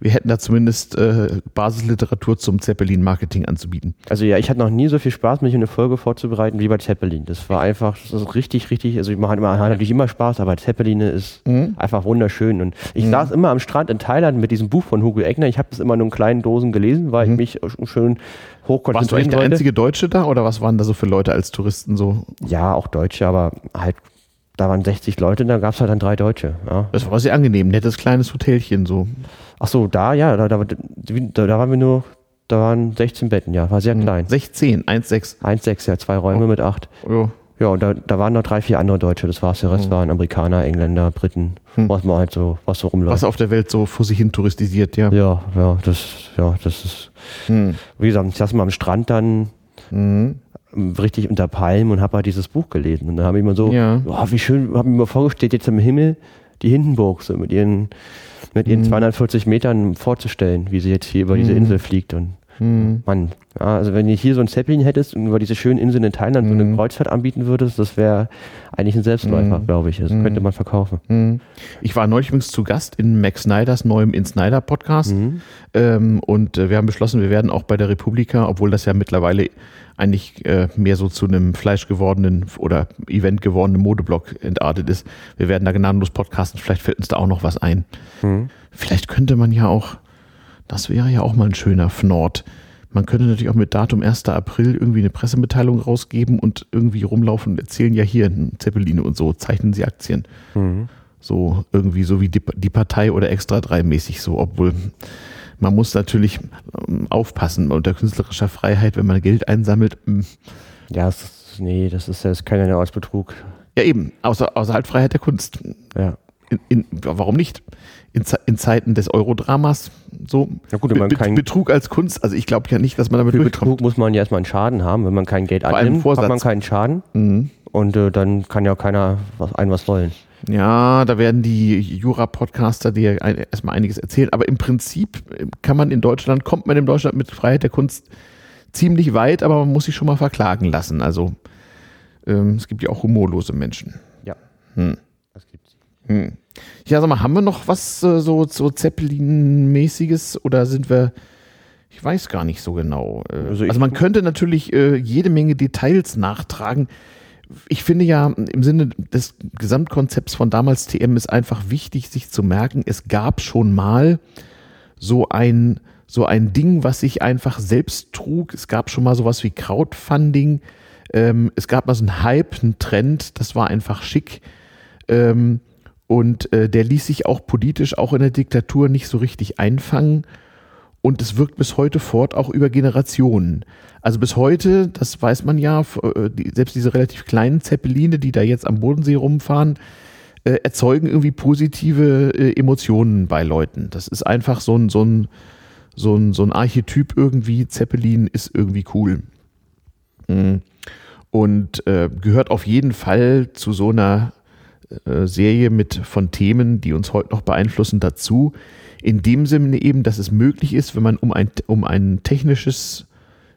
wir hätten da zumindest äh, Basisliteratur zum Zeppelin-Marketing anzubieten. Also ja, ich hatte noch nie so viel Spaß, mich eine Folge vorzubereiten wie bei Zeppelin. Das war einfach, das ist richtig, richtig, also ich mache immer, natürlich immer Spaß, aber Zeppelin ist mhm. einfach wunderschön. Und ich mhm. saß immer am Strand in Thailand mit diesem Buch von Hugo Eckner. Ich habe das immer nur in kleinen Dosen gelesen, weil mhm. ich mich schön hochkonzentrieren Warst du eigentlich der einzige Deutsche da oder was waren da so für Leute als Touristen so? Ja, auch Deutsche, aber halt da waren 60 Leute, da gab es halt dann drei Deutsche. Ja. Das war sehr angenehm, nettes kleines Hotelchen so. Ach so, da, ja, da, da, da, waren wir nur, da waren 16 Betten, ja, war sehr hm, klein. 16, 1,6. 1,6, ja, zwei Räume oh. mit acht. Oh. Ja, und da, da waren noch drei, vier andere Deutsche, das war's. Der Rest oh. waren Amerikaner, Engländer, Briten, hm. was man halt so, was so rumläuft. Was auf der Welt so vor sich hin touristisiert, ja. Ja, ja, das, ja, das ist, hm. wie gesagt, ich saß mal am Strand dann, mhm richtig unter Palmen und habe halt dieses Buch gelesen. Und da habe ich mir so, ja. oh, wie schön, habe mir mal vorgestellt, jetzt im Himmel die Hindenburg so mit ihren mit ihren mhm. 240 Metern vorzustellen, wie sie jetzt hier über mhm. diese Insel fliegt. Und mhm. Mann, ja, also wenn du hier so ein Zeppelin hättest und über diese schönen Inseln in Thailand so eine mhm. Kreuzfahrt anbieten würdest, das wäre eigentlich ein Selbstläufer, mhm. glaube ich. Das könnte man verkaufen. Mhm. Ich war neulich übrigens zu Gast in Max Snyders neuem In Snyder Podcast ähm, und äh, wir haben beschlossen, wir werden auch bei der Republika, obwohl das ja mittlerweile eigentlich äh, mehr so zu einem Fleisch gewordenen oder Event gewordenen Modeblock entartet ist. Wir werden da gnadenlos podcasten, vielleicht fällt uns da auch noch was ein. Mhm. Vielleicht könnte man ja auch, das wäre ja auch mal ein schöner Fnord. Man könnte natürlich auch mit Datum 1. April irgendwie eine Pressemitteilung rausgeben und irgendwie rumlaufen und erzählen, ja hier, Zeppeline und so, zeichnen Sie Aktien. Mhm. So irgendwie so wie die, die Partei oder Extra 3 mäßig so, obwohl man muss natürlich ähm, aufpassen unter künstlerischer Freiheit, wenn man Geld einsammelt. Hm. Ja, das ist, nee, das ist, das ist kein Betrug. Ja, eben, außer, außer halt Freiheit der Kunst. Ja. In, in, warum nicht? In, in, Zeiten des Eurodramas so. Ja gut, man Be kein, Betrug als Kunst, also ich glaube ja nicht, dass man damit Für Betrug muss man ja erstmal einen Schaden haben. Wenn man kein Geld annimmt, hat man keinen Schaden. Mhm. Und äh, dann kann ja keiner was, ein was wollen. Ja, da werden die Jura-Podcaster dir erstmal einiges erzählen. Aber im Prinzip kann man in Deutschland, kommt man in Deutschland mit Freiheit der Kunst ziemlich weit, aber man muss sich schon mal verklagen lassen. Also ähm, es gibt ja auch humorlose Menschen. Ja. Hm. Das gibt's. Hm. Ja, sag mal, haben wir noch was äh, so, so Zeppelin-mäßiges oder sind wir. Ich weiß gar nicht so genau. Äh, also, also man könnte natürlich äh, jede Menge Details nachtragen ich finde ja im Sinne des Gesamtkonzepts von damals TM ist einfach wichtig, sich zu merken, es gab schon mal so ein, so ein Ding, was sich einfach selbst trug. Es gab schon mal sowas wie Crowdfunding. Ähm, es gab mal so einen Hype, einen Trend, das war einfach schick. Ähm, und äh, der ließ sich auch politisch, auch in der Diktatur nicht so richtig einfangen und es wirkt bis heute fort, auch über Generationen. Also bis heute, das weiß man ja, äh, selbst diese relativ kleinen Zeppeline, die da jetzt am Bodensee rumfahren, äh, erzeugen irgendwie positive äh, Emotionen bei Leuten. Das ist einfach so ein, so ein, so ein, so ein Archetyp irgendwie. Zeppelin ist irgendwie cool. Mhm. Und äh, gehört auf jeden Fall zu so einer äh, Serie mit von Themen, die uns heute noch beeinflussen, dazu. In dem Sinne eben, dass es möglich ist, wenn man um ein, um ein technisches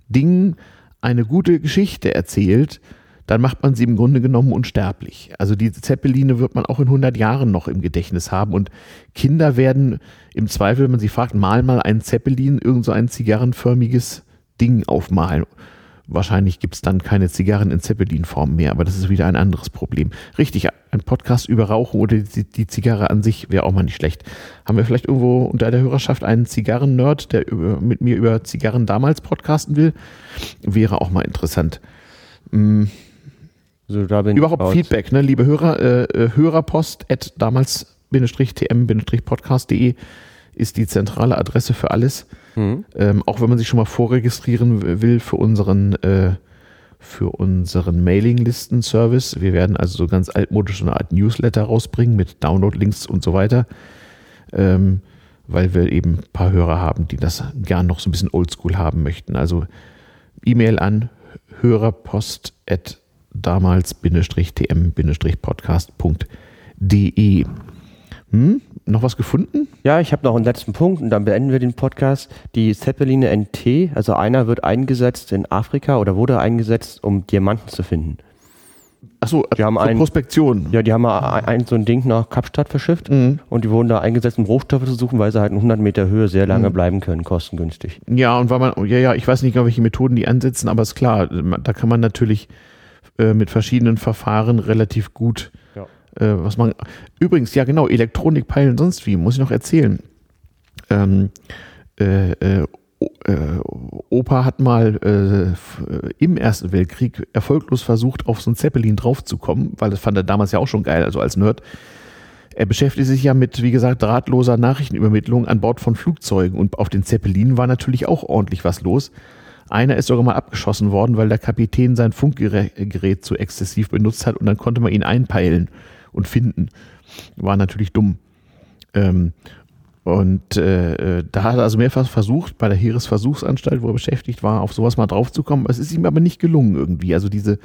Ding eine gute Geschichte erzählt, dann macht man sie im Grunde genommen unsterblich. Also diese Zeppeline wird man auch in 100 Jahren noch im Gedächtnis haben. Und Kinder werden im Zweifel, wenn man sie fragt, mal mal ein Zeppelin, irgend so ein zigarrenförmiges Ding aufmalen Wahrscheinlich gibt es dann keine Zigarren in Zeppelin-Form mehr, aber das ist wieder ein anderes Problem. Richtig, ein Podcast über Rauchen oder die, die Zigarre an sich wäre auch mal nicht schlecht. Haben wir vielleicht irgendwo unter der Hörerschaft einen Zigarren-Nerd, der über, mit mir über Zigarren damals podcasten will? Wäre auch mal interessant. Hm. So, Überhaupt raus. Feedback, ne, liebe Hörer, äh, äh Hörerpost at damals-tm-podcast.de ist die zentrale Adresse für alles. Mhm. Ähm, auch wenn man sich schon mal vorregistrieren will für unseren, äh, für unseren Mailinglisten-Service. Wir werden also so ganz altmodisch eine Art Newsletter rausbringen mit Download-Links und so weiter. Ähm, weil wir eben ein paar Hörer haben, die das gern noch so ein bisschen oldschool haben möchten. Also E-Mail an hörerpost at damals-tm-podcast.de. Hm? Noch was gefunden? Ja, ich habe noch einen letzten Punkt und dann beenden wir den Podcast. Die Zeppeline NT, also einer wird eingesetzt in Afrika oder wurde eingesetzt, um Diamanten zu finden. Achso, Die haben einen- Prospektion. Ja, die haben mal ein, ein, so ein Ding nach Kapstadt verschifft Mhm. und die wurden da eingesetzt, um Rohstoffe zu suchen, weil sie halt in 100 Meter Höhe sehr Mhm. lange bleiben können, kostengünstig. Ja, und weil man, ja, ja, ich weiß nicht genau, welche Methoden die ansetzen, aber ist klar, da kann man natürlich äh, mit verschiedenen Verfahren relativ gut. Äh, was man, übrigens, ja genau, Elektronikpeilen sonst wie, muss ich noch erzählen. Ähm, äh, äh, äh, Opa hat mal äh, äh, im Ersten Weltkrieg erfolglos versucht, auf so ein Zeppelin draufzukommen, weil das fand er damals ja auch schon geil, also als Nerd. Er beschäftigt sich ja mit, wie gesagt, drahtloser Nachrichtenübermittlung an Bord von Flugzeugen und auf den Zeppelinen war natürlich auch ordentlich was los. Einer ist sogar mal abgeschossen worden, weil der Kapitän sein Funkgerät zu exzessiv benutzt hat und dann konnte man ihn einpeilen und finden. War natürlich dumm. Ähm, und äh, äh, da hat er also mehrfach versucht, bei der Heeresversuchsanstalt, wo er beschäftigt war, auf sowas mal draufzukommen. Es ist ihm aber nicht gelungen irgendwie. Also diese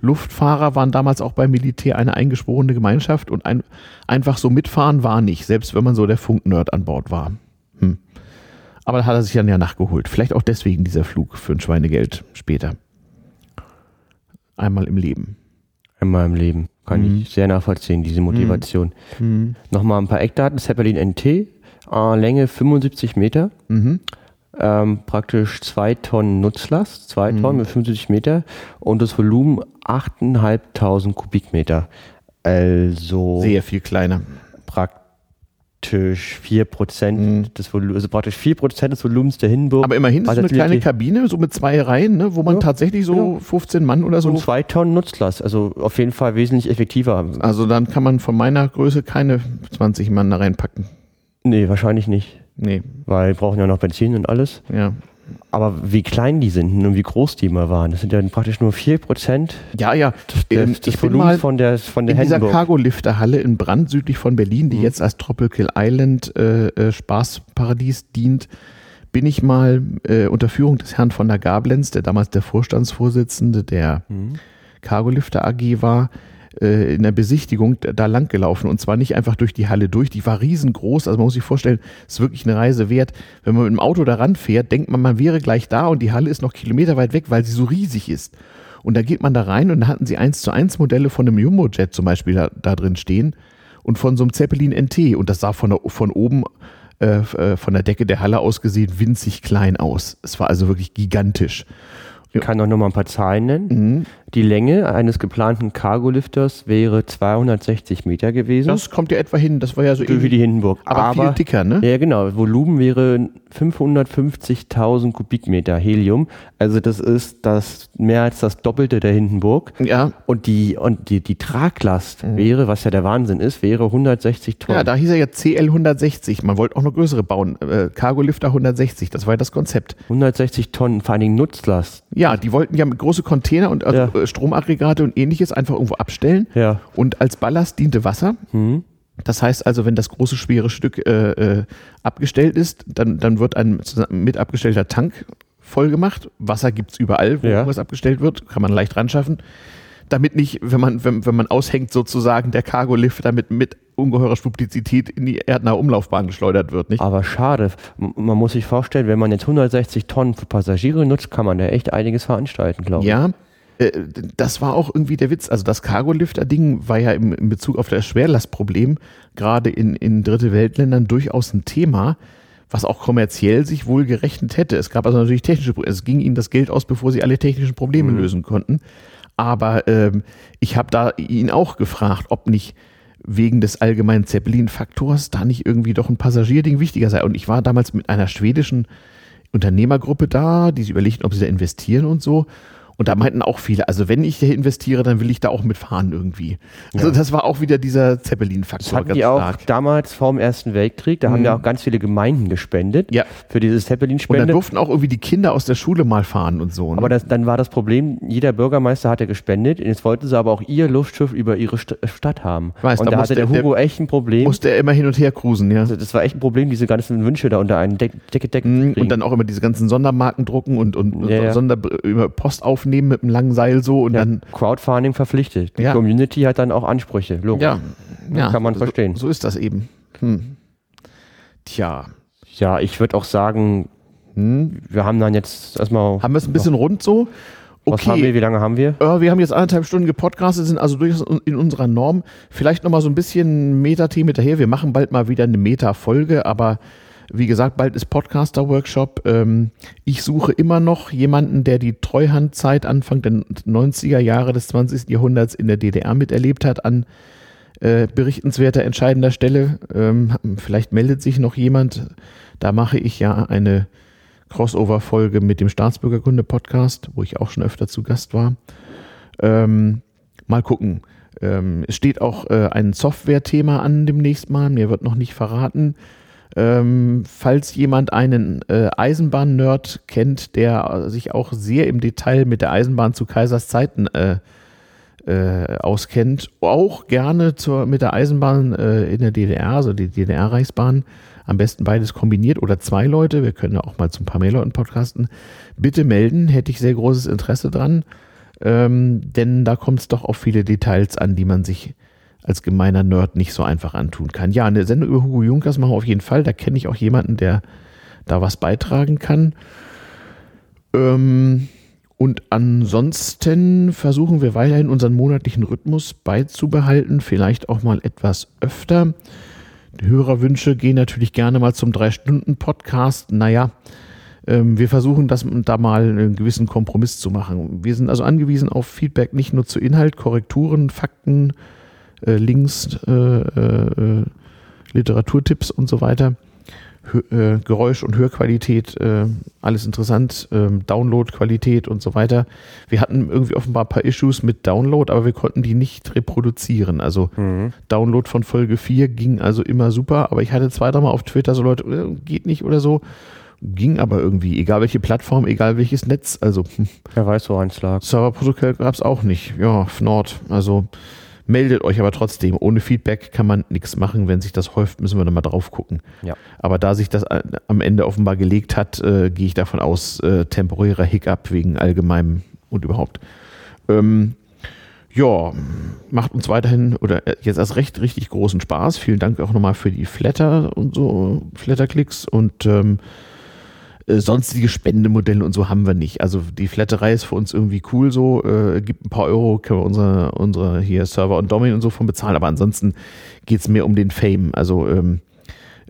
Luftfahrer waren damals auch beim Militär eine eingeschworene Gemeinschaft und ein, einfach so mitfahren war nicht, selbst wenn man so der Funknerd an Bord war. Hm. Aber da hat er sich dann ja nachgeholt. Vielleicht auch deswegen dieser Flug für ein Schweinegeld später. Einmal im Leben. Einmal im Leben. Kann Mhm. ich sehr nachvollziehen, diese Motivation. Nochmal ein paar Eckdaten. Zeppelin NT, Länge 75 Meter, Mhm. ähm, praktisch 2 Tonnen Nutzlast, 2 Mhm. Tonnen mit 75 Meter und das Volumen 8.500 Kubikmeter. Also Sehr viel kleiner. praktisch 4% Mhm. des Volumens, also praktisch 4% des Volumens der Hindenburg. Aber immerhin ist es eine kleine Kabine, so mit zwei Reihen, ne, wo man Ja, tatsächlich so genau. 15 Mann oder so. und 2 Tonnen Nutzlast, also auf jeden Fall wesentlich effektiver. Also dann kann man von meiner Größe keine 20 Mann da reinpacken. Nee, wahrscheinlich nicht, Nee, weil wir brauchen ja noch Benzin und alles. ja. Aber wie klein die sind und wie groß die mal waren, das sind ja praktisch nur 4% Ja, ja. des, Ähm, des ich bin Volumens mal von der, von der in dieser. Cargo-Lifter-Halle in Brand südlich von Berlin, die Mhm. jetzt als Tropical Island äh, äh, Spaßparadies dient, bin ich mal äh, unter Führung des Herrn von der Gablenz, der damals der Vorstandsvorsitzende der Mhm. Cargo-Lifter AG war, äh, in der Besichtigung da lang gelaufen und zwar nicht einfach durch die Halle durch, die war riesengroß, also man muss sich vorstellen, es ist wirklich eine Reise wert. Wenn man mit dem Auto da ranfährt, denkt man, man wäre gleich da und die Halle ist noch Kilometer weit weg, weil sie so riesig ist. Und da geht man da rein und da hatten sie eins zu eins Modelle von einem Jumbo-Jet zum Beispiel da, da drin stehen und von so einem Zeppelin NT und das sah von, der, von oben äh, äh, von der Decke der Halle aus gesehen winzig klein aus. Es war also wirklich gigantisch. Ich kann auch noch mal ein paar Zahlen nennen. Mhm. Die Länge eines geplanten Cargolifters wäre 260 Meter gewesen. Das kommt ja etwa hin, das war ja so wie die Hindenburg. aber, viel dicker, ne? Ja, genau. Volumen wäre 550.000 Kubikmeter Helium. Also das ist das mehr als das Doppelte der Hindenburg. Ja, Und die, und die, die Traglast wäre, was ja der Wahnsinn ist, wäre 160 Tonnen. Mhm. ja, da hieß er ja CL 160. Man wollte auch noch größere bauen. Äh, Cargo Lifter 160, das war ja das Konzept. 160 Tonnen, vor allen Dingen Nutzlast. Ja, die wollten ja große Container und also, Ja. äh, Stromaggregate und ähnliches einfach irgendwo abstellen. Ja. Und als Ballast diente Wasser. Mhm. Das heißt also, wenn das große schwere Stück äh, äh, abgestellt ist, dann, dann wird ein mit abgestellter Tank voll gemacht. Wasser gibt's überall, wo Ja. irgendwas abgestellt wird, kann man leicht ran schaffen. Damit nicht, wenn man, wenn, wenn man aushängt, sozusagen der Cargo-Lift damit mit ungeheurer Publizität in die erdnahe Umlaufbahn geschleudert wird. Nicht? Aber schade. Man muss sich vorstellen, wenn man jetzt 160 Tonnen für Passagiere nutzt, kann man da echt einiges veranstalten, glaube ich. Ja, äh, das war auch irgendwie der Witz. Also das Cargo-Lifter-Ding war ja im, in Bezug auf das Schwerlastproblem gerade in, in dritte Weltländern durchaus ein Thema, was auch kommerziell sich wohl gerechnet hätte. Es gab also natürlich technische Probleme. Es ging ihnen das Geld aus, bevor sie alle technischen Probleme lösen konnten. Aber ähm, ich habe da ihn auch gefragt, ob nicht wegen des allgemeinen Zeppelin-Faktors da nicht irgendwie doch ein Passagierding wichtiger sei. Und ich war damals mit einer schwedischen Unternehmergruppe da, die sie überlegten, ob sie da investieren und so. Und da meinten auch viele, also wenn ich hier investiere, dann will ich da auch mitfahren irgendwie. Also das war auch wieder dieser Das Zeppelin-Faktor hatten die auch damals vor dem Ersten Weltkrieg, da haben Mhm. ja auch ganz viele Gemeinden gespendet Ja. für dieses Und dann Zeppelin-Spende. durften auch irgendwie die Kinder aus der Schule mal fahren und so. Ne? Aber das, dann war das Problem, jeder Bürgermeister hatte gespendet, jetzt wollten sie aber auch ihr Luftschiff über ihre St Stadt haben. weiß, und da da hatte der der- Hugo echt ein Problem. musste er immer hin und her cruisen, ja. Also das war echt ein Problem, diese ganzen Wünsche da unter einen Deck, Decke, Mhm. Und dann auch immer diese ganzen Sondermarken drucken und, und Ja, ja. Sonder Post aufnehmen mit einem langen Seil so und ja, dann. Crowdfunding verpflichtet. Die Ja. Community hat dann auch Ansprüche. Logisch. Ja, ja. Kann man so, verstehen. So ist das eben. Hm. Tja. Ja, ich würde auch sagen, hm, wir haben dann jetzt erstmal. Haben wir es ein bisschen rund so? Okay. Was haben wir? Wie lange haben wir? Äh, wir haben jetzt anderthalb Stunden gepodcastet, sind also durchaus in unserer Norm. Vielleicht nochmal so ein bisschen Meta-Themen hinterher. Wir machen bald mal wieder eine Meta-Folge, aber wie gesagt, bald ist Podcaster-Workshop. Ähm, ich suche immer noch jemanden, der die Treuhandzeit Anfang der 90er Jahre des 20. Jahrhunderts in der DDR miterlebt hat an äh, berichtenswerter, entscheidender Stelle. Ähm, vielleicht meldet sich noch jemand. Da mache ich ja eine Crossover-Folge mit dem Staatsbürgerkunde-Podcast, wo ich auch schon öfter zu Gast war. Ähm, mal gucken. Es steht auch äh, ein Software-Thema an demnächst mal. Mir wird noch nicht verraten. Ähm, falls jemand einen äh, Eisenbahn-Nerd kennt, der sich auch sehr im Detail mit der Eisenbahn zu Kaisers Zeiten äh, äh, auskennt, auch gerne zur, mit der Eisenbahn äh, in der DDR, also die DDR-Reichsbahn, am besten beides kombiniert oder zwei Leute, wir können ja auch mal zu ein paar mehr Leuten podcasten, bitte melden, hätte ich sehr großes Interesse dran, ähm, denn da kommt es doch auf viele Details an, die man sich als gemeiner Nerd nicht so einfach antun kann. Ja, eine Sendung über Hugo Junkers machen wir auf jeden Fall. Da kenne ich auch jemanden, der da was beitragen kann. Ähm, und ansonsten versuchen wir weiterhin unseren monatlichen Rhythmus beizubehalten, vielleicht auch mal etwas öfter. Die Hörerwünsche gehen natürlich gerne mal zum Drei-Stunden-Podcast. Naja, ähm, wir versuchen das da mal einen gewissen Kompromiss zu machen. Wir sind also angewiesen auf Feedback nicht nur zu Inhalt, Korrekturen, Fakten, äh, Links, äh, äh, Literaturtipps und so weiter. Hö Geräusch- und Hörqualität, alles interessant, ähm, Downloadqualität und so weiter. Wir hatten irgendwie offenbar ein paar Issues mit Download, aber wir konnten die nicht reproduzieren. Also mhm. Download von Folge 4 ging also immer super, aber ich hatte zwei, dreimal auf Twitter so Leute, geht nicht oder so. Ging aber irgendwie, egal welche Plattform, egal welches Netz. Also, hm. wer weiß, wo eins lag. Serverprotokoll gab es auch nicht. Ja, Nord. Also, Meldet euch aber trotzdem. Ohne Feedback kann man nichts machen. Wenn sich das häuft, müssen wir dann mal drauf gucken. Ja. Aber da sich das am Ende offenbar gelegt hat, äh, gehe ich davon aus, äh, temporärer Hiccup wegen allgemeinem und überhaupt. Ähm, ja, macht uns weiterhin oder äh, jetzt erst recht richtig großen Spaß. Vielen Dank auch nochmal für die Flatter und so, Flatterklicks und ähm, äh, sonstige Spendemodelle und so haben wir nicht. Also die Flatterei ist für uns irgendwie cool so, äh, gibt ein paar Euro, können wir unsere, unsere hier Server und Domain und so von bezahlen, aber ansonsten geht es mehr um den Fame. Also ähm,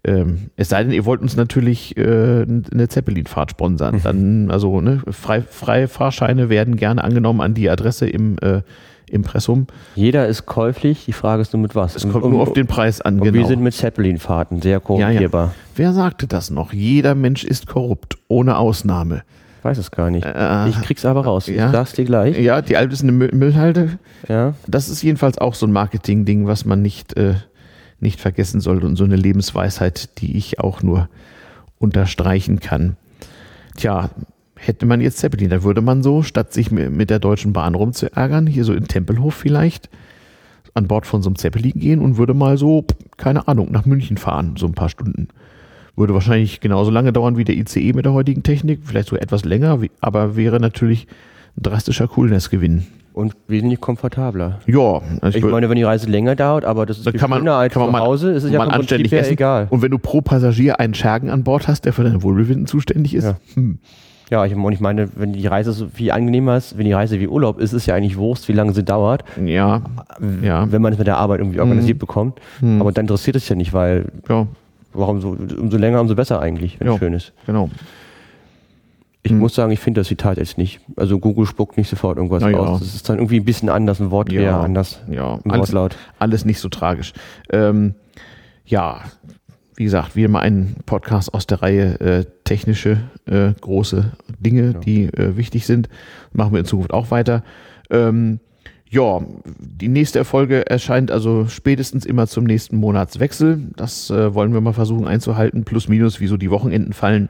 ähm, es sei denn, ihr wollt uns natürlich äh, eine Zeppelin-Fahrt sponsern. Dann, also ne, frei, freie Fahrscheine werden gerne angenommen an die Adresse im äh, Impressum. Jeder ist käuflich, die Frage ist nur mit was. Es kommt um, nur auf den Preis an, und genau. wir sind mit Zeppelin-Fahrten sehr korrumpierbar. Ja, ja. Wer sagte das noch? Jeder Mensch ist korrupt, ohne Ausnahme. Ich weiß es gar nicht. Äh, ich krieg's aber raus. Ja, ich sag's dir gleich. Ja, die Alp ist eine Müll Müllhalde. Ja. Das ist jedenfalls auch so ein Marketing-Ding, was man nicht, äh, nicht vergessen sollte und so eine Lebensweisheit, die ich auch nur unterstreichen kann. Tja, hätte man jetzt Zeppelin, dann würde man so, statt sich mit der Deutschen Bahn rumzuärgern, hier so in Tempelhof vielleicht, an Bord von so einem Zeppelin gehen und würde mal so, keine Ahnung, nach München fahren, so ein paar Stunden. Würde wahrscheinlich genauso lange dauern wie der ICE mit der heutigen Technik, vielleicht so etwas länger, aber wäre natürlich ein drastischer Coolness-Gewinn. Und wesentlich komfortabler. Ja. Also ich, ich meine, wenn die Reise länger dauert, aber das ist kann man, als kann man zu Hause, ist es ja anständig egal. Und wenn du pro Passagier einen Schergen an Bord hast, der für dein Wohlbefinden zuständig ist, ja. hm. Ja, ich, und ich meine, wenn die Reise so viel angenehmer ist, wenn die Reise wie Urlaub ist, ist ja eigentlich Wurst, wie lange sie dauert. Ja. ja. Wenn man es mit der Arbeit irgendwie organisiert mhm. bekommt. Mhm. Aber dann interessiert es ja nicht, weil ja. warum so, umso länger, umso besser eigentlich, wenn es schön ist. Genau. Ich mhm. muss sagen, ich finde das Zitat jetzt nicht. Also Google spuckt nicht sofort irgendwas ja. aus. Das ist dann irgendwie ein bisschen anders, ein Wort ja. anders. Ja, alles, alles nicht so tragisch. Ähm, ja, wie gesagt, wieder mal ein Podcast aus der Reihe äh, technische äh, große Dinge, ja. die äh, wichtig sind. Machen wir in Zukunft auch weiter. Ähm, ja, die nächste Erfolge erscheint also spätestens immer zum nächsten Monatswechsel. Das äh, wollen wir mal versuchen einzuhalten. Plus, minus, wie so die Wochenenden fallen.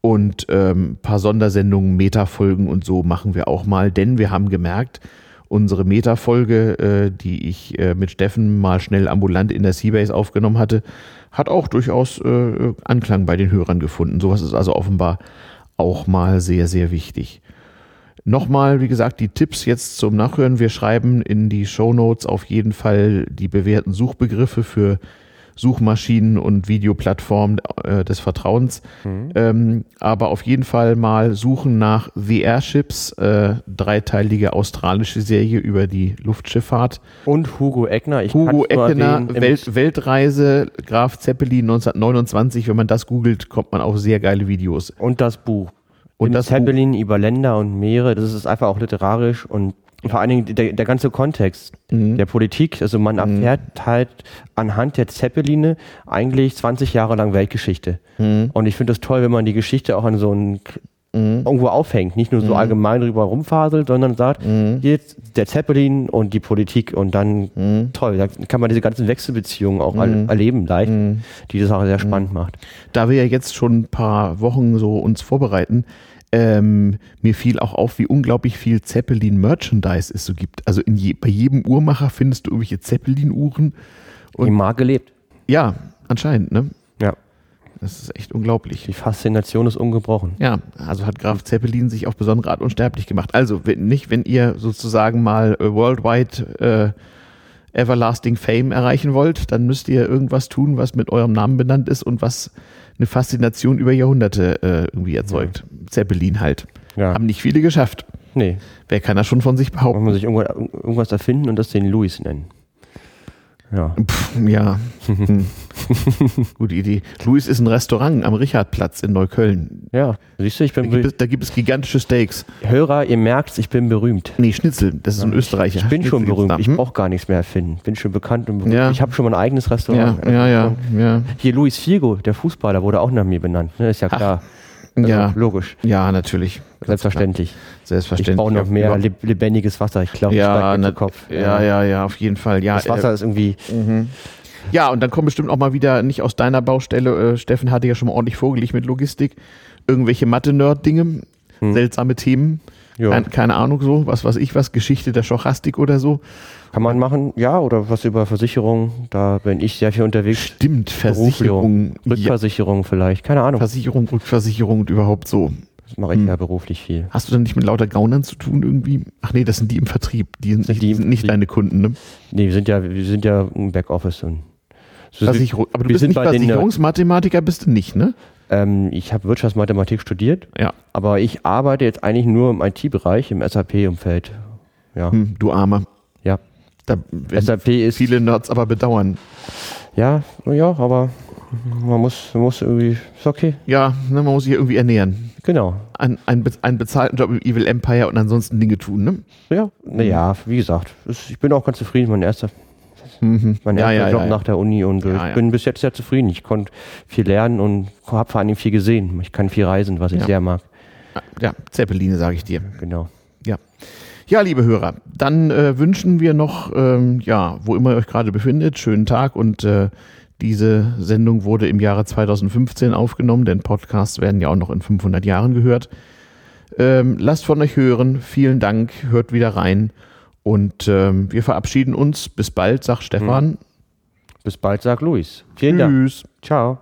Und ähm, paar Sondersendungen, Metafolgen und so machen wir auch mal, denn wir haben gemerkt, unsere Metafolge, äh, die ich äh, mit Steffen mal schnell ambulant in der Seabase aufgenommen hatte, hat auch durchaus äh, Anklang bei den Hörern gefunden. Sowas ist also offenbar auch mal sehr, sehr wichtig. Nochmal, wie gesagt, die Tipps jetzt zum Nachhören. Wir schreiben in die Show Notes auf jeden Fall die bewährten Suchbegriffe für Suchmaschinen und Videoplattformen äh, des Vertrauens. Mhm. Ähm, aber auf jeden Fall mal suchen nach The Airships, äh, dreiteilige australische Serie über die Luftschifffahrt. Und Hugo Eckner. Ich Hugo im- Welt, Weltreise, Graf Zeppelin 1929. Wenn man das googelt, kommt man auf sehr geile Videos. Und das Buch. Und Und das das Zeppelin über Länder und Meere, das ist einfach auch literarisch und vor allen Dingen der, der ganze Kontext Mhm. der Politik. Also man erfährt halt anhand der Zeppeline eigentlich 20 Jahre lang Weltgeschichte. Mhm. Und ich finde das toll, wenn man die Geschichte auch an so ein irgendwo aufhängt, nicht nur Mhm. so allgemein drüber rumfaselt, sondern sagt, jetzt der Zeppelin und die Politik und dann Mhm. toll, da kann man diese ganzen Wechselbeziehungen auch er- erleben leicht, Mhm. die das auch sehr spannend macht. da wir ja jetzt schon ein paar Wochen so uns vorbereiten, ähm, mir fiel auch auf, wie unglaublich viel Zeppelin-Merchandise es so gibt. Also je, bei jedem Uhrmacher findest du irgendwelche Zeppelin-Uhren. Die Marke lebt. Ja, anscheinend, ne? Ja, Das ist echt unglaublich. die Faszination ist ungebrochen. Ja, also hat Graf Zeppelin sich auf besondere Art unsterblich gemacht. Also wenn nicht, wenn ihr sozusagen mal äh, worldwide äh, everlasting Fame erreichen wollt, dann müsst ihr irgendwas tun, was mit eurem Namen benannt ist und was eine Faszination über Jahrhunderte äh, irgendwie erzeugt. Zeppelin halt. Ja. Haben nicht viele geschafft. Nee, Wer kann das schon von sich man behaupten? muss sich irgendwo- irgendwas erfinden und das den Louis nennen. Ja. Pff, ja, Hm. gute Idee. Louis ist ein Restaurant am Richardplatz in Neukölln. Ja, siehst du, ich Da bin gibt, be- es, da gibt es gigantische Steaks. Hörer, ihr merkt, ich bin berühmt. Nee, Schnitzel. Das ist ein Österreicher. Ich bin schon Schnitzel gibt's berühmt. da. Ich brauche gar nichts mehr erfinden. Bin schon bekannt und berühmt. Ja. Ich habe schon mein eigenes Ja, Restaurant. ja, ja, ja. Hier Luis Figo, der Fußballer, wurde auch nach mir benannt. Ne? Ist ja klar. Also, Ja. Logisch. Ja, natürlich. Selbstverständlich. Selbstverständlich. Ich brauche noch mehr lebendiges Wasser. Ich glaube, ja, ich zu Kopf. ja, ja, ja, auf jeden Fall. Ja, Das Wasser äh, ist irgendwie. ja, und dann kommen bestimmt auch mal wieder nicht aus deiner Baustelle. Äh, Steffen hatte ja schon mal ordentlich vorgelegt mit Logistik. Irgendwelche Mathe-Nerd-Dinge, seltsame Themen. Ja. Kein, keine Ahnung so, was weiß ich was, Geschichte der Stochastik oder so. Kann man machen, ja, oder was über Versicherung. Da bin ich sehr viel unterwegs. Stimmt, Versicherung. Ja, Rückversicherung vielleicht. Keine Ahnung. Versicherung, Rückversicherung und überhaupt so. Das mache ich ja beruflich viel. Hast du dann nicht mit lauter Gaunern zu tun irgendwie? Ach nee, das sind die im Vertrieb. Die sind, nicht, die- sind nicht deine Kunden, ne? Nee, wir sind ja, wir sind ja ein Backoffice und. So, Versicherung. Aber du bist nicht bei den, Versicherungsmathematiker, bist du nicht, ne? ähm, ich habe Wirtschaftsmathematik studiert, Ja. aber ich arbeite jetzt eigentlich nur im IT-Bereich, im SAP-Umfeld. Ja, Hm, du Armer. ja. Da SAP ist viele Nerds aber bedauern. Ja, ja, aber man muss, muss irgendwie, ist okay. Ja, ne, man muss sich irgendwie ernähren. Genau. Ein, ein, einen bezahlten Job im Evil Empire und ansonsten Dinge tun, ne? Ja, naja, wie gesagt, es- ich bin auch ganz zufrieden. Mein erster, Mhm. mein ja, erster ja, Job ja, nach der Uni und ich bin bis jetzt sehr zufrieden. Ich konnte viel lernen und habe vor Dingen viel gesehen. Ich kann viel reisen, was ich sehr mag. Ja, Zeppeline, sage ich dir. Genau. Ja. Liebe Hörer, dann äh, wünschen wir noch, ähm, ja, wo immer ihr euch gerade befindet, schönen Tag und äh, diese Sendung wurde im Jahre 2015 aufgenommen, denn Podcasts werden ja auch noch in 500 Jahren gehört. Ähm, lasst von euch hören, vielen Dank, hört wieder rein und ähm, wir verabschieden uns. Bis bald, sagt Stefan. Bis bald, sagt Luis. Vielen Dank. Tschüss. Ciao.